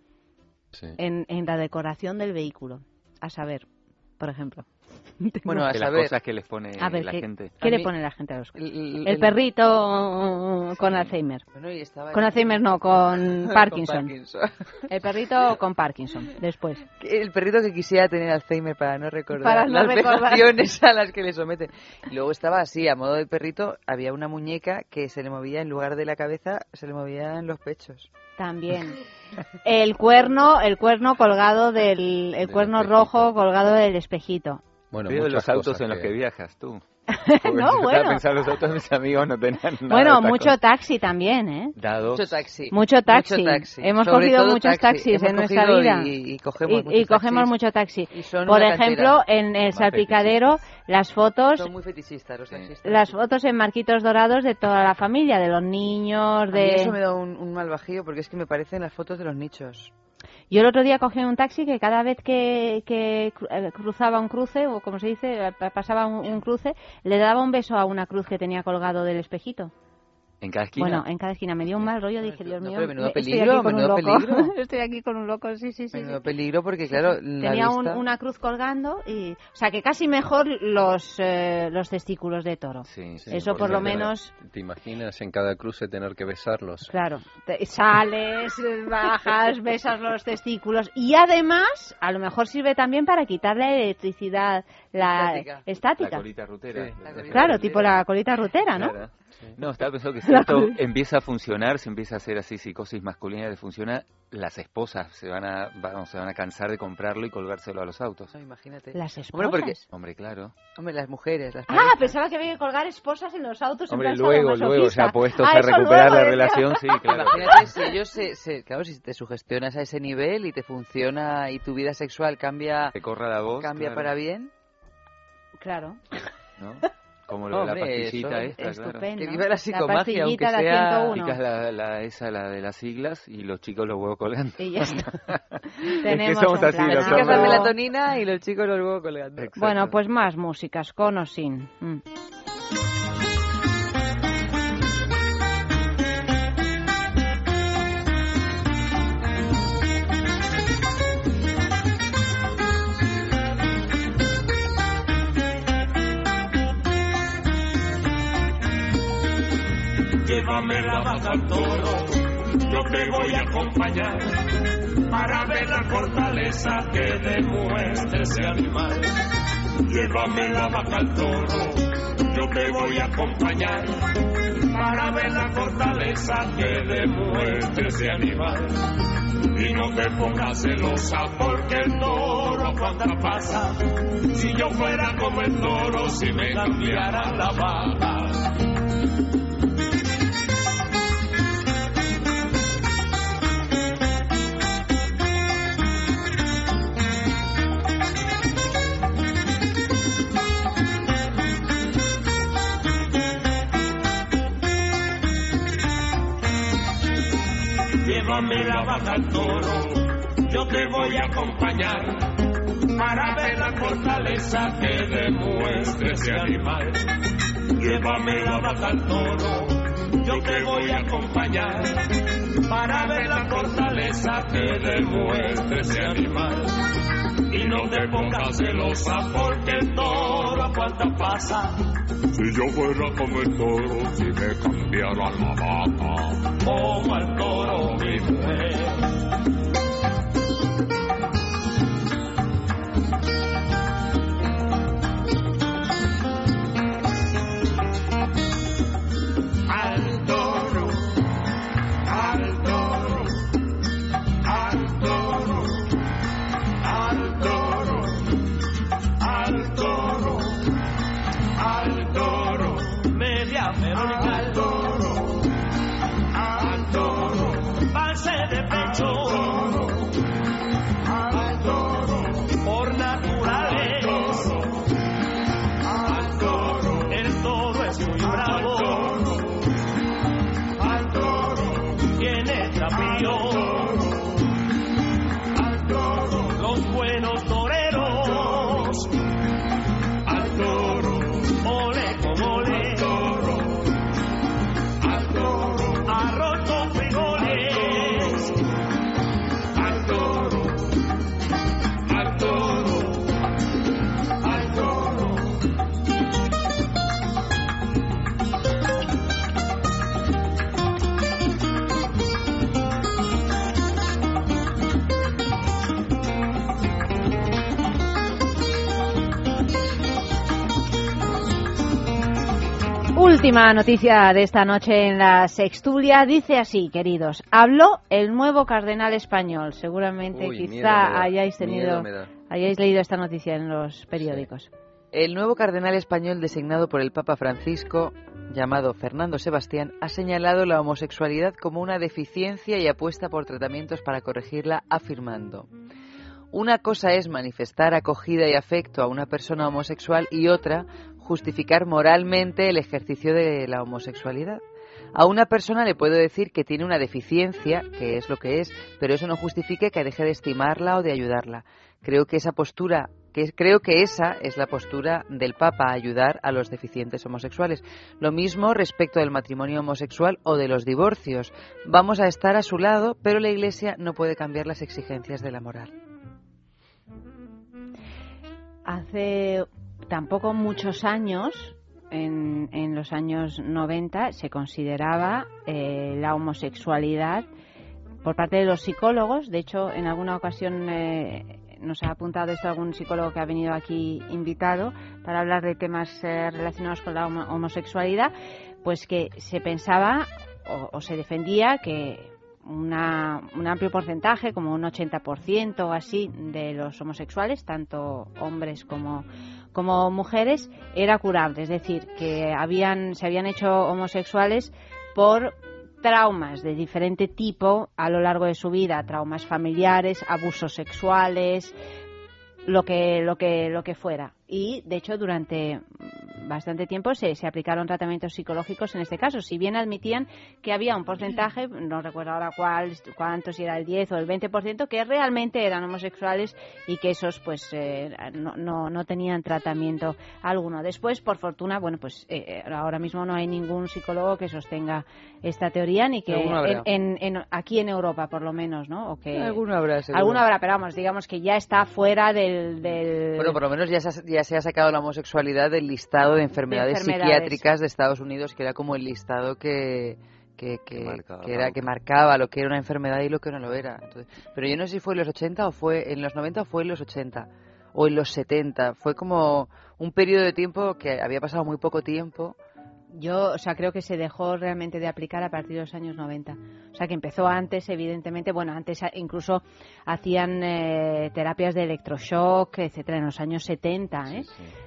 A: En, en la decoración del vehículo. A saber, por ejemplo.
B: Bueno, a
P: De las
B: saber.
P: cosas que les pone
A: A ver,
P: la
A: ¿qué,
P: gente.
A: ¿qué
B: A
A: le
B: mí-
A: pone la gente a los
B: el-
A: El,
B: el-
A: perrito con Alzheimer.
B: Bueno, y estaba
A: Con Alzheimer no, con
B: Con
A: Parkinson.
B: Parkinson.
A: El perrito con Parkinson, después.
B: El perrito que quisiera tener Alzheimer para no recordar
A: Para no
B: las
A: recordar.
B: vejaciones a las que le someten. Y luego estaba así, a modo de perrito, había una muñeca que se le movía en lugar de la cabeza, se le movían los pechos.
A: También. El cuerno, el cuerno colgado del, el cuerno rojo colgado del espejito.
Q: Bueno,
P: Veo los autos en los
Q: que-
P: viajas tú.
A: No, bueno.
P: pensando, los autos de mis amigos no tenían nada
A: Bueno, mucho taxi también, ¿eh?
P: Dados.
B: Mucho taxi.
A: Mucho taxi. Hemos
B: Sobre
A: cogido muchos
B: taxi.
A: taxis
B: Hemos
A: en nuestra vida.
B: Y, y cogemos,
A: Y-
B: muchos
A: y cogemos
B: taxis.
A: mucho taxi.
B: Y son
A: Por ejemplo, en el salpicadero, las fotos,
B: Son muy fetichistas los taxistas.
A: las fotos en marquitos dorados de toda la familia, de los niños,
B: A mí
A: de...
B: eso me da un, un mal bajío porque es que me parecen las fotos de los nichos.
A: Yo el otro día cogí un taxi que cada vez que, que eh, cruzaba un cruce, o como se dice, eh, pa- pasaba un, un cruce, le daba un beso a una cruz que tenía colgado del espejito.
P: En cada esquina.
A: Bueno, en cada esquina me dio un mal rollo, dije, Dios
B: no,
A: mío,
B: pero menudo
A: me- estoy
B: peligro,
A: aquí con un
B: menudo
A: loco.
B: peligro.
A: estoy aquí con un loco, sí, sí, sí.
B: Menudo
A: sí.
B: peligro porque, claro, la
A: Tenía un- una cruz colgando y, o sea, que casi mejor los eh, los testículos de toro.
Q: Sí,
A: Eso por lo
Q: te-
A: menos,
Q: ¿Te imaginas en cada cruce tener que besarlos?
A: claro, te- sales, bajas, besas los testículos y además, a lo mejor sirve también para quitar la electricidad, la
P: Estática.
A: estática.
P: La colita rutera.
A: Claro, tipo la colita rutera, ¿no?
P: Claro. No, estaba pensando que si esto empieza a funcionar, se empieza a hacer así psicosis masculina de funciona, las esposas se van a, vamos, se van a cansar de comprarlo y colgárselo a los autos.
B: No, imagínate.
A: Las
B: Hombre, porque,
A: esposas.
P: Hombre, claro.
B: hombre, las mujeres, las
A: Ah, pensaba que había que colgar esposas en los autos. en
P: Hombre,
A: plan
P: luego, luego, ya puestos
A: Ah,
P: a recuperar
A: luego,
P: la
A: decía.
P: relación, sí, claro.
B: Imagínate si ellos se, se- claro, si te sugestionas a ese nivel y te funciona y tu vida sexual cambia,
P: Te corra la voz.
B: cambia
P: claro,
B: para bien.
A: Claro.
P: ¿no? Como lo de la pastillita
B: eso,
P: esta, claro.
A: estupendo.
B: Que viva la
A: La
B: aunque
A: la
B: sea...
A: 101.
P: Picas la, la- esa, la de las siglas, y los chicos los huevos colgando.
A: Y ya está.
P: es que
A: Tenemos
P: somos
A: un
P: así
A: plan.
P: los
B: la melatonina y los chicos los huevos colgando.
A: Bueno, pues más músicas, con o sin. Mm.
R: Llévame la vaca al toro, yo te voy a acompañar para ver la fortaleza que demuestra ese animal. Llévame la vaca al toro, yo te voy a acompañar para ver la fortaleza que demuestra ese animal. Y no te pongas celosa porque el toro cuando pasa, si yo fuera como el toro, si me cambiara la vaca. La toro, yo te voy a acompañar para ver la fortaleza que demuestre ese animal. Llévame la vaca al toro, yo te voy a acompañar para ver la fortaleza que demuestre ese animal. Y no te pongas celosa porque el cuánta pasa.
T: Si yo fuera como el toro, si me cambiara la vaca.
R: Como al toro mi mujer.
A: Última noticia de esta noche en la Sextulia. Dice así, queridos. Habló el nuevo cardenal español. Seguramente
B: Uy,
A: quizá hayáis tenido, hayáis leído esta noticia en los periódicos.
B: El nuevo cardenal español designado por el Papa Francisco, llamado Fernando Sebastián, ha señalado la homosexualidad como una deficiencia y apuesta por tratamientos para corregirla, afirmando. Una cosa es manifestar acogida y afecto a una persona homosexual y otra justificar moralmente el ejercicio de la homosexualidad. A una persona le puedo decir que tiene una deficiencia, que es lo que es, pero eso no justifique que deje de estimarla o de ayudarla. Creo que esa postura, que creo que esa es la postura del Papa, ayudar a los deficientes homosexuales. Lo mismo respecto del matrimonio homosexual o de los divorcios. Vamos a estar a su lado, pero la Iglesia no puede cambiar las exigencias de la moral.
A: Hace tampoco muchos años, en, en los años 90, se consideraba eh, la homosexualidad por parte de los psicólogos. De hecho, en alguna ocasión eh, nos ha apuntado esto algún psicólogo que ha venido aquí invitado para hablar de temas eh, relacionados con la homo- homosexualidad, pues que se pensaba o, o se defendía que una, un amplio porcentaje, como un 80% o así, de los homosexuales, tanto hombres como, como mujeres, era curable. Es decir, que habían, se habían hecho homosexuales por traumas de diferente tipo a lo largo de su vida, traumas familiares, abusos sexuales, lo que, lo que, lo que fuera. Y de hecho, durante bastante tiempo se, se aplicaron tratamientos psicológicos en este caso. Si bien admitían que había un porcentaje, no recuerdo ahora cuál, cuánto, si era el 10 o el 20%, que realmente eran homosexuales y que esos pues eh, no, no, no tenían tratamiento alguno. Después, por fortuna, bueno, pues eh, ahora mismo no hay ningún psicólogo que sostenga esta teoría ni que en, en- en- aquí en Europa por lo menos, ¿no? O que
B: Alguno habrá, seguro.
A: Alguno habrá, pero vamos, digamos que ya está fuera del, del
B: Bueno, por lo menos ya se, ha, ya se ha sacado la homosexualidad del listado de enfermedades,
A: enfermedades.
B: psiquiátricas de Estados Unidos, que era como el listado que, que, que,
P: marcaba
B: que era, que marcaba lo que era una enfermedad y lo que no lo era. Entonces, pero yo no sé si fue en los 80 o fue en los 90 o fue en los 80 o en los 70. Fue como un periodo de tiempo que había pasado muy poco tiempo.
A: Yo, o sea, creo que se dejó realmente de aplicar a partir de los años 90. O sea, que empezó antes, evidentemente. Bueno, antes incluso hacían eh, terapias de electroshock, etcétera, en los años 70, ¿eh?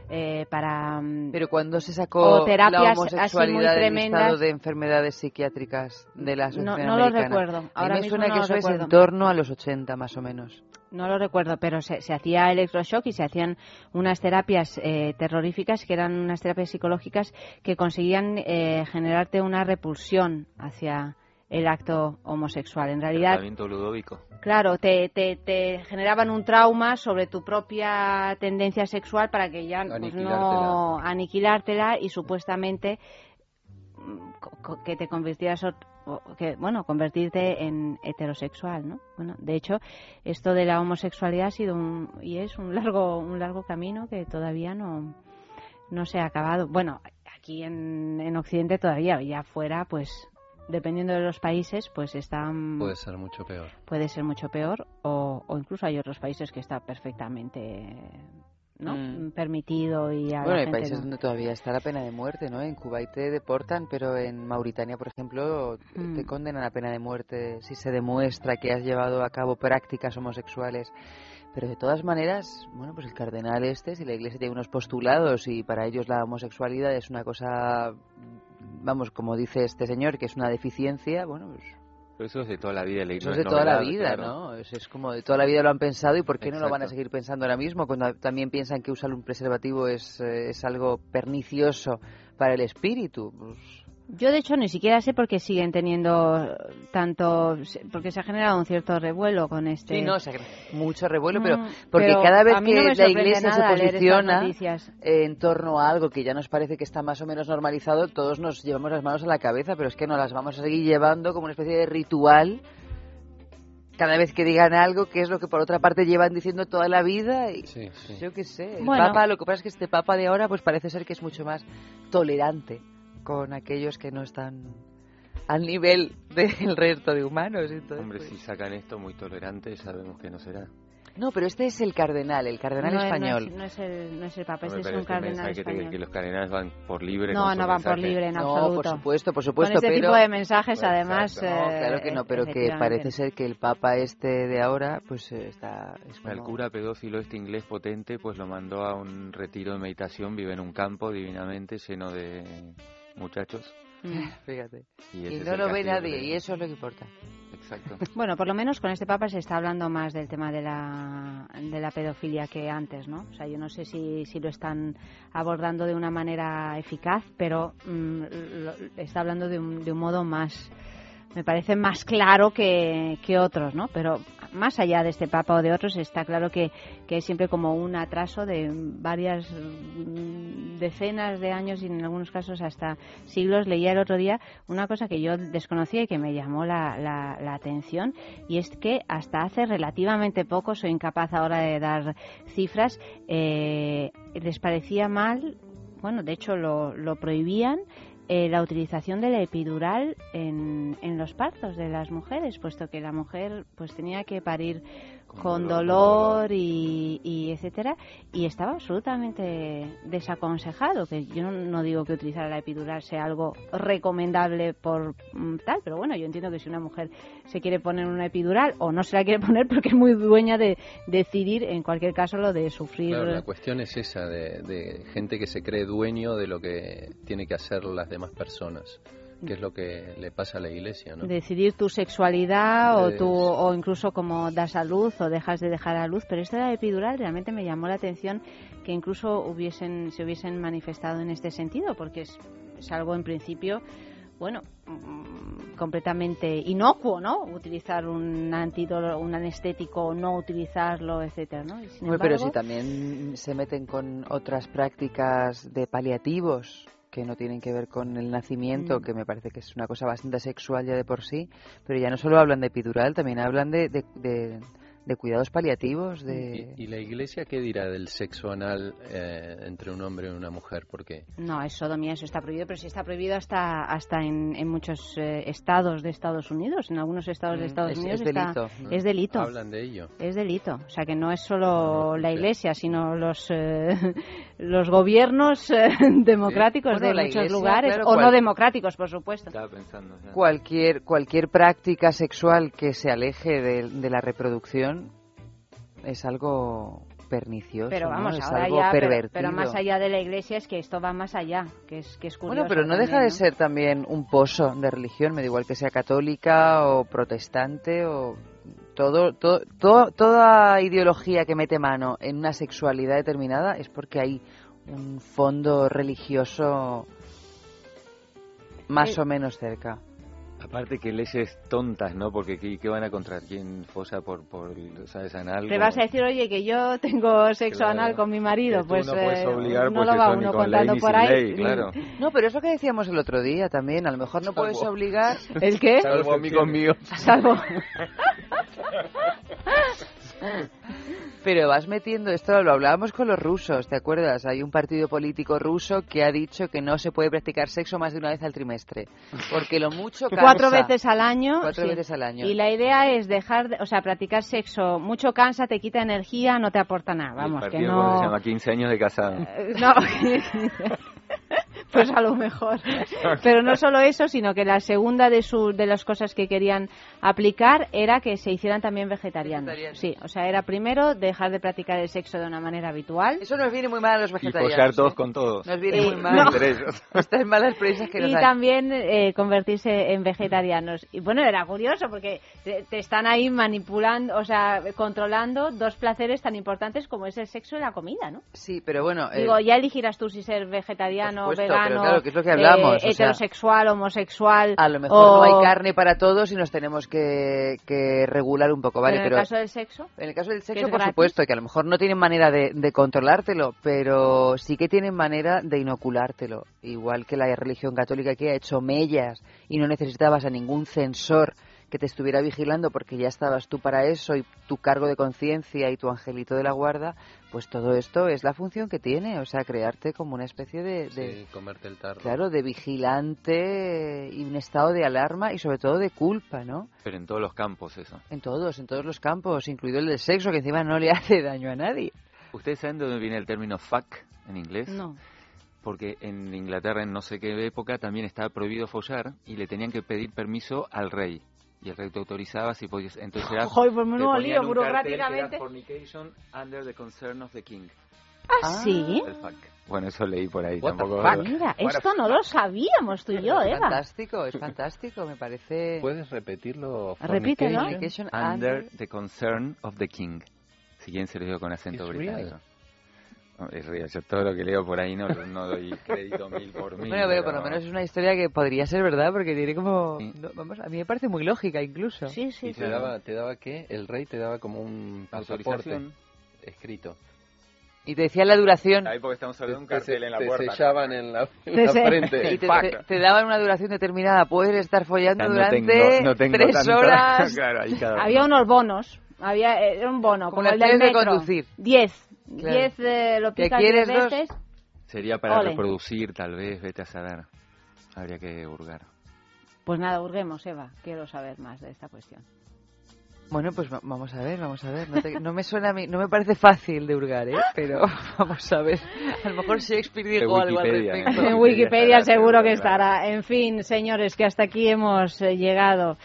A: Eh, para... mm,
B: Pero cuando se sacó
A: o terapias
B: la
A: así muy
B: homosexualidad del listado de enfermedades psiquiátricas de la
A: No-
B: Asociación
A: no lo recuerdo.
B: A mí
A: Ahora
B: me
A: mismo
B: suena
A: no
B: que
A: lo
B: eso es
A: recuerdo.
B: en torno a los 80 más o menos.
A: No lo recuerdo, pero se, se hacía electroshock y se hacían unas terapias eh, terroríficas que eran unas terapias psicológicas que conseguían eh, generarte una repulsión hacia el acto homosexual. En realidad,
P: Tratamiento Ludovico.
A: claro, te, te, te generaban un trauma sobre tu propia tendencia sexual para que ya pues, no aniquilártela y supuestamente mm, que te convirtieras que bueno convertirte en heterosexual no bueno de hecho esto de la homosexualidad ha sido un y es un largo un largo camino que todavía no no se ha acabado bueno aquí en, en occidente todavía ya fuera pues dependiendo de los países pues están
Q: Puede ser mucho peor.
A: puede ser mucho peor o, o incluso hay otros países que está perfectamente ¿no?
B: Mm.
A: permitido y a la
B: Bueno, hay
A: gente
B: países
A: no.
B: donde todavía está la pena de muerte, ¿no? En Kuwait te deportan, pero en Mauritania, por ejemplo,
A: Mm.
B: te condenan a pena de muerte si se demuestra que has llevado a cabo prácticas homosexuales. Pero de todas maneras, bueno, pues el cardenal este, si la iglesia tiene unos postulados y para ellos la homosexualidad es una cosa, vamos, como dice este señor, que es una deficiencia, bueno, pues
P: Pero eso es de toda la vida.
B: eso es de toda la vida, ¿no? Es, es como de toda la vida lo han pensado y ¿por qué no lo van a seguir pensando ahora mismo? Cuando también piensan que usar un preservativo es, eh, es algo pernicioso para el espíritu. Pues,
A: Yo, de hecho, ni siquiera sé por qué siguen teniendo tanto. porque se ha generado un cierto revuelo con este.
B: Sí, no, se ha mucho revuelo, pero
A: Mm,
B: porque
A: pero
B: cada vez que
A: no
B: la iglesia se posiciona en torno a algo que ya nos parece que está más o menos normalizado, todos nos llevamos las manos a la cabeza, pero es que no las vamos a seguir llevando como una especie de ritual cada vez que digan algo, que es lo que por otra parte llevan diciendo toda la vida. Y,
Q: Sí, sí.
B: Yo qué sé. El
A: Bueno.
B: Papa, lo que pasa es que este Papa de ahora, pues parece ser que es mucho más tolerante con aquellos que no están al nivel del resto de humanos. Entonces,
P: Hombre,
B: pues-
P: si sacan esto muy tolerante, sabemos que no será.
B: No, pero este es el cardenal, el cardenal
A: no, es-
B: español.
A: No es, no es el, no es el Papa, este es un
P: este
A: cardenal
P: mensaje que,
A: español.
P: que los cardenales van por libre.
A: No,
P: con
A: no van por libre en
B: no,
A: absoluto.
B: por supuesto, por
A: Con
B: supuesto,
A: este
B: pero...
A: tipo de mensajes,
P: Exacto.
A: además.
B: No,
A: eh,
B: claro que no, pero que parece ser que el Papa este de ahora, pues eh, está... Es
P: El
B: como-
P: cura pedófilo este inglés potente, pues lo mandó a un retiro de meditación, vive en un campo divinamente lleno de muchachos.
B: Fíjate.
P: Y,
B: no lo ve nadie, y eso es lo que importa.
P: Exacto.
A: Bueno, por lo menos con este Papa se está hablando más del tema de la, de la pedofilia que antes, ¿no? O sea, yo no sé si, si lo están abordando de una manera eficaz, pero mm, lo- está hablando de un, de un modo más, me parece más claro que, que otros, ¿no? Pero más allá de este Papa o de otros, está claro que, que hay siempre como un atraso de varias mm, decenas de años y en algunos casos hasta siglos. Leía el otro día una cosa que yo desconocía y que me llamó la, la- la atención y es que hasta hace relativamente poco, soy incapaz ahora de dar cifras, eh, les parecía mal, bueno, de hecho lo, lo prohibían, eh, la utilización de la epidural en, en los partos de las mujeres, puesto que la mujer pues tenía que parir con, dolor, y, y etcétera. Y estaba absolutamente desaconsejado que yo no, digo que utilizar la epidural sea algo recomendable por mm, tal pero bueno yo entiendo que si una mujer se quiere poner una epidural o no se la quiere poner porque es muy dueña de decidir en cualquier caso lo de sufrir.
Q: Claro, la cuestión es esa, de, de gente que se cree dueño de lo que tiene que hacer las demás personas, que es lo que le pasa a la iglesia, ¿no?
A: decidir tu sexualidad o tu o incluso como das a luz o dejas de dejar a luz pero esto de la epidural realmente me llamó la atención que incluso hubiesen se hubiesen manifestado en este sentido porque es, es algo en principio bueno mm, completamente inocuo no utilizar un antídoto un anestético o no utilizarlo etcétera no
B: Hombre, pero
A: embargo,
B: si también se meten con otras prácticas de paliativos que no tienen que ver con el nacimiento,
A: Mm.
B: que me parece que es una cosa bastante sexual ya de por sí, pero ya no solo hablan de epidural, también hablan de, de, de- de cuidados paliativos, de...
Q: ¿Y, y la iglesia qué dirá del sexo anal eh, entre un hombre y una mujer? Porque
A: No, es sodomía, eso está prohibido, pero sí está prohibido hasta hasta en, en muchos eh, estados de Estados Unidos. En algunos estados de
B: Mm,
A: Estados
B: es-
A: Unidos
B: es
A: está-
B: delito,
Q: ¿no?
A: es delito.
Q: Hablan de ello.
A: Es delito. O sea que no es solo la iglesia, sino los eh, los gobiernos eh, democráticos
B: Bueno,
A: de muchos
B: iglesia,
A: lugares,
B: claro,
A: o
B: cual-
A: no democráticos, por supuesto.
P: Estaba pensando.
B: Cualquier, cualquier práctica sexual que se aleje de, de la reproducción es algo pernicioso,
A: Pero
B: ¿no?
A: vamos,
B: es
A: ahora
B: algo
A: ya,
B: pervertido.
A: pero más allá de la iglesia es que esto va más allá, que es que es curioso.
B: Bueno, pero no
A: también,
B: deja de
A: ¿no?
B: ser también un pozo de religión, me da igual que sea católica o protestante o todo, todo, todo- toda ideología que mete mano en una sexualidad determinada es porque hay un fondo religioso más
A: Eh,
B: o menos cerca.
P: Aparte que leyes tontas, ¿no? Porque ¿qué, qué van a contra quién fosa por, por ¿sabes? Anal?
A: Te vas a decir, oye, que yo tengo sexo
P: Claro.
A: anal con mi marido,
P: Que tú
A: pues
P: no puedes
A: eh,
P: obligar,
A: no lo va
P: eso,
A: uno
P: con
A: contando
P: ley
A: por ahí.
P: ley, claro.
B: No, pero es lo que decíamos el otro día también. A lo mejor no puedes obligar.
A: ¿El qué?
P: Salvo amigos míos.
A: Salvo.
B: Pero vas metiendo esto, lo hablábamos con los rusos, ¿te acuerdas? Hay un partido político ruso que ha dicho que no se puede practicar sexo más de una vez al trimestre, porque lo mucho cansa.
A: Cuatro veces al año.
B: Cuatro
A: sí.
B: veces al año.
A: Y la idea es dejar, de- o sea, practicar sexo mucho cansa, te quita energía, no te aporta nada. Vamos,
P: El
A: que
P: partido, ¿cómo
A: no.
P: se llama 15 años de casado.
A: Eh, No, pues a lo mejor. Pero no solo eso, sino que la segunda de, su, de las cosas que querían aplicar era que se hicieran también vegetarianos.
B: Vegetarianos.
A: Sí, o sea, era primero dejar de practicar el sexo de una manera habitual.
B: Eso nos viene muy mal a los
P: Y
B: vegetarianos.
P: follar todos
B: ¿eh?
P: con todos.
B: Nos viene
A: Eh,
B: muy mal.
A: no.
B: Estas malas que nos
A: y también eh, convertirse en vegetarianos. Y bueno, era curioso porque te, te están ahí manipulando, o sea, controlando dos placeres tan importantes como es el sexo y la comida, ¿no?
B: Sí, pero bueno. eh,
A: Digo, ya elegirás tú si ser vegetariano,
B: supuesto,
A: vegano,
B: claro, que es lo que hablamos,
A: eh,
B: o sea,
A: heterosexual, homosexual.
B: A lo mejor
A: o-
B: no hay carne para todos y nos tenemos que, que regular un poco, ¿vale?
A: Pero en el caso del sexo.
B: En el caso del sexo, por
A: gratis.
B: supuesto, que a lo mejor no tienen manera de, de controlártelo, pero sí que tienen manera de inoculártelo. Igual que la religión católica que ha hecho mellas y no necesitabas a ningún censor que te estuviera vigilando porque ya estabas tú para eso y tu cargo de conciencia y tu angelito de la guarda, pues todo esto es la función que tiene, o sea, crearte como una especie de, de-
Q: Sí, comerte el tarro.
B: claro, de vigilante y un estado de alarma y sobre todo de culpa, ¿no?
P: Pero en todos los campos eso.
B: En todos, en todos los campos, incluido el del sexo, que encima no le hace daño a nadie.
P: ¿Ustedes saben de dónde viene el término fuck en inglés?
A: No.
P: Porque en Inglaterra, en no sé qué época, también estaba prohibido follar y le tenían que pedir permiso al rey. Y el rey te autorizaba si podías. Entonces era.
A: Joder, pues menudo
P: te ponían
A: lío,
P: un cartel que era
A: burocráticamente.
P: Fornication under the concern of the king.
A: ¿Ah, sí?
P: El fuck. Bueno, eso leí por ahí.
B: What the
P: tampoco.
B: fuck?
A: Mira, esto no lo sabíamos tú y yo,
B: es
A: Eva.
B: fantástico, es fantástico, me parece.
Q: ¿Puedes repetirlo?
A: Repítelo.
B: Fornication
P: Under
B: under-
P: the concern of the king. Si quieren se lo digo con acento británico.
Q: real.
P: Es real. Yo todo lo que leo por ahí no, no doy crédito mil por mil.
B: Bueno, pero por lo menos es una historia que podría ser verdad, porque tiene como.
P: Sí.
B: no, vamos, a mí me parece muy lógica incluso.
A: Sí, sí,
Q: ¿Y
A: sí.
Q: te daba, te daba qué? El rey te daba como un pasaporte
P: Autorización.
Q: escrito.
B: Y te decía la duración.
P: Ahí porque estamos hablando de un
Q: Te,
P: cartel en la
Q: te
P: puerta.
Q: sellaban en la, en
A: Te
Q: la frente.
B: Y te, te- te daban una duración determinada. Puedes estar follando
P: no
B: durante
P: tengo- no tengo
B: tres
P: tanto.
B: horas.
P: Claro, ahí cada
A: Había
P: uno.
A: unos bonos. Había era un bono,
B: Como
A: como, el del
B: tienes de
A: metro.
B: conducir.
A: Diez.
B: Claro.
A: Diez eh, lo
B: ¿Que
A: picas diez
B: dos?
A: veces.
P: Sería para
A: Ole.
P: reproducir, tal vez, vete a saber. Habría que hurgar.
A: Pues nada, hurguemos, Eva. Quiero saber más de esta cuestión.
B: Bueno, pues va- vamos a ver, vamos a ver. No, te- no me suena a mí, no me parece fácil de hurgar, ¿eh? Pero vamos a ver. A lo mejor Shakespeare dijo
P: En
B: algo al
P: Wikipedia,
B: respecto.
A: En
P: Wikipedia
A: seguro que estará. En fin, señores, que hasta aquí hemos eh, llegado.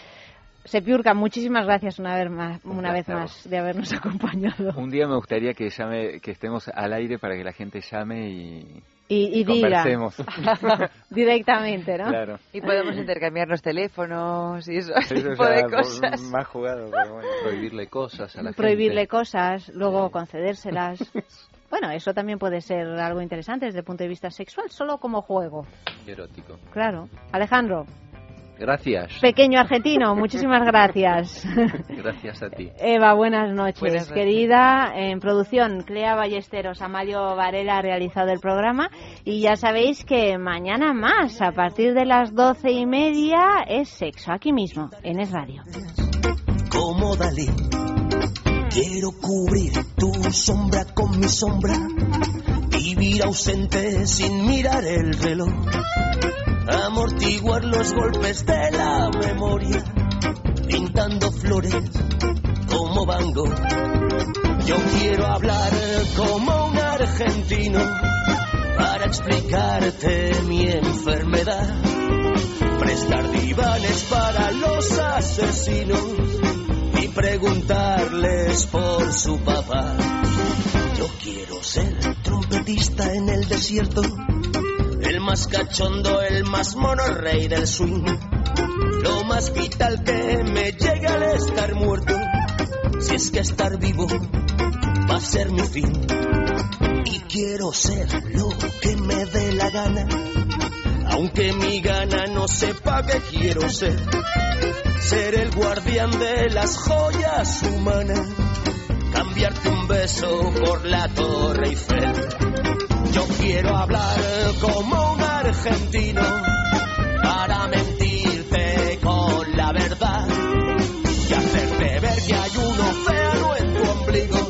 A: Sepiurca, muchísimas gracias una vez más,
P: Un
A: una vez más de habernos acompañado.
P: Un día me gustaría que llame, que estemos al aire para que la gente llame y,
A: Y, y diga
P: conversemos.
A: directamente, ¿no?
P: Claro.
B: Y podemos intercambiarnos teléfonos y eso,
P: Eso
B: tipo
P: ya
B: de cosas.
P: más jugado, pero bueno.
Q: Prohibirle cosas a la
A: Prohibirle
Q: gente.
A: cosas, luego concedérselas. Bueno, eso también puede ser algo interesante desde el punto de vista sexual, solo como juego.
Q: Erótico.
A: Claro. Alejandro,
Q: Gracias.
A: pequeño argentino, muchísimas gracias.
Q: Gracias a ti.
A: Eva, buenas noches,
B: Buenas noches.
A: querida. En producción, Clea Ballesteros, Amalio Varela ha realizado el programa. Y ya sabéis que mañana más, a partir de las doce y media, es sexo, aquí mismo, en Es Radio.
U: como Dalí. Quiero cubrir tu sombra con mi sombra, vivir ausente sin mirar el reloj, amortiguar los golpes de la memoria, pintando flores como Van. Yo quiero hablar como un argentino para explicarte mi enfermedad, prestar divanes para los asesinos y preguntarles por su papá. Yo quiero ser trompetista en el desierto, el más cachondo, el más mono rey del swing, lo más vital que me llega al estar muerto, si es que estar vivo va a ser mi fin. Y quiero ser lo que me dé la gana, Aunque mi gana no sepa que quiero ser, ser el guardián de las joyas humanas, cambiarte un beso por la Torre Eiffel. Yo quiero hablar como un argentino para mentirte con la verdad y hacerte ver que hay un océano en tu ombligo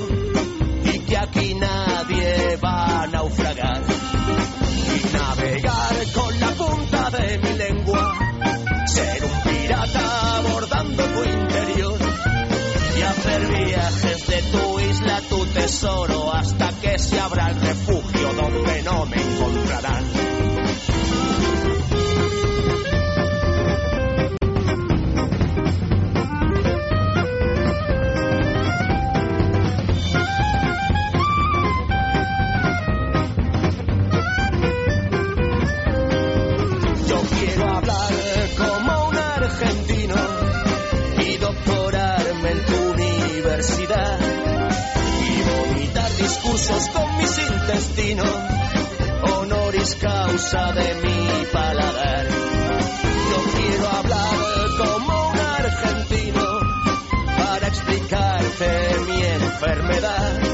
U: tesoro hasta que se abra el refugio donde no me encontrarán. Discursos con mis intestinos, honoris causa de mi paladar. Yo quiero hablar como un argentino para explicarte mi enfermedad